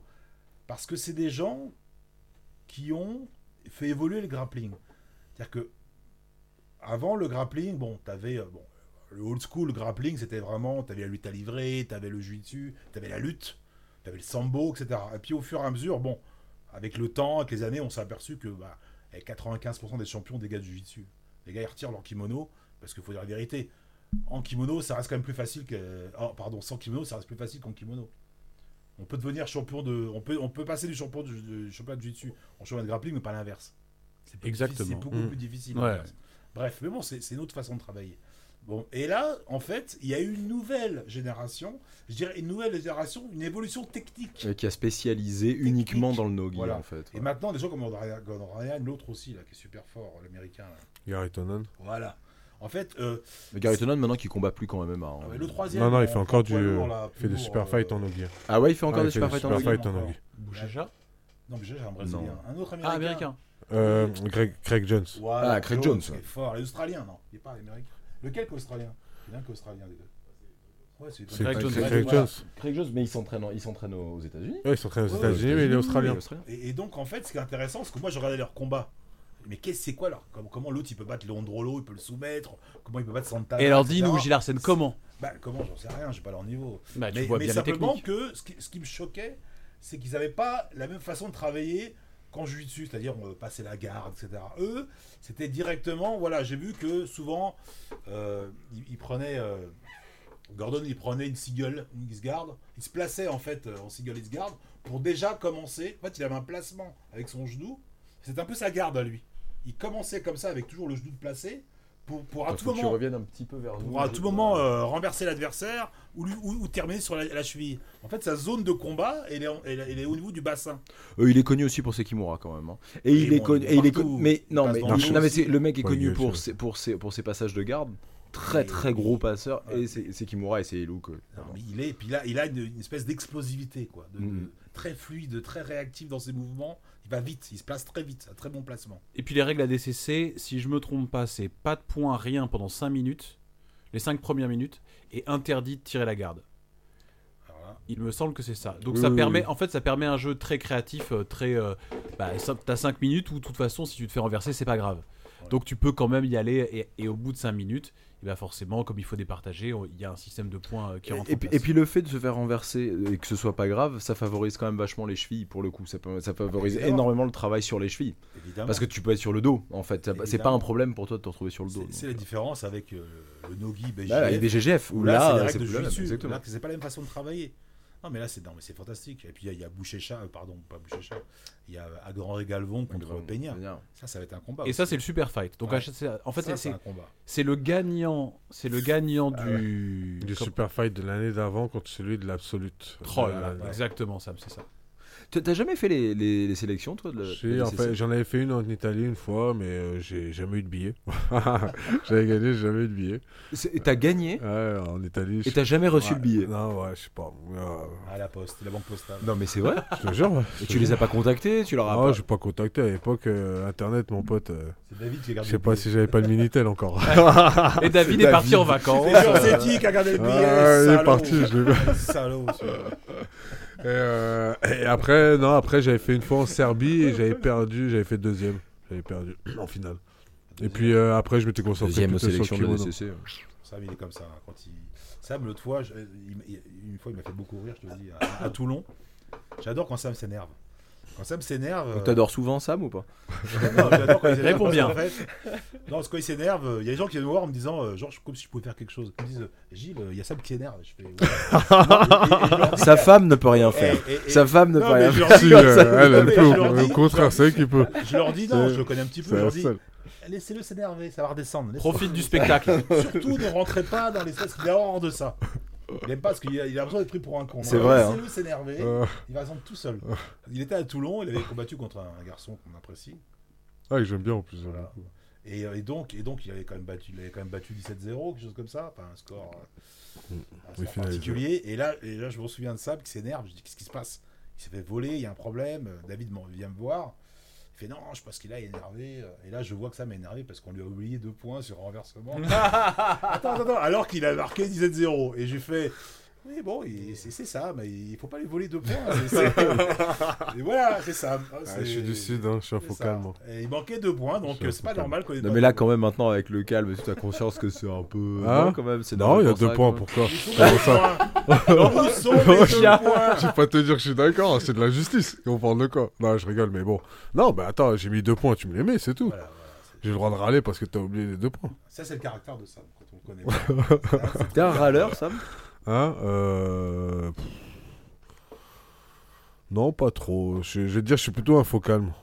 Parce que c'est des gens qui ont fait évoluer le grappling. C'est-à-dire que avant le grappling, bon, t'avais euh, bon, le old school grappling, c'était vraiment, t'avais la lutte à livrer, t'avais le jiu-jitsu, t'avais la lutte, t'avais le sambo, etc. Et puis au fur et à mesure, bon, avec le temps, avec les années, on s'est aperçu que bah, eh, 95% des champions des gars du jiu-jitsu. Les gars, ils retirent leur kimono, parce qu'il faut dire la vérité. En kimono, ça reste quand même plus facile que. Oh, pardon, sans kimono, ça reste plus facile qu'en kimono. On peut devenir champion de. On peut, on peut passer du champion du, du championnat de jiu-jitsu en championnat de grappling, mais pas l'inverse. C'est Exactement. C'est beaucoup plus difficile. Ouais. l'inverse. Bref, mais bon, c'est une autre façon de travailler. Bon, et là, en fait, il y a eu une nouvelle génération, je dirais une nouvelle génération, une évolution technique. Euh, Qui a spécialisé uniquement dans le nogi, Voilà. en fait. Et maintenant, des gens comme Gordon Ryan- l'autre aussi, là, qui est super fort, l'américain. Gary Tonnen. Voilà. En fait, euh, Mais Gary Tonon, maintenant, qui combat plus quand même. hein. ah ouais, le troisième. Non, non, il fait en encore du. poids lourd, là, Il fait des super lourd, fights euh, en Nogi. Ah ouais, il fait encore Ouais, des il fait super des fights en super nogi fights en encore. Nogi. Bouchecha Non, j'ai un brésilien. Un autre américain. Ah, américain. Euh, Greg, Craig Jones. Voilà, Ah, Craig Jones, ouais. est fort. Les Australiens, non. Il n'est pas américain. Lequel qu'Australien Il y en a qu'Australien, les deux. Ouais, c'est C'est Craig Jones. c'est Craig voilà. Jones. Craig Jones, mais il s'entraîne, il s'entraîne aux États-Unis. Ouais, il s'entraîne aux Ouais, États-Unis, mais il est australien. Et, et donc, en fait, ce qui est intéressant, parce que moi, je regardais leur combat. Mais qu'est-ce c'est quoi leur comme- Comment l'autre il peut battre Leandrolo, il peut le soumettre, comment il peut battre Santana Et alors, dis-nous, Gilles Arsène, comment? Bah, comment J'en sais rien, j'ai pas leur niveau. Bah, tu mais vois mais bien simplement que ce qui, ce qui me choquait, c'est qu'ils n'avaient pas la même façon de travailler qu'en jiu-jitsu, c'est-à-dire euh, passer la garde, etc. Eux, c'était directement, voilà, j'ai vu que souvent, euh, ils, prenaient, euh, Gordon, il prenait une single, une X-guard, il se plaçait en fait euh, en single X-guard pour déjà commencer. En fait, il avait un placement avec son genou, c'était un peu sa garde à lui. Il commençait comme ça avec toujours le genou de placé pour, pour à tout moment reviennes un petit peu vers nous. pour à tout moment euh, renverser l'adversaire ou, ou, ou terminer sur la, la cheville. En fait, sa zone de combat, elle est, elle, elle est au niveau du bassin. Euh, il est connu aussi pour ses kimura quand même. hein. Et, il est bon, connu. Et il est connu. Mais non, mais, non, le mais le mec est Ouais, connu pour ses, pour ses pour ses passages de garde. Très très gros passeur Ouais. et c'est c'est kimura et c'est looks. euh, il est, puis là, il a une, une espèce d'explosivité, quoi, de, de- Mhm. très fluide, très réactif dans ses mouvements. Il va vite, il se place très vite, un très bon placement. Et puis les règles ADCC, si je me trompe pas, c'est pas de points, rien pendant 5 minutes, les 5 premières minutes, et interdit de tirer la garde. Il me semble que c'est ça. Donc Oui, ça oui, permet, oui. en fait, ça permet un jeu très créatif, euh, très. euh, bah, t'as 5 minutes où de toute façon, si tu te fais renverser, c'est pas grave. Donc tu peux quand même y aller et, et au bout de 5 minutes, et bah forcément, comme il faut départager, il y a un système de points euh, qui rentre Et, en puis- place. et puis le fait de se faire renverser et que ce soit pas grave, ça favorise quand même vachement les chevilles pour le coup. Ça, peut- ça favorise énormément le travail sur les chevilles. évidemment. Parce que tu peux être sur le dos en fait. C'est pas un problème pour toi de te retrouver sur le dos. c'est la différence avec euh, le Nogi BGF. Là, et BGGF, où Où là, c'est là, les c'est règles de plus la même, jiu-jitsu. exactement. Là, c'est pas la même façon de travailler. Non, mais là, c'est non, mais c'est fantastique. Et puis, il y a- il y a, Boucher-Chat, euh, pardon, pas Boucher-Chat. Il y a Agran et Galvon contre Peña. Ça, ça va être un combat. Et ça, c'est le super fight. Donc Ouais. à en fait, Ça, c'est- c'est un combat. c'est le gagnant, c'est le gagnant Ah du. Du super fight de l'année d'avant contre celui de l'absolute. Oh l'année. exactement, Sam, c'est ça. Tu- T'as jamais fait les, les- les sélections toi de la- en fait, j'en avais fait une en Italie une fois, mais euh, j'ai jamais eu de billet. J'avais gagné, j'ai jamais eu de billet. C'est- T'as gagné? Ouais, en Italie. et je- t'as jamais reçu Ouais, le billet. Non, ouais, je sais pas. Euh, À la poste, la banque postale. Non mais c'est vrai. je te jure. ouais, je Et tu les as pas contactés, tu leur as Ah, pas. j'ai pas contacté à l'époque. euh, Internet, mon pote. euh, C'est David qui a je gardé sais le pas si j'avais pas le Minitel encore. Et David est David. parti en vacances. C'est qui a gardé le billet. Ah, il est parti, je l'ai vu. Salaud. Et, euh, et après, non, après j'avais fait une fois en Serbie et j'avais perdu, j'avais fait deuxième. J'avais perdu en finale. Et puis euh, après, je m'étais concentré Deuxième plutôt sur le kimono. DCC. Sam, il est comme ça. hein, Quand il... Sam, l'autre fois, je- il m'a- il- une fois, il m'a fait beaucoup rire, je te le dis, à, à Toulon. J'adore quand Sam s'énerve. Quand Sam s'énerve. euh, Donc t'adores souvent Sam ou pas Non, j'adore quand il s'énerve Réponds bien. fait, non, parce que quand il s'énerve, euh, il y a des gens qui viennent me voir en me disant, euh, genre, comme si je pouvais faire quelque chose. Ils me disent, euh, Gilles, il y a Sam qui s'énerve. Je fais, ouais. Et- et je leur dis, Sa femme ne peut rien faire. et- et- et- Sa femme ne Non, peut rien faire. Si, euh, elle, peut. Au contraire, c'est elle qui peut. Je leur dis non, je le connais un petit peu. Je leur dis, laissez-le s'énerver, ça va redescendre. Profite du spectacle. Surtout ne rentrez pas dans a horreur de ça. Il aime pas parce qu'il a, il a besoin d'être pris pour un con. C'est vrai, hein. Laissez-le s'énerver, Euh, il va descendre tout seul. Il était à Toulon, il avait combattu contre un, un garçon qu'on apprécie. ah, que j'aime bien en plus. Voilà. Et, euh, et donc, et donc il, avait quand même battu, il avait quand même battu 17-0, quelque chose comme ça, enfin un score, euh, un Oui, score finalisé. particulier. Et là, et là, je me souviens de ça, qui s'énerve. Je dis qu'est-ce qui se passe? Il s'est fait voler, il y a un problème. David vient me voir. Fait non, je pense qu'il a énervé. Et là, je vois que ça m'a énervé parce qu'on lui a oublié deux points sur renversement. attends, attends, attends, alors qu'il a marqué 17-0. Et j'ai fait. Oui, bon, c'est ça, mais il faut pas lui voler deux points. Et voilà, c'est ça. Ah, C'est- je suis du sud, hein, je suis un faux calme. moi. Et il manquait deux points, donc c'est pas normal qu'on ait Non pas mais là quand même maintenant avec le calme, tu as conscience que c'est un peu. Hein Non, quand même. c'est Non, il y a deux ça, points, pourquoi Comment ça. Où sont Je vais pas te dire que je suis d'accord, c'est de la justice. On parle de quoi Non, je rigole, mais bon. Non, bah attends, j'ai mis deux points, tu me les mets, c'est tout. Voilà, voilà, c'est- J'ai le droit de râler parce que t'as oublié les deux points. Ça, c'est le caractère de Sam, quand on le connaît. T'es un râleur, Sam? Hein euh... Non, pas trop. Je, je vais te dire, je suis plutôt un faux calme.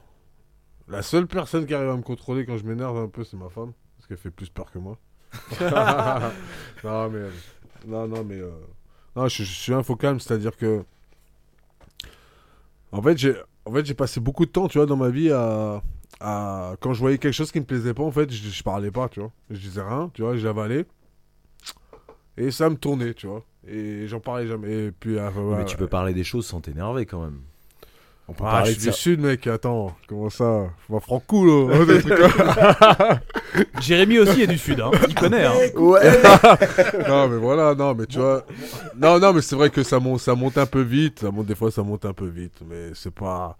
La seule personne qui arrive à me contrôler quand je m'énerve un peu, c'est ma femme. Parce qu'elle fait plus peur que moi. non, mais. Non, non, mais. euh, Non, je, je suis un faux calme, c'est-à-dire que. En fait, j'ai. En fait, j'ai passé beaucoup de temps, tu vois, dans ma vie à, à- Quand je voyais quelque chose qui me plaisait pas, en fait, je, je parlais pas, tu vois. Je disais rien, tu vois, j'avalais. Et ça me tournait, tu vois. Et j'en parlais jamais. Et puis, euh, Mais tu peux parler des choses sans t'énerver quand même. On peut Ah, parler je suis du sud, mec. Attends, comment ça? Je m'en prends cool, là. Des trucs comme- Jérémy aussi est du sud, hein. il connaît. Hein. Ouais. non, mais voilà, non, mais tu vois. Non, non, mais c'est vrai que ça monte, ça monte un peu vite. Ça monte, des fois, ça monte un peu vite. Mais c'est pas.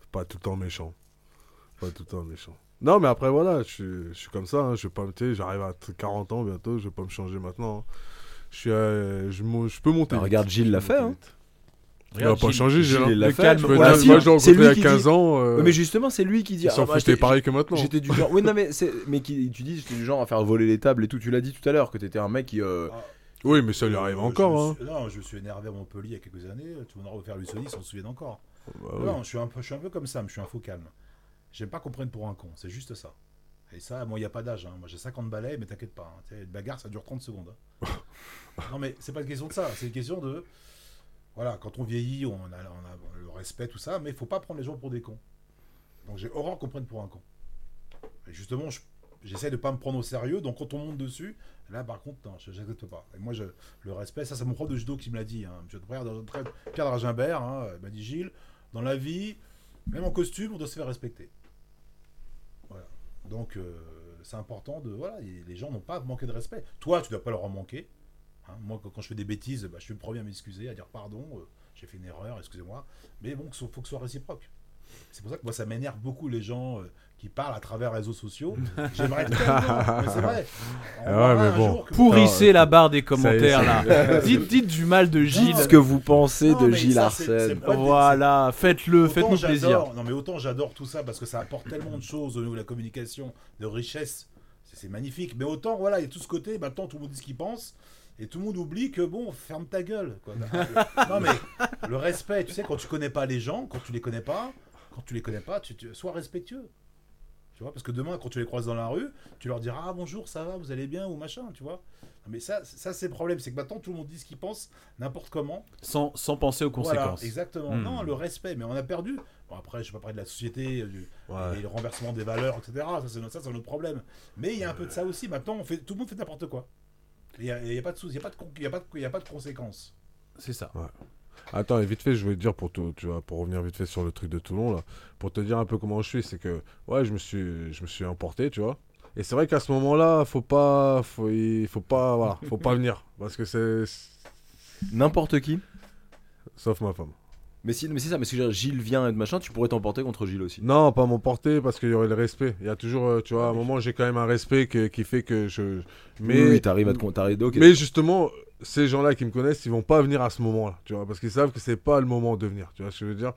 c'est pas tout le temps méchant. Pas tout le temps méchant. Non, mais après, voilà, je suis, je suis comme ça. hein, je vais pas J'arrive à 40 ans bientôt. Je vais pas me changer maintenant. hein. Je suis. euh, je, mo- je peux monter. Bah, vite. regarde, Gilles l'a fait, hein. Il Regarde, va pas Gilles- changer, Gilles. Gilles, hein. il l'a Le fait. calme, Je veux Voilà, dire, si, moi, j'ai c'est rencontré lui à qui 15 dit- ans. euh, mais justement, c'est lui qui dit. il s'en ah, bah, foutait j'étais- pareil que maintenant. J'étais du genre. Oui, non, mais, c'est- mais qui, tu dis, j'étais du genre à faire voler les tables et tout. Tu l'as dit tout à l'heure que t'étais un mec qui. euh, Oui, mais ça lui arrive Euh, encore. je Hein. me suis- Non, je me suis énervé à Montpellier il y a quelques années. Tu m'en as refaire Lussoni, ils s'en souviennent encore. Bah oui. Non, je suis, un peu, je suis un peu comme ça, mais je suis un faux calme. J'aime pas qu'on prenne pour un con, c'est juste ça. Et ça, moi, il n'y a pas d'âge. hein. Moi, j'ai 50 balais, mais t'inquiète pas. hein. Tu sais, Une bagarre, ça dure 30 secondes. hein. non, mais c'est pas une question de ça. C'est une question de. Voilà, quand on vieillit, on a, le respect, tout ça, mais il faut pas prendre les gens pour des cons. Donc j'ai horreur qu'on prenne pour un con. Et justement, je- j'essaie de pas me prendre au sérieux, donc quand on monte dessus, là par contre, non, je pas. Et moi, je, le respect, ça c'est mon prof de judo qui me l'a dit. Hein. Pierre, Pierre Dragimbert hein, m'a dit Gilles, dans la vie, même en costume, on doit se faire respecter. Voilà. Donc euh, c'est important de. Voilà, les gens n'ont pas à manquer de respect. Toi, tu dois pas leur en manquer. Hein, moi, quand, je fais des bêtises, bah, je suis le premier à m'excuser, à dire pardon, euh, j'ai fait une erreur, excusez-moi. Mais bon, il faut que ce soit réciproque. C'est pour ça que moi, ça m'énerve beaucoup les gens euh, qui parlent à travers les réseaux sociaux. J'aimerais tellement, mais c'est vrai. On Ah ouais, verra mais un bon. jour que- Pourrissez la barre des est, commentaires là. dites, dites du mal de Gilles. Ce que vous pensez Non, de Gilles ça, Arsène. Voilà, faites-le, faites-nous plaisir. Non mais autant j'adore tout ça parce que ça apporte tellement de choses au niveau de la communication, de richesse. C'est- C'est magnifique. Mais autant voilà, il y a tout ce côté, maintenant tout le monde dit ce qu'il pense. Et tout le monde oublie que bon, ferme ta gueule. quoi. non mais le respect, tu sais, quand tu connais pas les gens, quand tu les connais pas, quand tu les connais pas, tu, tu- sois respectueux. Tu vois, parce que demain, quand tu les croises dans la rue, tu leur diras ah bonjour, ça va, vous allez bien ou machin, tu vois. Non, mais ça, ça c'est le problème, c'est que maintenant tout le monde dit ce qu'il pense n'importe comment. Sans, sans penser aux Voilà, conséquences. exactement. Hmm. Non, le respect, mais on a perdu. Bon, après, je vais pas parler de la société, euh, du, Ouais. et le renversement des valeurs, etc. Ça, c'est notre, problème. Mais il y a un peu de ça aussi. Maintenant, on fait, tout le monde fait n'importe quoi. Il n'y a, y a pas de souci, il n'y a, pas de con- il y a, pas de- il y a pas de conséquences. C'est ça. Attends, et vite fait, je vais te dire pour tout, tu vois, pour revenir vite fait sur le truc de Toulon là, pour te dire un peu comment je suis, c'est que ouais, je me suis, je me suis emporté, tu vois. Et c'est vrai qu'à ce moment-là, faut pas, faut, il faut pas, voilà, faut pas venir parce que c'est, N'importe qui. sauf ma femme. Mais, si, mais c'est ça, mais si Gilles vient et de machin, tu pourrais t'emporter contre Gilles aussi. Non, pas m'emporter parce qu'il y aurait le respect. Il y a toujours, euh, tu vois, à un moment, j'ai quand même un respect que- qui fait que je. Mais, oui, oui, t'arrives à te compter. ok. mais justement, ces gens-là qui me connaissent, ils vont pas venir à ce moment-là, tu vois, parce qu'ils savent que c'est pas le moment de venir, tu vois ce que je veux dire?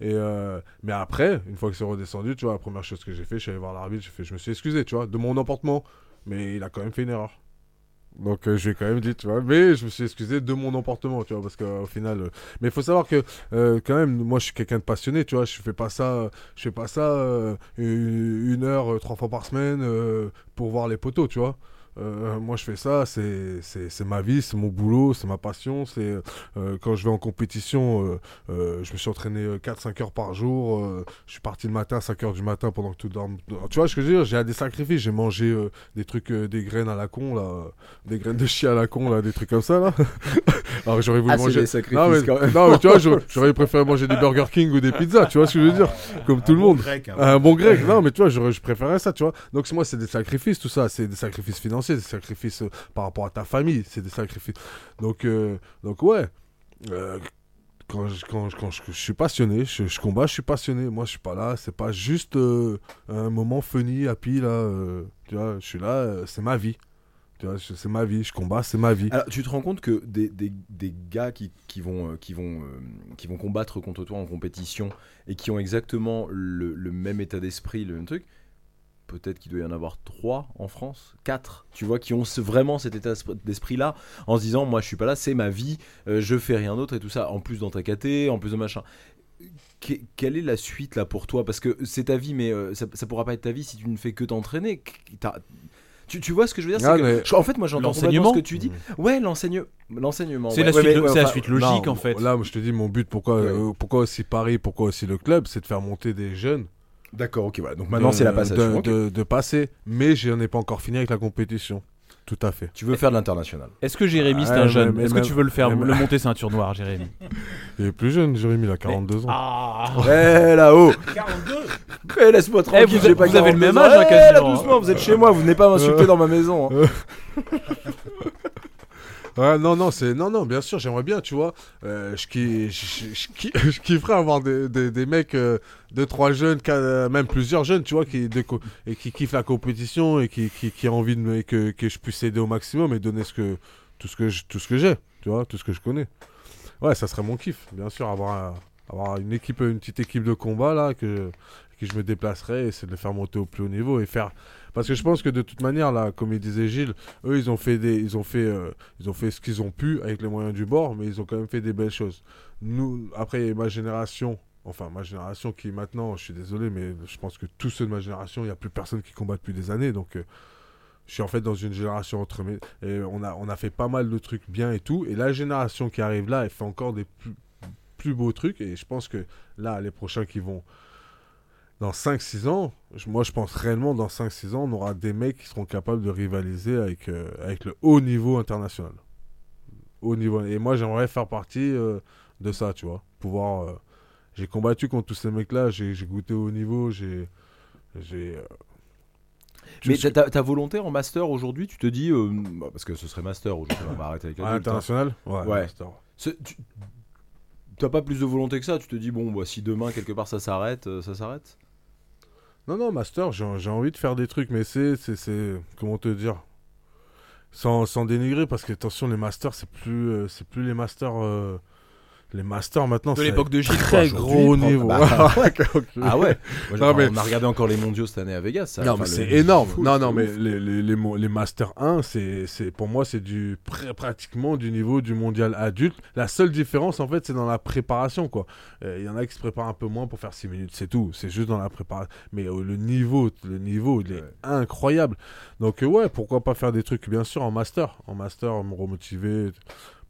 Et euh, mais après, une fois que c'est redescendu, tu vois, la première chose que j'ai fait, je suis allé voir l'arbitre, je me suis excusé, tu vois, de mon emportement, mais il a quand même fait une erreur. Donc euh, je lui ai quand même dit, tu vois, mais je me suis excusé de mon emportement, tu vois, parce qu'au final, euh, mais il faut savoir que euh, quand même, moi je suis quelqu'un de passionné, tu vois, je fais pas ça, je fais pas ça euh, une heure, euh, trois fois par semaine euh, pour voir les poteaux, tu vois. Euh, moi je fais ça, c'est c'est- c'est ma vie, c'est mon boulot, c'est ma passion. C'est euh, quand je vais en compétition, euh, euh, je me suis entraîné 4-5 heures par jour. euh, je suis parti le matin à 5 heures du matin pendant que tout dorme. Tu vois ce que je veux dire? J'ai des sacrifices. J'ai mangé euh, des trucs, euh, des graines à la con là, euh, des graines de chien à la con là, des trucs comme ça là. Alors j'aurais voulu Ah, manger. des sacrifices Non mais, quand même. non, mais tu vois, j'aurais préféré manger des Burger King ou des pizzas. Tu vois ce que je veux dire? Comme Un tout le bon monde. Grec, hein. Un bon grec, non, mais tu vois, j'aurais- je préférais ça, tu vois. Donc, moi, c'est des sacrifices, tout ça. C'est des sacrifices financiers, des sacrifices euh, par rapport à ta famille, c'est des sacrifices. Donc, euh, donc ouais. Euh, quand je, quand, quand je, suis passionné, je, je combats, je suis passionné. Moi, je suis pas là, c'est pas juste un moment funny, happy, là. tu vois, je suis là, c'est ma vie. Tu vois, c'est ma vie, je combats, c'est ma vie. Tu te rends compte que des, des, des gars qui, qui vont, qui, vont, qui vont combattre contre toi en compétition et qui ont exactement le, le même état d'esprit, le même truc, peut-être qu'il doit y en avoir trois en France, quatre, tu vois, qui ont ce- vraiment cet état d'esprit-là, en se disant, moi je suis pas là, c'est ma vie, euh, je fais rien d'autre et tout ça, en plus dans ta KT, en plus de machin. Que- quelle est la suite là pour toi? Parce que c'est ta vie, mais euh, ça, ça pourra pas être ta vie si tu ne fais que t'entraîner. Tu, tu vois ce que je veux dire? Ah, que- mais- je- En fait, moi j'entends complètement L'enseignement ce que tu dis. Ouais, l'enseigne... l'enseignement. C'est ouais. la, Ouais, ouais, la suite logique Non, en fait. Là, je te dis, mon but, pourquoi, Ouais. euh, pourquoi aussi Paris, pourquoi aussi le club, c'est de faire monter des jeunes. D'accord, ok, voilà. Donc maintenant c'est la passation. De, ok. de- de passer, mais je n'en ai pas encore fini avec la compétition. Tout à fait. Tu veux faire de l'international. Est-ce que Jérémy, c'est Ouais, un mais- jeune mais Est-ce que tu veux le faire mais- le monter ceinture noire, Jérémy Il est plus jeune, Jérémy, il a 42 ans. Ah Eh là-haut 42 Eh, laisse-moi tranquille, vous avez- pas vous avez le 42 même âge, hein, Eh, quasiment. là, doucement, vous êtes chez moi, vous venez pas m'insulter dans ma maison. hein. Ouais, non, non, c'est non, non, bien sûr, j'aimerais bien, tu vois. Euh, je, ki- je, je- je ki- je kifferais avoir des, des, des mecs, euh, deux, trois jeunes, qu'à- même plusieurs jeunes, tu vois, qui, de et qui kiffent la compétition et qui, qui, qui ont envie de que, que je puisse aider au maximum et donner ce que, tout ce que j'ai, tu vois, tout ce que je connais. Ouais, ça serait mon kiff, bien sûr, avoir, avoir une équipe, une petite équipe de combat là, que, que je me déplacerais et c'est de les faire monter au plus haut niveau et faire. Parce que je pense que de toute manière, là, comme il disait Gilles, eux, ils ont fait des, ils ont fait, euh, ils ont fait ce qu'ils ont pu avec les moyens du bord, mais ils ont quand même fait des belles choses. Nous, après, ma génération, enfin ma génération qui maintenant, je suis désolé, mais je pense que tous ceux de ma génération, il n'y a plus personne qui combat depuis des années, donc euh, je suis en fait dans une génération entre mes, on a, on a fait pas mal de trucs bien et tout, et la génération qui arrive là, elle fait encore des plus beaux trucs, et je pense que là, les prochains qui vont dans 5-6 ans, moi je pense réellement dans 5-6 ans, on aura des mecs qui seront capables de rivaliser avec, euh, avec le haut niveau international. Haut niveau. Et moi j'aimerais faire partie euh, de ça, tu vois. Pouvoir. euh, j'ai combattu contre tous ces mecs-là, j'ai goûté au haut niveau, j'ai. Mais ta, volonté en master aujourd'hui, tu te dis, bah, parce que ce serait master aujourd'hui, on va arrêter avec la l'international Ouais. Tu T'as pas plus de volonté que ça, tu te dis, bon, bah, si demain quelque part ça s'arrête, ça s'arrête? Non, non, master, j'ai envie de faire des trucs, mais c'est. Comment te dire? Sans, dénigrer, parce que attention, les masters, c'est plus, euh, plus les masters. euh, les masters maintenant, De c'est l'époque de Gilles, très gros aujourd'hui, niveau. bah, Ok. Ah ouais Moi, Non, mais- On a regardé encore les mondiaux cette année à Vegas. Ça, Non, enfin, mais le- c'est énorme. fou, non, non, mais les, les, les, les Master 1, c'est, c'est, pour moi, c'est du pr- pratiquement du niveau du mondial adulte. La seule différence, en fait, c'est dans la préparation, quoi. Euh, Il y en a qui se préparent un peu moins pour faire 6 minutes, c'est tout. C'est juste dans la préparation. Mais euh, le niveau, le niveau, il est Ouais. incroyable. Donc, euh, ouais, pourquoi pas faire des trucs, bien sûr, en Master. En Master, me remotiver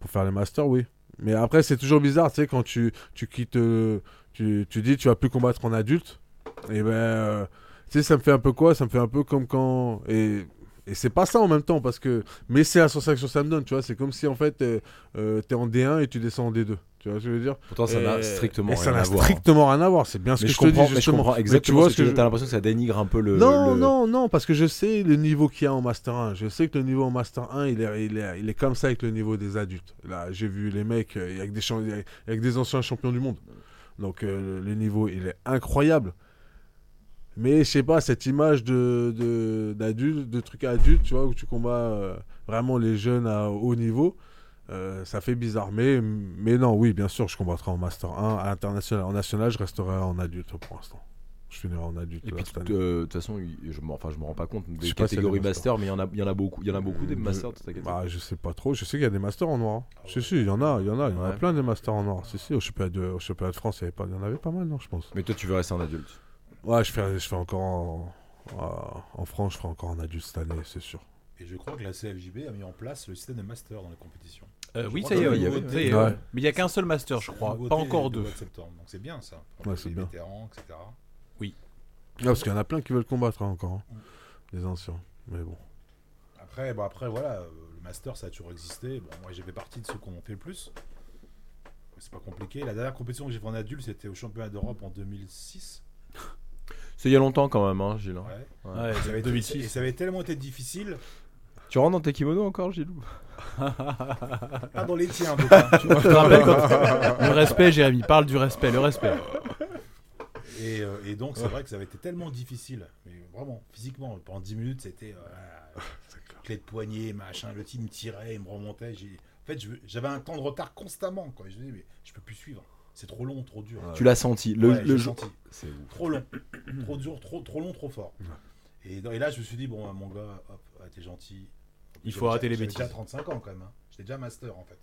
pour faire les Masters, oui. Mais après, c'est toujours bizarre, tu sais, quand tu, tu quittes, euh, tu, tu dis tu vas plus combattre en adulte, et ben, euh, tu sais, ça me fait un peu quoi? Ça me fait un peu comme quand. Et, et c'est pas ça en même temps, parce que. Mais c'est la sensation que ça me donne, tu vois. C'est comme si en fait, euh, t'es en D1 et tu descends en D2. Tu vois ce que je veux dire Pourtant, ça n'a strictement rien ça n'a à voir. strictement rien à voir. C'est bien ce Mais que je te comprends, mais je Mais exactement vois ce que, je- tu as l'impression que ça dénigre un peu le. non, le- non, non, parce que je sais le niveau qu'il y a en Master 1. Je sais que le niveau en Master 1, il est, il est, il est comme ça avec le niveau des adultes. Là, j'ai vu les mecs euh, avec des, avec des anciens champions du monde. Donc, euh, le niveau, il est incroyable. Mais je sais pas, cette image de, de, d'adulte, de truc adulte, tu vois, où tu combats euh, vraiment les jeunes à haut niveau, euh, ça fait bizarre. Mais, mais non, oui, bien sûr, je combattrai en Master 1 à international. En national, je resterai en adulte pour l'instant. Je finirai en adulte. Et puis, cette année. euh, de toute façon, je, m'en- enfin, je me rends pas compte Je des des catégories masters. master, mais il y en a, il y en a beaucoup. Il y en a beaucoup des Euh, masters de. Bah, je sais pas trop. Je sais qu'il y a des masters en noir. hein. si, si, il y en a, il y en a, il y en a Ouais. plein des masters en noir. Si, si, au championnat de, au championnat de France, il y, avait pas, il y en avait pas mal, non, je pense. Mais toi, tu veux rester en adulte? Ouais, je fais, je fais encore en, en- en France, je ferai encore en adulte cette année, c'est sûr. Et je crois que la CFJB a mis en place le système de master dans les compétitions. Euh, oui, ça y est, oui, nouveauté, ça y est, Ouais. ouais. Mais il n'y a qu'un seul master, je crois. Pas encore deux. mois de septembre. Donc c'est bien ça. Pour Ouais, les c'est bien. vétérans, etc. Ah, parce qu'il y en a plein qui veulent combattre hein, encore, hein. les anciens. Mais bon. Après, bon, après voilà, euh, le master ça a toujours existé. Bon, moi j'ai fait partie de ceux ont fait le plus. C'est pas compliqué. La dernière compétition que j'ai fait en adulte, c'était au championnat d'Europe en 2006. C'est il y a longtemps quand même, hein, Gilles. Ouais. Ouais. Ouais, Ça avait, été- 2006. et ça avait tellement été difficile. Tu rentres dans tes kimonos encore, Gilles Pas dans les tiens, en tout cas. Je te rappelle quand- Le respect, Jérémy, parle du respect, le respect. Et, euh, et donc, c'est vrai que ça avait été tellement difficile. Mais vraiment, physiquement, pendant 10 minutes, c'était euh, clé de poignet, machin. Le team tirait, il me remontait. j'ai- En fait, je- j'avais un temps de retard constamment. Quoi. Je me disais, mais je peux plus suivre. C'est trop long, trop dur. Tu l'as senti. Le, Ouais, le j'ai jour- senti. C'est ouf. Trop long, trop dur, trop, trop long, trop fort. Et, dans- et là, je me suis dit, bon, mon gars, hop, ah, t'es gentil. Il faut arrêter les bêtises. déjà 35 ans quand même. hein. J'étais déjà master en fait.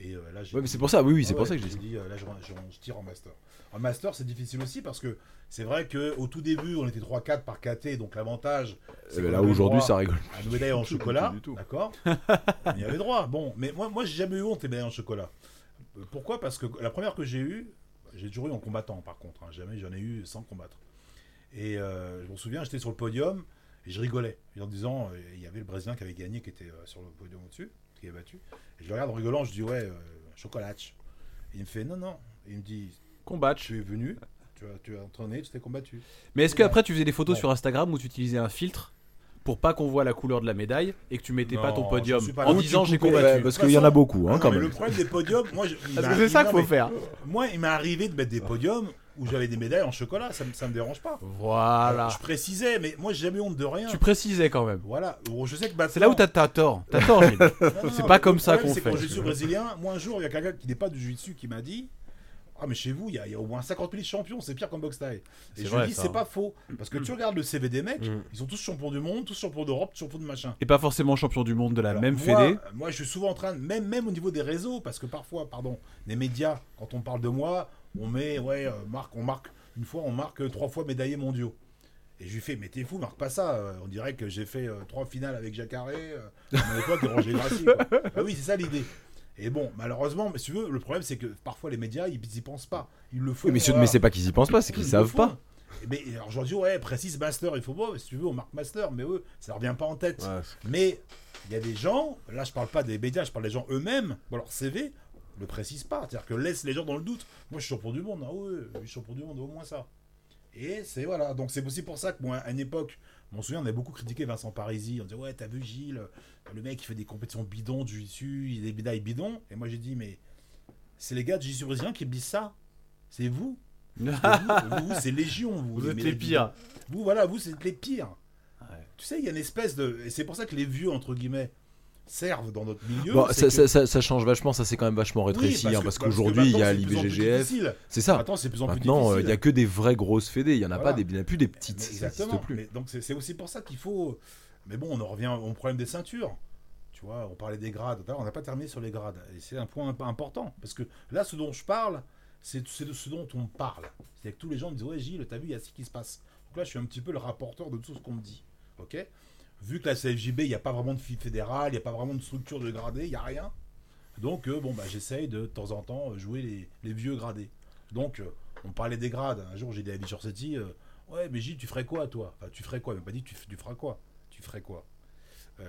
Et euh, là, j'ai Ouais, mais c'est pour ça, oui, oui, c'est Ah pour ouais, ça que je j'ai dis. dit, euh, là, je, je- je tire en master. En master, c'est difficile aussi parce que c'est vrai qu'au tout début, on était 3-4 par KT, donc l'avantage. c'est qu'on là, aujourd'hui, ça rigole. à une médaille en chocolat, d'accord? On y avait droit. Bon, mais moi, moi j'ai jamais eu honte des médailles en chocolat. Euh, Pourquoi? Parce que la première que j'ai eue, j'ai toujours eu en combattant par contre. hein. Jamais j'en ai eu sans combattre. Et euh, je me souviens, j'étais sur le podium et je rigolais en disant, euh, il y avait le Brésilien qui avait gagné, qui était euh, sur le podium au-dessus, qui avait battu. Et je le regarde en rigolant, je dis ouais, euh, chocolatch. il me fait non, non. Il me dit Combatch. tu es venu, tu as, tu as entraîné, tu t'es combattu. Mais est-ce qu'après tu faisais des photos Ouais. sur Instagram où tu utilisais un filtre pour pas qu'on voit la couleur de la médaille et que tu mettais pas ton podium pas en disant j'ai combattu ouais, Parce qu'il y en a beaucoup, hein, Ah non, quand mais même. le problème des podiums, moi, je- il Parce m'a- que c'est ça qu'il faut faire. Moi, il m'est arrivé de mettre des podiums où j'avais des médailles en chocolat, ça, me- ça me dérange pas. Voilà. Je précisais, mais moi, j'ai jamais honte de rien. Tu précisais quand même. Voilà, je sais que maintenant- C'est là où t'as t'as tort. T'as tort, Gilles. C'est pas comme ça qu'on c'est fait. Quand je suis brésilien, moi un jour, il y a quelqu'un qui n'est pas du jiu-jitsu qui m'a dit Ah, mais chez vous, il y, a- il y a au moins 50 000 champions, c'est pire qu'en boxe taille. Et je vrai, lui dis C'est hein. pas faux. Parce que tu regardes le CV des mecs, Mm. ils sont tous champions du monde, tous champions d'Europe, champions de machin. Et pas forcément champion du monde de la Alors, même moi, fédé. Moi, je suis souvent en train, de, même, même au niveau des réseaux, parce que parfois, pardon, les médias, quand on parle de moi, on met, ouais, euh, marque, on marque, une fois, on marque euh, trois fois médaillés mondiaux. Et je lui fais, mais t'es fou, marque pas ça. euh, on dirait que j'ai fait euh, trois finales avec Jacare, euh, à et Roger Gracie. quoi. Bah oui, c'est ça l'idée. Et bon, malheureusement, mais si tu veux, le problème, c'est que parfois les médias, ils y pensent pas. Ils le font. Oui, mais, voilà. mais c'est pas qu'ils y pensent pas, c'est qu'ils savent pas. Et alors je leur dis, ouais, précise master, il faut pas, si tu veux, on marque master, mais eux, ça leur vient pas en tête. Ouais, Mais il y a des gens, là je parle pas des médias, je parle des gens eux-mêmes, bon, leur CV le précise pas, c'est-à-dire que laisse les gens dans le doute. Moi je suis champion du monde, ah ouais, je suis champion du monde, au moins ça. Et c'est voilà, donc c'est aussi pour ça que moi à une époque, je m'en souviens, on avait beaucoup critiqué Vincent Parisi, on disait ouais, t'as vu Gilles, le mec il fait des compétitions bidons du dessus, il des médailles bidons, et moi j'ai dit mais c'est les gars de Jiu-Jitsu brésilien qui me disent ça, c'est vous. Vous, vous, c'est Légion, vous. Vous êtes les pires. Vous, voilà, vous, c'est les pires. Ouais. Tu sais, il y a une espèce de. Et c'est pour ça que les vieux, entre guillemets, servent dans notre milieu. Bon, ça, que- ça- ça- ça change vachement, ça c'est quand même vachement rétréci, hein, parce que qu'aujourd'hui il y a l'IBGGF, c'est ça. Maintenant, c'est plus en plus Maintenant, euh, difficile. il n'y a que des vraies grosses fédés, il n'y en a Voilà. pas des, il y en a plus des petites, Mais ça Exactement. n'existe plus. Mais donc, c'est aussi pour ça qu'il faut. Mais bon, on en revient au problème des ceintures. Tu vois, on parlait des grades. On n'a pas terminé sur les grades. Et c'est un point imp- important. Parce que là, ce dont je parle, c'est c'est de ce dont on parle. C'est-à-dire que tous les gens me disent Ouais, Gilles, t'as vu, il y a ce qui se passe. Donc là, je suis un petit peu le rapporteur de tout ce qu'on me dit. Ok? Vu que la CFJB, il n'y a pas vraiment de fédérale, il n'y a pas vraiment de structure de gradé, il n'y a rien. Donc, euh, bon, bah, j'essaye de, de temps en temps euh, jouer les, les vieux gradés. Donc, euh, on parlait des grades. Un jour, j'ai dit à Eddie Chorsetti, euh, Ouais, mais Gilles, tu ferais quoi, toi? Enfin, tu ferais quoi? Il m'a pas dit, tu, tu feras quoi? Tu ferais quoi?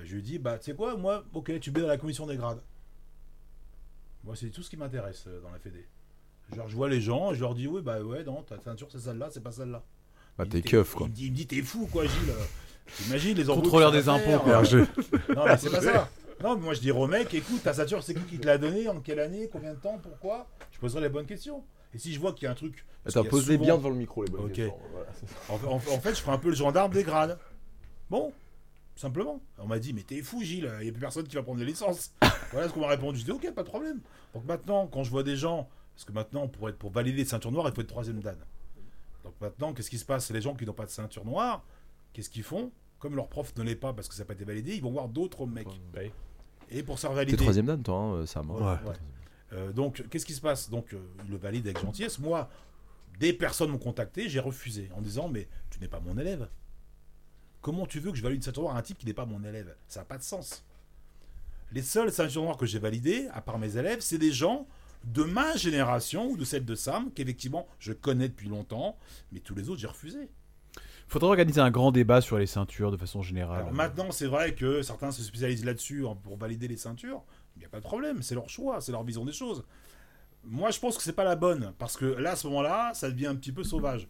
Je lui ai dit, bah, tu sais quoi, moi, ok, tu mets dans la commission des grades. Moi, c'est tout ce qui m'intéresse dans la Fédé. Genre, je vois les gens, je leur dis, oui, bah, ouais, non, ta ceinture, c'est celle-là, c'est pas celle-là. Bah, t'es keuf, quoi. Il me dit, il me dit, t'es fou, quoi, Gilles. T'imagines les embrouilles Contrôleur des impôts, quoi. euh, non, mais c'est pas ça. Non, mais moi je dis au mec, écoute, ta ceinture, c'est qui qui te l'a donnée En quelle année Combien de temps Pourquoi? Je poserai les bonnes questions. Et si je vois qu'il y a un truc. Attends, pose-les souvent- bien devant le micro, les bonnes Ok. questions, voilà. En, en- en fait, je ferai un peu le gendarme des grades. Bon, simplement. On m'a dit, mais t'es fou, Gilles, il n'y a plus personne qui va prendre les licences. voilà ce qu'on m'a répondu. Je dis, ok, pas de problème. Donc maintenant, quand je vois des gens. Parce que maintenant, pour, être, pour valider les ceintures noires, il faut être troisième dan. Donc maintenant, qu'est-ce qui se passe? C'est les gens qui n'ont pas de ceinture noire. Qu'est-ce qu'ils font? Comme leur prof ne l'est pas parce que ça n'a pas été validé, ils vont voir d'autres mecs. Et pour se faire T'es valider. troisième dan, toi, hein, Sam. Ouais. Ouais. Euh, donc, qu'est-ce qui se passe? Donc, euh, il le valide avec gentillesse. Moi, des personnes m'ont contacté, j'ai refusé en disant Mais tu n'es pas mon élève. Comment tu veux que je valide ceinture noire à un type qui n'est pas mon élève? Ça n'a pas de sens. Les seules ceintures noires que j'ai validées, à part mes élèves, c'est des gens de ma génération ou de celle de Sam, qu'effectivement je connais depuis longtemps, mais tous les autres j'ai refusé. Faudrait organiser un grand débat sur les ceintures de façon générale. Alors maintenant, c'est vrai que certains se spécialisent là-dessus pour valider les ceintures. Il n'y a pas de problème, c'est leur choix, c'est leur vision des choses. Moi, je pense que c'est pas la bonne parce que là, à ce moment-là, ça devient un petit peu sauvage.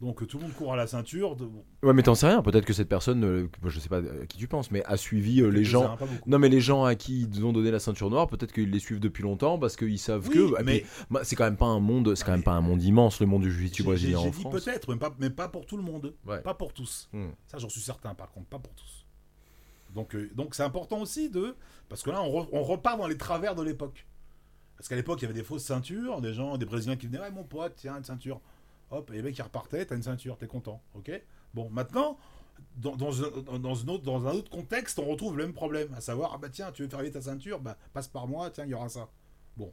Donc tout le monde court à la ceinture. De... Ouais, mais t'en sais rien, peut-être que cette personne, euh, je sais pas à qui tu penses, mais a suivi euh, les gens. Non, mais les gens à qui ils ont donné la ceinture noire, peut-être qu'ils les suivent depuis longtemps parce qu'ils savent Oui, que. et mais bah, c'est quand même pas un monde, c'est quand même pas un monde immense, le monde du jiu-jitsu brésilien en France. peut-être, mais pas, mais pas pour tout le monde, Ouais. pas pour tous. Hmm. Ça, j'en suis certain. Par contre, pas pour tous. Donc, euh, donc c'est important aussi de, parce que là, on, re- on repart dans les travers de l'époque. Parce qu'à l'époque, il y avait des fausses ceintures, des gens, des Brésiliens qui venaient, ouais, mon pote, tiens, une ceinture. Hop, et les mecs qui repartaient, t'as une ceinture, t'es content, ok? Bon, maintenant, dans, dans, un, dans, une autre- dans un autre contexte, on retrouve le même problème, à savoir, ah bah tiens, tu veux faire ta ceinture, bah passe par moi, tiens, il y aura ça. Bon,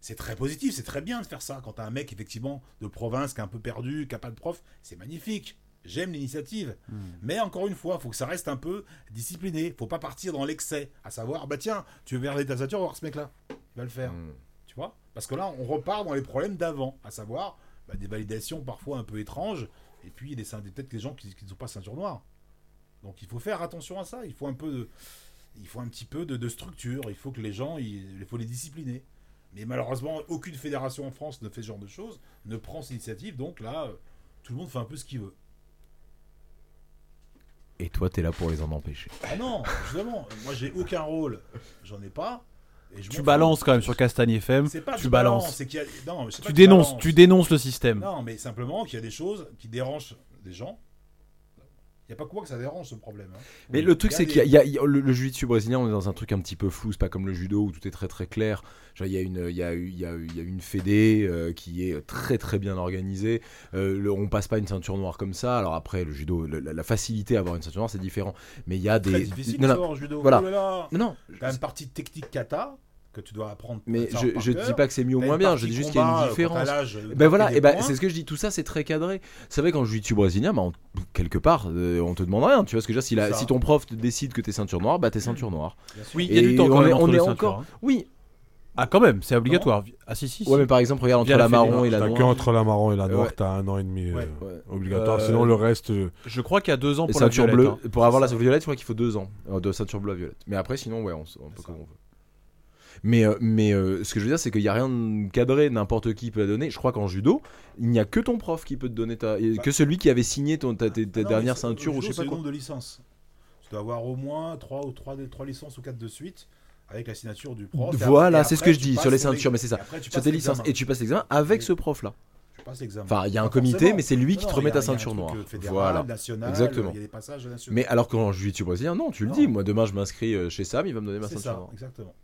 c'est très positif, c'est très bien de faire ça. Quand t'as un mec, effectivement, de province qui est un peu perdu, qui n'a pas de prof, c'est magnifique. J'aime l'initiative. Mais encore une fois, il faut que ça reste un peu discipliné. faut pas partir dans l'excès. À savoir, bah tiens, tu veux regarder ta ceinture, on va voir ce mec-là. Il va le faire. Hmm. Tu vois? Parce que là, on repart dans les problèmes d'avant. À savoir, bah, des validations parfois un peu étranges. Et puis, des, ceint- peut-être des gens qui ne sont pas ceinture noire. Donc, il faut faire attention à ça. Il faut un peu de. Il faut un petit peu de, de structure. Il faut que les gens, il, il faut les discipliner. Mais malheureusement, aucune fédération en France ne fait ce genre de choses, ne prend cette initiative. Donc là, euh, tout le monde fait un peu ce qu'il veut. Et toi, t'es là pour les en empêcher. Ah non, justement, moi j'ai aucun rôle, j'en ai pas. Et je Tu balances quand même sur Castagne FM. Pas tu balance, balances. a- non, Tu dénonces, balance. tu dénonces le système. Non, mais simplement qu'il y a des choses qui dérangent des gens. N'y a pas que moi que ça dérange ce problème. hein. Mais le truc, c'est qu'il y a, y le, le jiu-jitsu brésilien, on est dans un truc un petit peu flou. C'est pas comme le judo où tout est très très clair. Genre, il y a une, y a, y a, y a une fédé euh, qui est très très bien organisée. Euh, le- on passe pas une ceinture noire comme ça. Alors après, le judo, le- la, la facilité à avoir une ceinture noire, c'est différent. Mais il y a des. Très difficile non, non, judo. voilà. Oh là là. non, non, T'as une partie technique kata que tu dois apprendre. Mais je, je cœur. dis pas que c'est mieux ou moins bien. Je dis juste qu'il y a une quand différence. euh, Ben voilà, et ben c'est ce que je dis. Tout ça, c'est très cadré. C'est vrai qu'en jiu-jitsu brésilien, bah, on- quelque part, euh, on te demande rien. Tu vois ce que je veux dire si, la- si ton prof te décide que t'es ceinture noire, bah t'es ceinture noire. Oui, il y a du temps quand on même est- entre on les est ceintures, encore- hein. Oui. Ah quand même, c'est obligatoire. Ah si si. si. Ouais, mais par exemple, regarde entre la la marron et la T'as que noire. entre la marron et la noire, t'as un an et demi euh, obligatoire. Euh, Sinon, le reste, euh, Je crois qu'il y a deux ans pour la ceinture violette, bleue, hein. pour avoir la ça. violette, je crois qu'il faut deux ans de ceinture bleue à violette. Mais après, sinon, ouais, on, peut comme on veut. Mais, euh, mais euh, ce que je veux dire, c'est qu'il n'y a rien de cadré, n'importe qui peut la donner. Je crois qu'en judo, il n'y a que ton prof qui peut te donner ta. Bah. que celui qui avait signé ton, ta, ta- ta Ah non, dernière ceinture ou je sais pas c'est le nombre de licences. Tu dois avoir au moins 3 ou 3, trois licences ou 4 de suite avec la signature du prof. Voilà, c'est ce que je dis sur les ceintures, mais c'est ça. Sur tes licences. Et tu passes l'examen avec ce prof-là. Tu passes l'examen. Enfin, il y a un comité, mais c'est lui qui te remet ta ceinture noire. Voilà. Exactement. Il y a des passages nationaux. Mais alors qu'en jiu-jitsu brésilien, non, tu le dis. Moi, demain, je m'inscris euh, chez Sam, il va me donner ma ceinture ça, noire. exactement.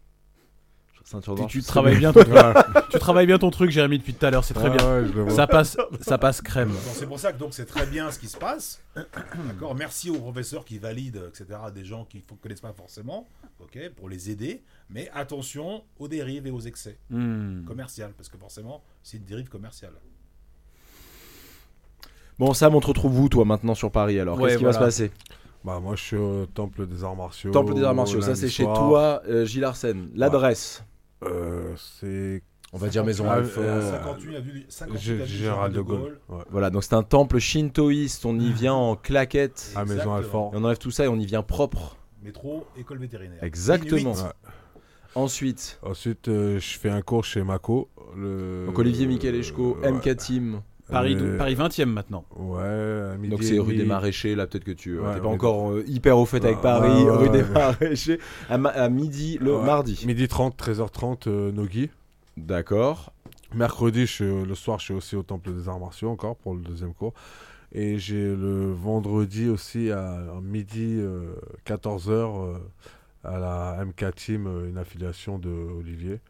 Ceinture Tu, noire. travailles bien, ton... tu travailles bien ton truc, Jérémy, depuis tout à l'heure. C'est très bien. ouais. Ça passe, ça passe crème. Donc, C'est pour ça que donc c'est très bien ce qui se passe. D'accord. Merci aux professeurs qui valident, etc. Des gens qui ne connaissent pas forcément, ok, pour les aider. Mais attention aux dérives et aux excès Hmm. commerciaux, parce que forcément c'est une dérive commerciale. Bon, Sam, on te retrouve où, toi, maintenant, sur Paris Alors, Ouais, qu'est-ce qui va se passer? Bah, moi, je suis au Temple des Arts Martiaux. Temple des Arts Martiaux, ça, c'est chez toi, euh, Gilles Arsène. L'adresse? Euh, c'est On va dire Maison Alfort. euh, 58 avenue 58 G- avenue Général de Gaulle. Ouais. Voilà, donc c'est un temple shintoïste, on y vient en claquette. À Maison. Et on enlève tout ça et on y vient propre. Métro, école vétérinaire. Exactement. Ouais. Ensuite, Ensuite, euh, je fais un cours chez Mako. Le... donc Olivier Michael Eshko, Euh, MK Team. Paris, Euh, Paris 20e maintenant. Ouais, à midi Donc c'est rue des Maraîchers, là peut-être que tu Ouais, n'es pas encore euh, hyper au fait avec Ouais, Paris. rue des. Maraîchers, à, ma- à midi le Ouais. mardi. Midi 30, 13h30, euh, Nogi. D'accord. Mercredi, je euh, le soir, je suis aussi au Temple des Arts Martiaux encore pour le deuxième cours. Et j'ai le vendredi aussi à, à midi 14h à la MK Team, euh, une affiliation de Olivier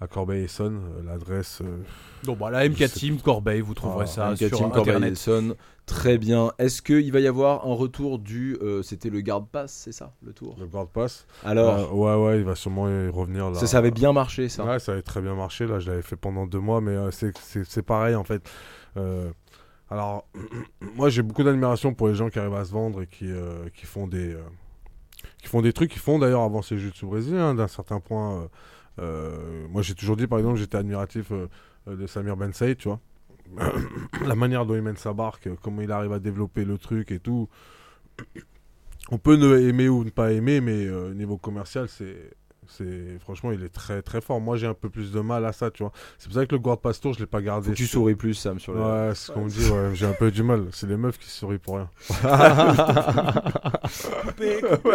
à Corbeil-Essonne. Euh, L'adresse, euh, Donc bah, la MK Team Corbeil, vous trouverez Ah, ça MK sur Team internet. Corbeil-Essonne. Très bien. Est-ce qu'il va y avoir un retour du. euh, C'était le garde pass, c'est ça, le tour le Guard Pass. Alors, Euh, ouais, ouais, il va sûrement y revenir là. ça, ça avait bien marché, ça. Ouais, ça avait très bien marché. Là, je l'avais fait pendant deux mois, mais euh, c'est- c'est c'est pareil en fait. Euh, alors, moi, j'ai beaucoup d'admiration pour les gens qui arrivent à se vendre et qui, euh, qui font des euh, qui font des trucs, qui font d'ailleurs avancer le jiu-jitsu brésilien hein, d'un certain point. Euh, moi, j'ai toujours dit, par exemple, j'étais admiratif euh, de Samir Ben Saïd, tu vois. La manière dont il mène sa barque, euh, comment il arrive à développer le truc et tout. On peut ne aimer ou ne pas aimer, mais niveau commercial, c'est c'est franchement il est très très fort. Moi j'ai un peu plus de mal à ça, tu vois. C'est pour ça que le Guard Pastour je l'ai pas gardé. Faut que tu sur- souris plus, Sam, sur le. Ouais, c'est ce qu'on me dit. Ouais, j'ai un peu du mal. C'est les meufs qui sourient pour rien. Coupé, coupé.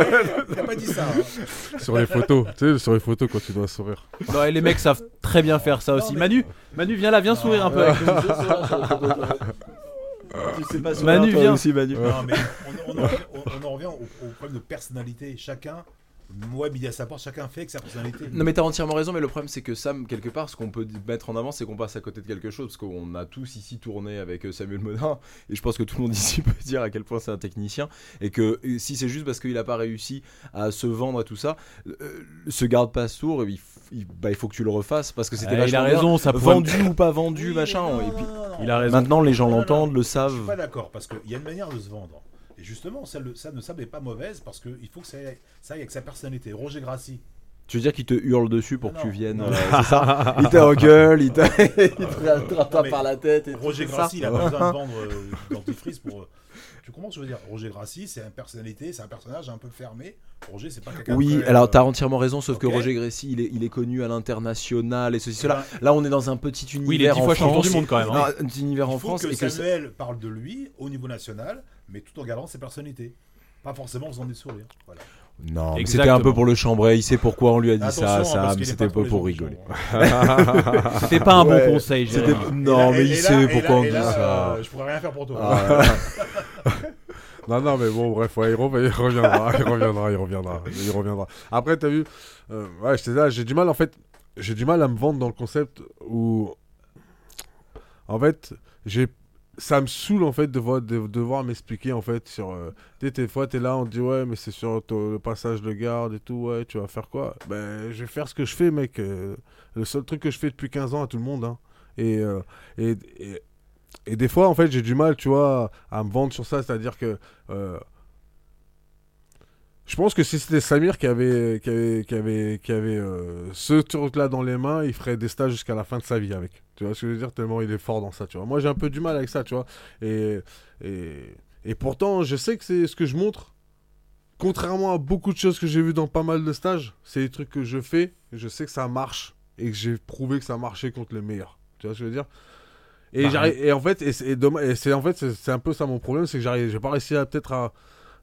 A pas dit ça. hein. sur les photos, tu sais, sur les photos quand tu dois sourire. Non, et les mecs savent très bien faire ça aussi. mais- Manu, Manu, viens là, viens sourire un peu. avec nous. Tu sais pas Manu, toi viens. aussi, Manu. Non, mais on, on en, revient- on- on en revient au, au problème de personnalité. Chacun, moi, midi à sa porte, chacun fait avec sa personnalité. Non mais t'as entièrement raison, mais le problème c'est que Sam, quelque part, ce qu'on peut mettre en avant, c'est qu'on passe à côté de quelque chose, parce qu'on a tous ici tourné avec euh, Samuel Modin, et je pense que tout le monde ici peut dire à quel point c'est un technicien, et que euh, si c'est juste parce qu'il a pas réussi à se vendre et tout ça, euh, ce garde passe tour, il, f- il- bah, il faut que tu le refasses, parce que c'était Eh, il a raison, ça vendu ou pas vendu, Oui, machin, non, et non, puis non, non, Il a raison. maintenant les gens l'entendent, le Je suis savent. pas d'accord parce qu'il y a une manière de se vendre. Et justement, ça, le, ça ne n'est pas mauvaise parce qu'il faut que ça aille, ça aille avec sa personnalité. Roger Grassi, Tu veux dire qu'il te hurle dessus pour Non, que tu non, viennes euh, C'est ça Il t'engueule, il te il te rattrape par la tête. Et Roger Grassi, il a pas besoin de vendre euh, dentifrice pour. Euh, Tu comprends ce que je veux dire? Roger Grassi, c'est une personnalité, c'est un personnage un peu fermé. Roger, c'est pas quelqu'un. de Oui, très, alors euh, t'as entièrement raison, sauf que. Roger Grécy, il est, il est connu à l'international et ceci, eh cela. ben, Là, on est dans un petit univers Oui, il est dix en fois champion France. du monde quand même. hein. Non, un petit univers il en France que et que ça- Samuel parle de lui au niveau national, mais tout en gardant ses personnalités. Pas forcément en faisant des sourires. Voilà. Non, c'était un peu pour le chambray. Il sait pourquoi on lui a dit Attention, ça, hein, est C'était pas pour pas rigoler. C'était pas un Ouais, bon conseil, Non, là- mais il sait pourquoi là- on dit là, ça. euh, Je pourrais rien faire pour toi. Ah, Non, non, mais bon, bref, ouais, il, rev- il reviendra, il reviendra, il reviendra, il reviendra. Après, t'as vu, euh, ouais, j'étais là, j'ai du mal, en fait, j'ai du mal à me vendre dans le concept où, en fait, j'ai, ça me saoule, en fait, de, de devoir m'expliquer, en fait, sur, euh, des fois, t'es là, on te dit, ouais, mais c'est sur le passage de garde et tout, ouais, tu vas faire quoi? Ben, je vais faire ce que je fais, mec, euh, le seul truc que je fais depuis 15 ans à tout le monde, hein. Et, euh, et des fois, en fait, j'ai du mal, tu vois, à me vendre sur ça. C'est-à-dire que. euh, je pense que si c'était Samir qui avait, qui avait, qui avait, euh, ce truc-là dans les mains, il ferait des stages jusqu'à la fin de sa vie avec. Tu vois ce que je veux dire? Tellement il est fort dans ça, tu vois. Moi, j'ai un peu du mal avec ça, tu vois. Et, et, et pourtant, je sais que c'est ce que je montre. Contrairement à beaucoup de choses que j'ai vues dans pas mal de stages, c'est des trucs que je fais, je sais que ça marche, et que j'ai prouvé que ça marchait contre les meilleurs. Tu vois ce que je veux dire? Et, Bah, j'arrive- et en fait, et c'est et dommage- et c'est en fait, c'est un peu ça mon problème, c'est que j'arrive, j'ai pas réussi à peut-être à,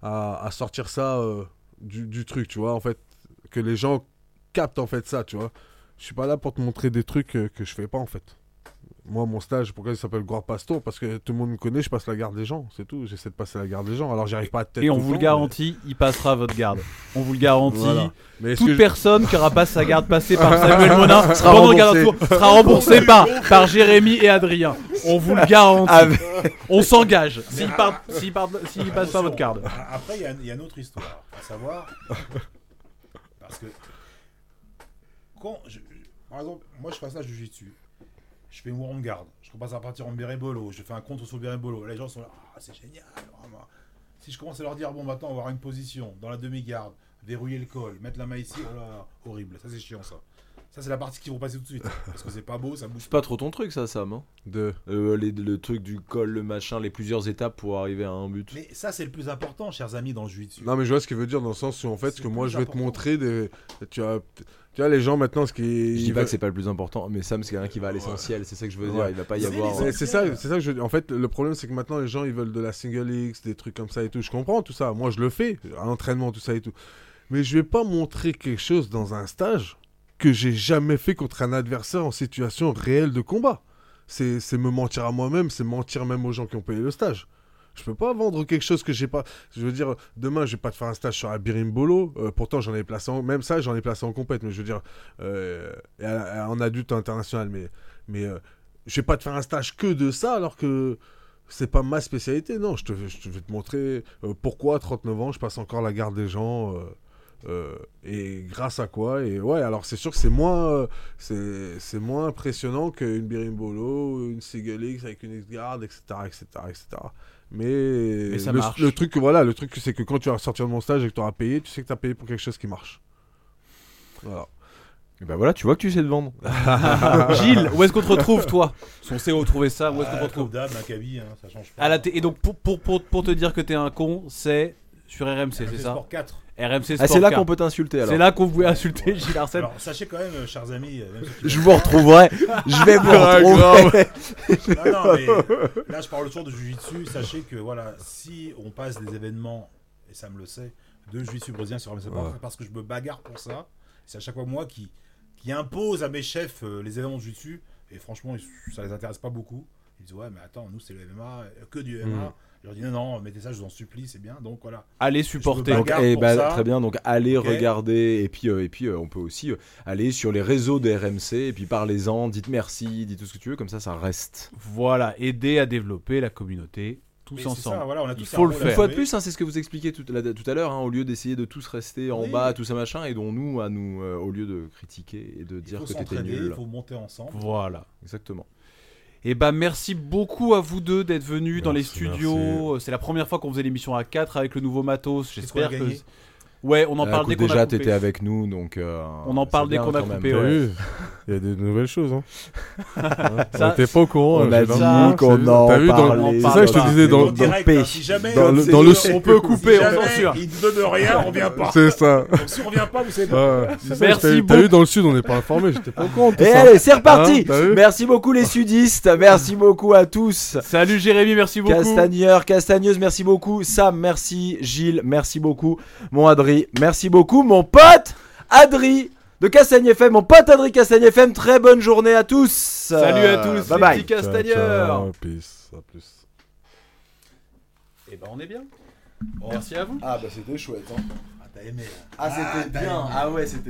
à, à sortir ça euh, du, du truc, tu vois, en fait, que les gens captent en fait ça, tu vois. Je suis pas là pour te montrer des trucs euh, que je fais pas en fait. Moi, mon stage, pourquoi il s'appelle Grand Pasto? Parce que tout le monde me connaît, je passe la garde des gens, c'est tout. J'essaie de passer la garde des gens. Alors, j'y arrive pas à tête Et on vous le temps, garantit, il passera votre garde. On vous le garantit. Voilà. Mais, Toute je- personne qui aura pas sa garde passée par Samuel Monin Sera pendant le garde remboursée. tour sera remboursée par, par Jérémy et Adrien. On vous le garantit. Avec- On s'engage. S'il part, s'il part, s'il passe pas votre garde. Attention, a- Après, il y, a- il y a une autre histoire. À savoir. parce que. Quand. je- par exemple, moi, je fais un stage de jiu-jitsu. Je fais une warm guard. Je commence à partir en bérémolo. Je fais un contre sur le bérémolo. Les gens sont là. Ah, c'est génial. vraiment. Si je commence à leur dire, bon, maintenant, on va avoir une position dans la demi-garde, verrouiller le col, mettre la main ici, oh là, horrible. Ça, c'est chiant, ça. Ça, c'est la partie qu'ils vont passer tout de suite. Parce que c'est pas beau, ça bouge C'est pas trop ton truc, ça, Sam. hein de... Euh, les- le truc du col, le machin, les plusieurs étapes pour arriver à un but. Mais ça, c'est le plus important, chers amis, dans le jiu-jitsu. Non, mais je vois ce qu'il veut dire dans le sens où, en fait, C'est que moi, je vais te montrer des. Tu vois, tu vois, les gens maintenant, ce qui. Je dis pas que c'est pas le plus important, mais Sam, c'est quelqu'un qui va à l'essentiel. C'est ça que je veux dire. Ouais. Il va pas y C'est avoir. c'est ça, c'est ça que je En fait, le problème, c'est que maintenant, les gens, ils veulent de la single X, des trucs comme ça et tout. Je comprends tout ça. Moi, je le fais, à l'entraînement, tout ça et tout. Mais je vais pas montrer quelque chose dans un stage que j'ai jamais fait contre un adversaire en situation réelle de combat. C'est me mentir à moi-même, c'est mentir même aux gens qui ont payé le stage. Je peux pas vendre quelque chose que j'ai pas. Je veux dire, demain, je vais pas te faire un stage sur un birimbolo. Euh, pourtant, j'en ai placé en. Même ça, j'en ai placé en compète. Mais je veux dire, euh, en adulte international. Mais, mais euh, je vais pas te faire un stage que de ça alors que c'est pas ma spécialité. Non, je, je vais te montrer euh, pourquoi, à 39 ans, je passe encore la garde des gens. Euh, et grâce à quoi et ouais alors c'est sûr que c'est moins euh, c'est c'est moins impressionnant qu'une birimbolo une single X avec une X-guard etc etc etc mais, ça le, marche. le truc voilà le truc c'est que quand tu vas sortir de mon stage et que tu auras payé tu sais que tu as payé pour quelque chose qui marche voilà Et bah voilà, tu vois que tu sais te vendre. Gilles, où est-ce qu'on te retrouve, toi? Si on sait retrouver ça, où est-ce qu'on te Ah, retrouve? d'hab, Maccabi, hein, ça change pas. à la t- Et donc, pour, pour, pour, pour te dire que t'es un con, c'est sur RMC, c'est ça Sport 4. RMC Sport Ah, c'est là 4. qu'on peut t'insulter alors. C'est là qu'on voulait insulter Gilles Arsène. Alors, sachez quand même, euh, chers amis, euh, même ceux qui- Je vous retrouverai. Je vais vous Ah, retrouver. Non, non, mais là, je parle toujours de Jiu-Jitsu. Sachez que, voilà, si on passe des événements, et ça me le sait, de Jiu-Jitsu brésilien sur RMC Sport, Ouais. c'est parce que je me bagarre pour ça. C'est à chaque fois moi qui, qui impose à mes chefs euh, les événements de Jiu-Jitsu. Et franchement, ça les intéresse pas beaucoup. Ils disent, ouais, mais attends, nous, c'est le MMA, que du MMA. Mm. Je leur dis, non, non, mettez ça, je vous en supplie, c'est bien. Donc voilà. Allez supporter. Donc, eh bah, ça. très bien, donc allez regarder et puis, euh, et puis euh, on peut aussi euh, aller sur les réseaux de RMC et puis parlez-en, dites merci, dites tout ce que tu veux, comme ça ça reste. Voilà, aider à développer la communauté tous ensemble. ça, voilà, on a Il tous faut un le faire. Une fois de plus, hein, c'est ce que vous expliquiez tout, à l'heure, hein, au lieu d'essayer de tous rester en Oui. bas, tout ça machin, et dont nous, à nous, euh, au lieu de critiquer et de Il dire faut que t'étais nul. il faut monter ensemble. Voilà. Exactement. Et bah merci beaucoup à vous deux d'être venus dans les Merci, studios. C'est la première fois qu'on faisait l'émission à 4 avec le nouveau matos. J'espère que Ouais, on en Ah, parle dès qu'on déjà, a coupé. t'étais avec nous, donc. euh, On en parle dès qu'on a coupé, ouais. Il y a des nouvelles choses. Hein. Ça- on était pas au courant. On a dit l'air- qu'on en T'as vu dans- parlait. C'est ça que je te disais dans, dans- direct, hein, si jamais, dans le- dans le- si on peut couper, on jamais censure. Il ne donne rien, on vient pas. C'est ça. Donc si on revient pas, vous savez pas. Ça, Merci t'as vu- beaucoup. T'as vu dans le sud, on n'est pas informé. J'étais pas au courant. Et ça. allez, c'est reparti Hein, Merci beaucoup les sudistes, merci beaucoup à tous. Salut Jérémy, merci beaucoup. Castagneur, Castagneuse, merci beaucoup. Sam, merci. Gilles, merci beaucoup. Mon Adri, merci beaucoup. Mon pote Adri de Castagne FM, mon pote Adri Castagne FM. Très bonne journée à tous. Salut à tous, Bye les bye. petits Ciao, castagneurs. ciao, Peace. À plus. Et ben on est bien. Merci à vous. Ah bah c'était chouette. Ah, t'as aimé. hein. Ah c'était t'as bien. aimé. Ah ouais c'était